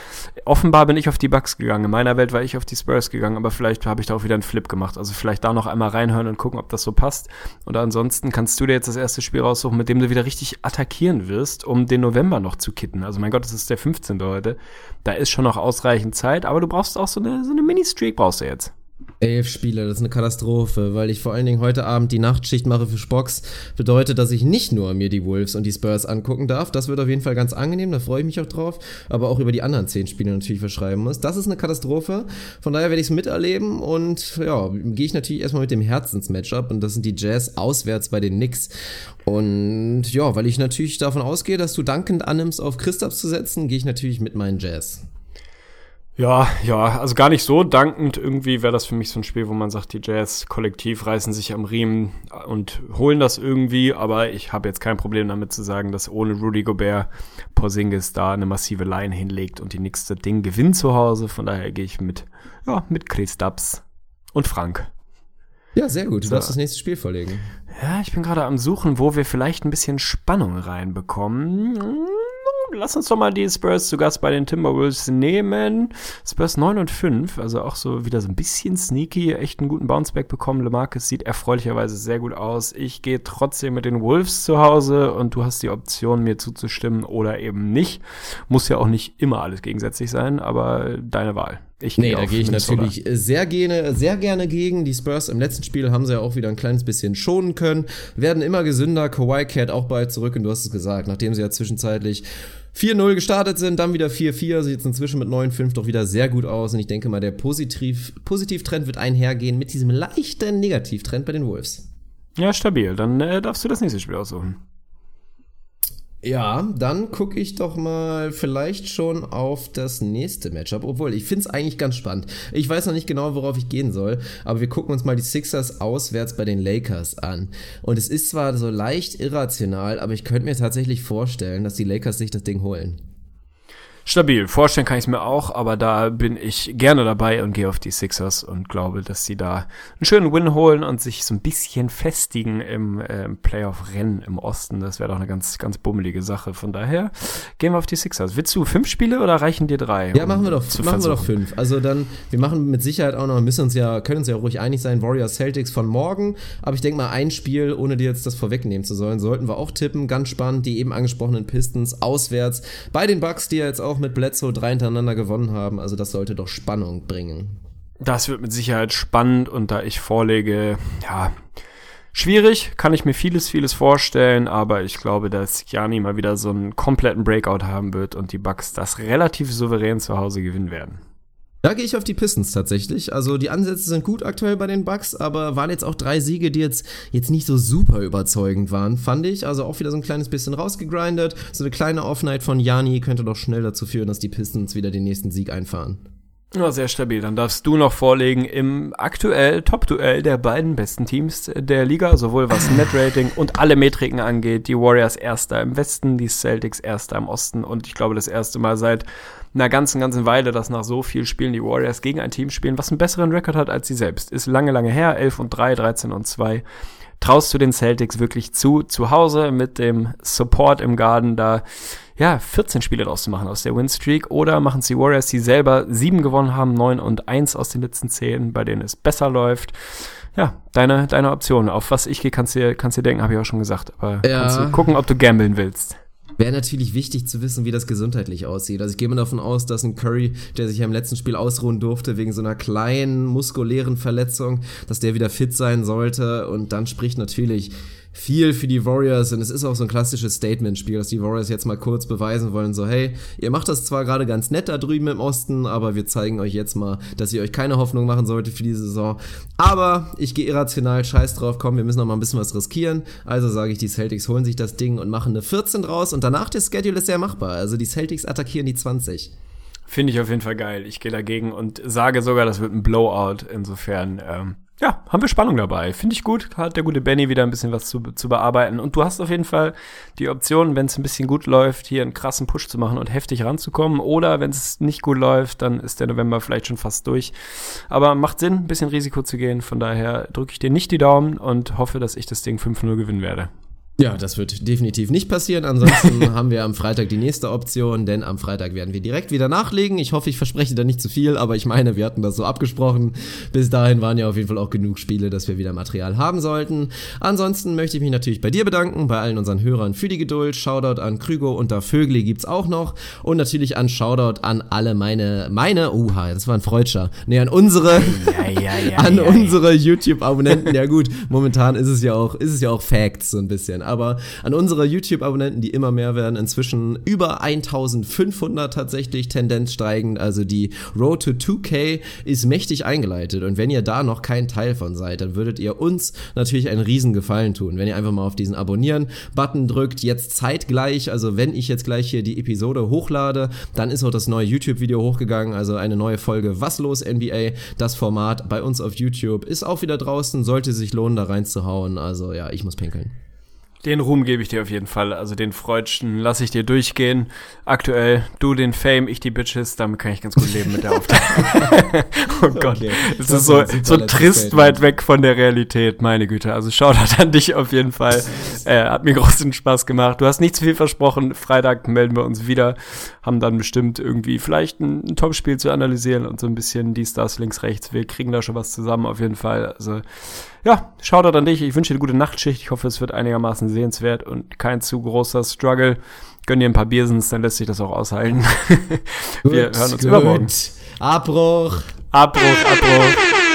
Offenbar bin ich auf die Bucks gegangen. In meiner Welt war ich auf die Spurs gegangen, aber vielleicht habe ich da auch wieder einen Flip gemacht. Also vielleicht da noch einmal reinhören und gucken, ob das so passt. Oder ansonsten kannst du dir jetzt das erste Spiel raussuchen, mit dem du wieder richtig attackieren wirst, um den November noch zu kitten. Also mein Gott, es ist der 15. heute. Da ist schon noch ausreichend Zeit, aber du brauchst auch so eine, so eine Mini-Streak brauchst du jetzt. Elf Spiele, das ist eine Katastrophe, weil ich vor allen Dingen heute Abend die Nachtschicht mache für Spocks. Bedeutet, dass ich nicht nur mir die Wolves und die Spurs angucken darf. Das wird auf jeden Fall ganz angenehm, da freue ich mich auch drauf. Aber auch über die anderen zehn Spiele natürlich verschreiben muss. Das ist eine Katastrophe. Von daher werde ich es miterleben und ja, gehe ich natürlich erstmal mit dem Herzensmatchup und das sind die Jazz auswärts bei den Knicks. Und ja, weil ich natürlich davon ausgehe, dass du dankend annimmst, auf Christaps zu setzen, gehe ich natürlich mit meinen Jazz. Ja, ja, also gar nicht so dankend. Irgendwie wäre das für mich so ein Spiel, wo man sagt, die Jazz kollektiv reißen sich am Riemen und holen das irgendwie. Aber ich habe jetzt kein Problem damit zu sagen, dass ohne Rudy Gobert Porzingis da eine massive Line hinlegt und die nächste Ding gewinnt zu Hause. Von daher gehe ich mit, ja, mit Chris Dubs und Frank. Ja, sehr gut. Du so. darfst das nächste Spiel vorlegen. Ja, ich bin gerade am Suchen, wo wir vielleicht ein bisschen Spannung reinbekommen lass uns doch mal die Spurs zu Gast bei den Timberwolves nehmen. Spurs 9 und 5, also auch so wieder so ein bisschen sneaky, echt einen guten Bounceback bekommen. LeMarcus sieht erfreulicherweise sehr gut aus. Ich gehe trotzdem mit den Wolves zu Hause und du hast die Option, mir zuzustimmen oder eben nicht. Muss ja auch nicht immer alles gegensätzlich sein, aber deine Wahl. Ich nee, da gehe ich Minnesota. natürlich sehr gerne, sehr gerne gegen. Die Spurs im letzten Spiel haben sie ja auch wieder ein kleines bisschen schonen können, werden immer gesünder. Kawhi kehrt auch bald zurück und du hast es gesagt, nachdem sie ja zwischenzeitlich 4-0 gestartet sind, dann wieder 4-4, sieht jetzt inzwischen mit 9-5 doch wieder sehr gut aus. Und ich denke mal, der Positiv Positivtrend wird einhergehen mit diesem leichten Negativtrend bei den Wolves. Ja, stabil. Dann äh, darfst du das nächste Spiel aussuchen. Ja, dann gucke ich doch mal vielleicht schon auf das nächste Matchup. Obwohl, ich finde es eigentlich ganz spannend. Ich weiß noch nicht genau, worauf ich gehen soll, aber wir gucken uns mal die Sixers auswärts bei den Lakers an. Und es ist zwar so leicht irrational, aber ich könnte mir tatsächlich vorstellen, dass die Lakers sich das Ding holen. Stabil. Vorstellen kann ich es mir auch, aber da bin ich gerne dabei und gehe auf die Sixers und glaube, dass sie da einen schönen Win holen und sich so ein bisschen festigen im äh, Playoff-Rennen im Osten. Das wäre doch eine ganz, ganz bummelige Sache. Von daher gehen wir auf die Sixers. Willst du fünf Spiele oder reichen dir drei? Ja, um machen wir doch, machen wir doch fünf. Also dann, wir machen mit Sicherheit auch noch, müssen uns ja, können uns ja ruhig einig sein, Warriors Celtics von morgen. Aber ich denke mal, ein Spiel, ohne dir jetzt das vorwegnehmen zu sollen, sollten wir auch tippen. Ganz spannend, die eben angesprochenen Pistons auswärts bei den Bucks, die ja jetzt auch auch mit Bledsoe drei hintereinander gewonnen haben. Also das sollte doch Spannung bringen. Das wird mit Sicherheit spannend und da ich vorlege, ja, schwierig, kann ich mir vieles, vieles vorstellen, aber ich glaube, dass Jani mal wieder so einen kompletten Breakout haben wird und die Bucks das relativ souverän zu Hause gewinnen werden. Da gehe ich auf die Pistons tatsächlich. Also die Ansätze sind gut aktuell bei den Bucks, aber waren jetzt auch drei Siege, die jetzt, jetzt nicht so super überzeugend waren, fand ich. Also auch wieder so ein kleines bisschen rausgegrindet. So eine kleine Offenheit von Jani könnte doch schnell dazu führen, dass die Pistons wieder den nächsten Sieg einfahren. Ja, sehr stabil. Dann darfst du noch vorlegen im aktuell Top-Duell der beiden besten Teams der Liga, sowohl was [laughs] Net-Rating und alle Metriken angeht. Die Warriors erster im Westen, die Celtics erster im Osten und ich glaube das erste Mal seit einer ganzen, ganzen Weile, dass nach so vielen Spielen die Warriors gegen ein Team spielen, was einen besseren Rekord hat als sie selbst. Ist lange, lange her. 11 und 3, 13 und 2. traust du den Celtics wirklich zu, zu Hause mit dem Support im Garden da ja, 14 Spiele draus zu machen aus der Winstreak oder machen es die Warriors, die selber sieben gewonnen haben, neun und eins aus den letzten zehn, bei denen es besser läuft. Ja, deine, deine Option. Auf was ich gehe, kannst du dir, kannst dir denken, habe ich auch schon gesagt. Aber Ja. kannst du gucken, ob du gambeln willst. Wäre natürlich wichtig zu wissen, wie das gesundheitlich aussieht. Also ich gehe mal davon aus, dass ein Curry, der sich ja im letzten Spiel ausruhen durfte, wegen so einer kleinen muskulären Verletzung, dass der wieder fit sein sollte. Und dann spricht natürlich viel für die Warriors und es ist auch so ein klassisches Statement-Spiel, dass die Warriors jetzt mal kurz beweisen wollen, so hey, ihr macht das zwar gerade ganz nett da drüben im Osten, aber wir zeigen euch jetzt mal, dass ihr euch keine Hoffnung machen solltet für die Saison. Aber ich gehe irrational, scheiß drauf, komm, wir müssen noch mal ein bisschen was riskieren. Also sage ich, die Celtics holen sich das Ding und machen eine 14 draus und danach der Schedule ist sehr machbar. Also die Celtics attackieren die 20. Finde ich auf jeden Fall geil. Ich gehe dagegen und sage sogar, das wird ein Blowout. Insofern, ähm, ja, haben wir Spannung dabei. Finde ich gut. Hat der gute Benny wieder ein bisschen was zu, zu bearbeiten. Und du hast auf jeden Fall die Option, wenn es ein bisschen gut läuft, hier einen krassen Push zu machen und heftig ranzukommen. Oder wenn es nicht gut läuft, dann ist der November vielleicht schon fast durch. Aber macht Sinn, ein bisschen Risiko zu gehen. Von daher drücke ich dir nicht die Daumen und hoffe, dass ich das Ding 5-0 gewinnen werde. Ja, das wird definitiv nicht passieren. Ansonsten [laughs] haben wir am Freitag die nächste Option, denn am Freitag werden wir direkt wieder nachlegen. Ich hoffe, ich verspreche da nicht zu viel, aber ich meine, wir hatten das so abgesprochen. Bis dahin waren ja auf jeden Fall auch genug Spiele, dass wir wieder Material haben sollten. Ansonsten möchte ich mich natürlich bei dir bedanken, bei allen unseren Hörern für die Geduld. Shoutout an Krügo und da Vögli gibt's auch noch. Und natürlich an Shoutout an alle meine, meine, uha, das war ein Freudscher. Nee, an unsere, Ja, ja, ja. an unsere YouTube-Abonnenten. Ja gut, momentan ist es ja auch, ist es ja auch Facts so ein bisschen. Aber an unsere YouTube-Abonnenten, die immer mehr werden, inzwischen über 1500 tatsächlich, Tendenz steigend. Also die Road to 2K ist mächtig eingeleitet. Und wenn ihr da noch kein Teil von seid, dann würdet ihr uns natürlich einen riesen Gefallen tun, wenn ihr einfach mal auf diesen Abonnieren-Button drückt, jetzt zeitgleich, also wenn ich jetzt gleich hier die Episode hochlade, dann ist auch das neue YouTube-Video hochgegangen, also eine neue Folge Was los NBA, das Format bei uns auf YouTube ist auch wieder draußen, sollte sich lohnen, da reinzuhauen, also ja, ich muss pinkeln. Den Ruhm gebe ich dir auf jeden Fall. Also den Freudschen lasse ich dir durchgehen. Aktuell du den Fame, ich die Bitches. Damit kann ich ganz gut leben mit der Aufteilung. [laughs] oh Gott. Okay. Es ist so, so trist Statement. weit weg von der Realität. Meine Güte. Also Shoutout an dich auf jeden Fall. Äh, hat mir großen Spaß gemacht. Du hast nicht zu viel versprochen. Freitag melden wir uns wieder. Haben dann bestimmt irgendwie vielleicht ein, ein Topspiel zu analysieren und so ein bisschen die Stars links, rechts. Wir kriegen da schon was zusammen auf jeden Fall. Also ja, Shoutout an dich. Ich wünsche dir eine gute Nachtschicht. Ich hoffe, es wird einigermaßen sehenswert und kein zu großer Struggle. Gönn dir ein paar Biersens, dann lässt sich das auch aushalten. [laughs] Wir Gut, hören uns gut. übermorgen. Abbruch. Abbruch, Abbruch.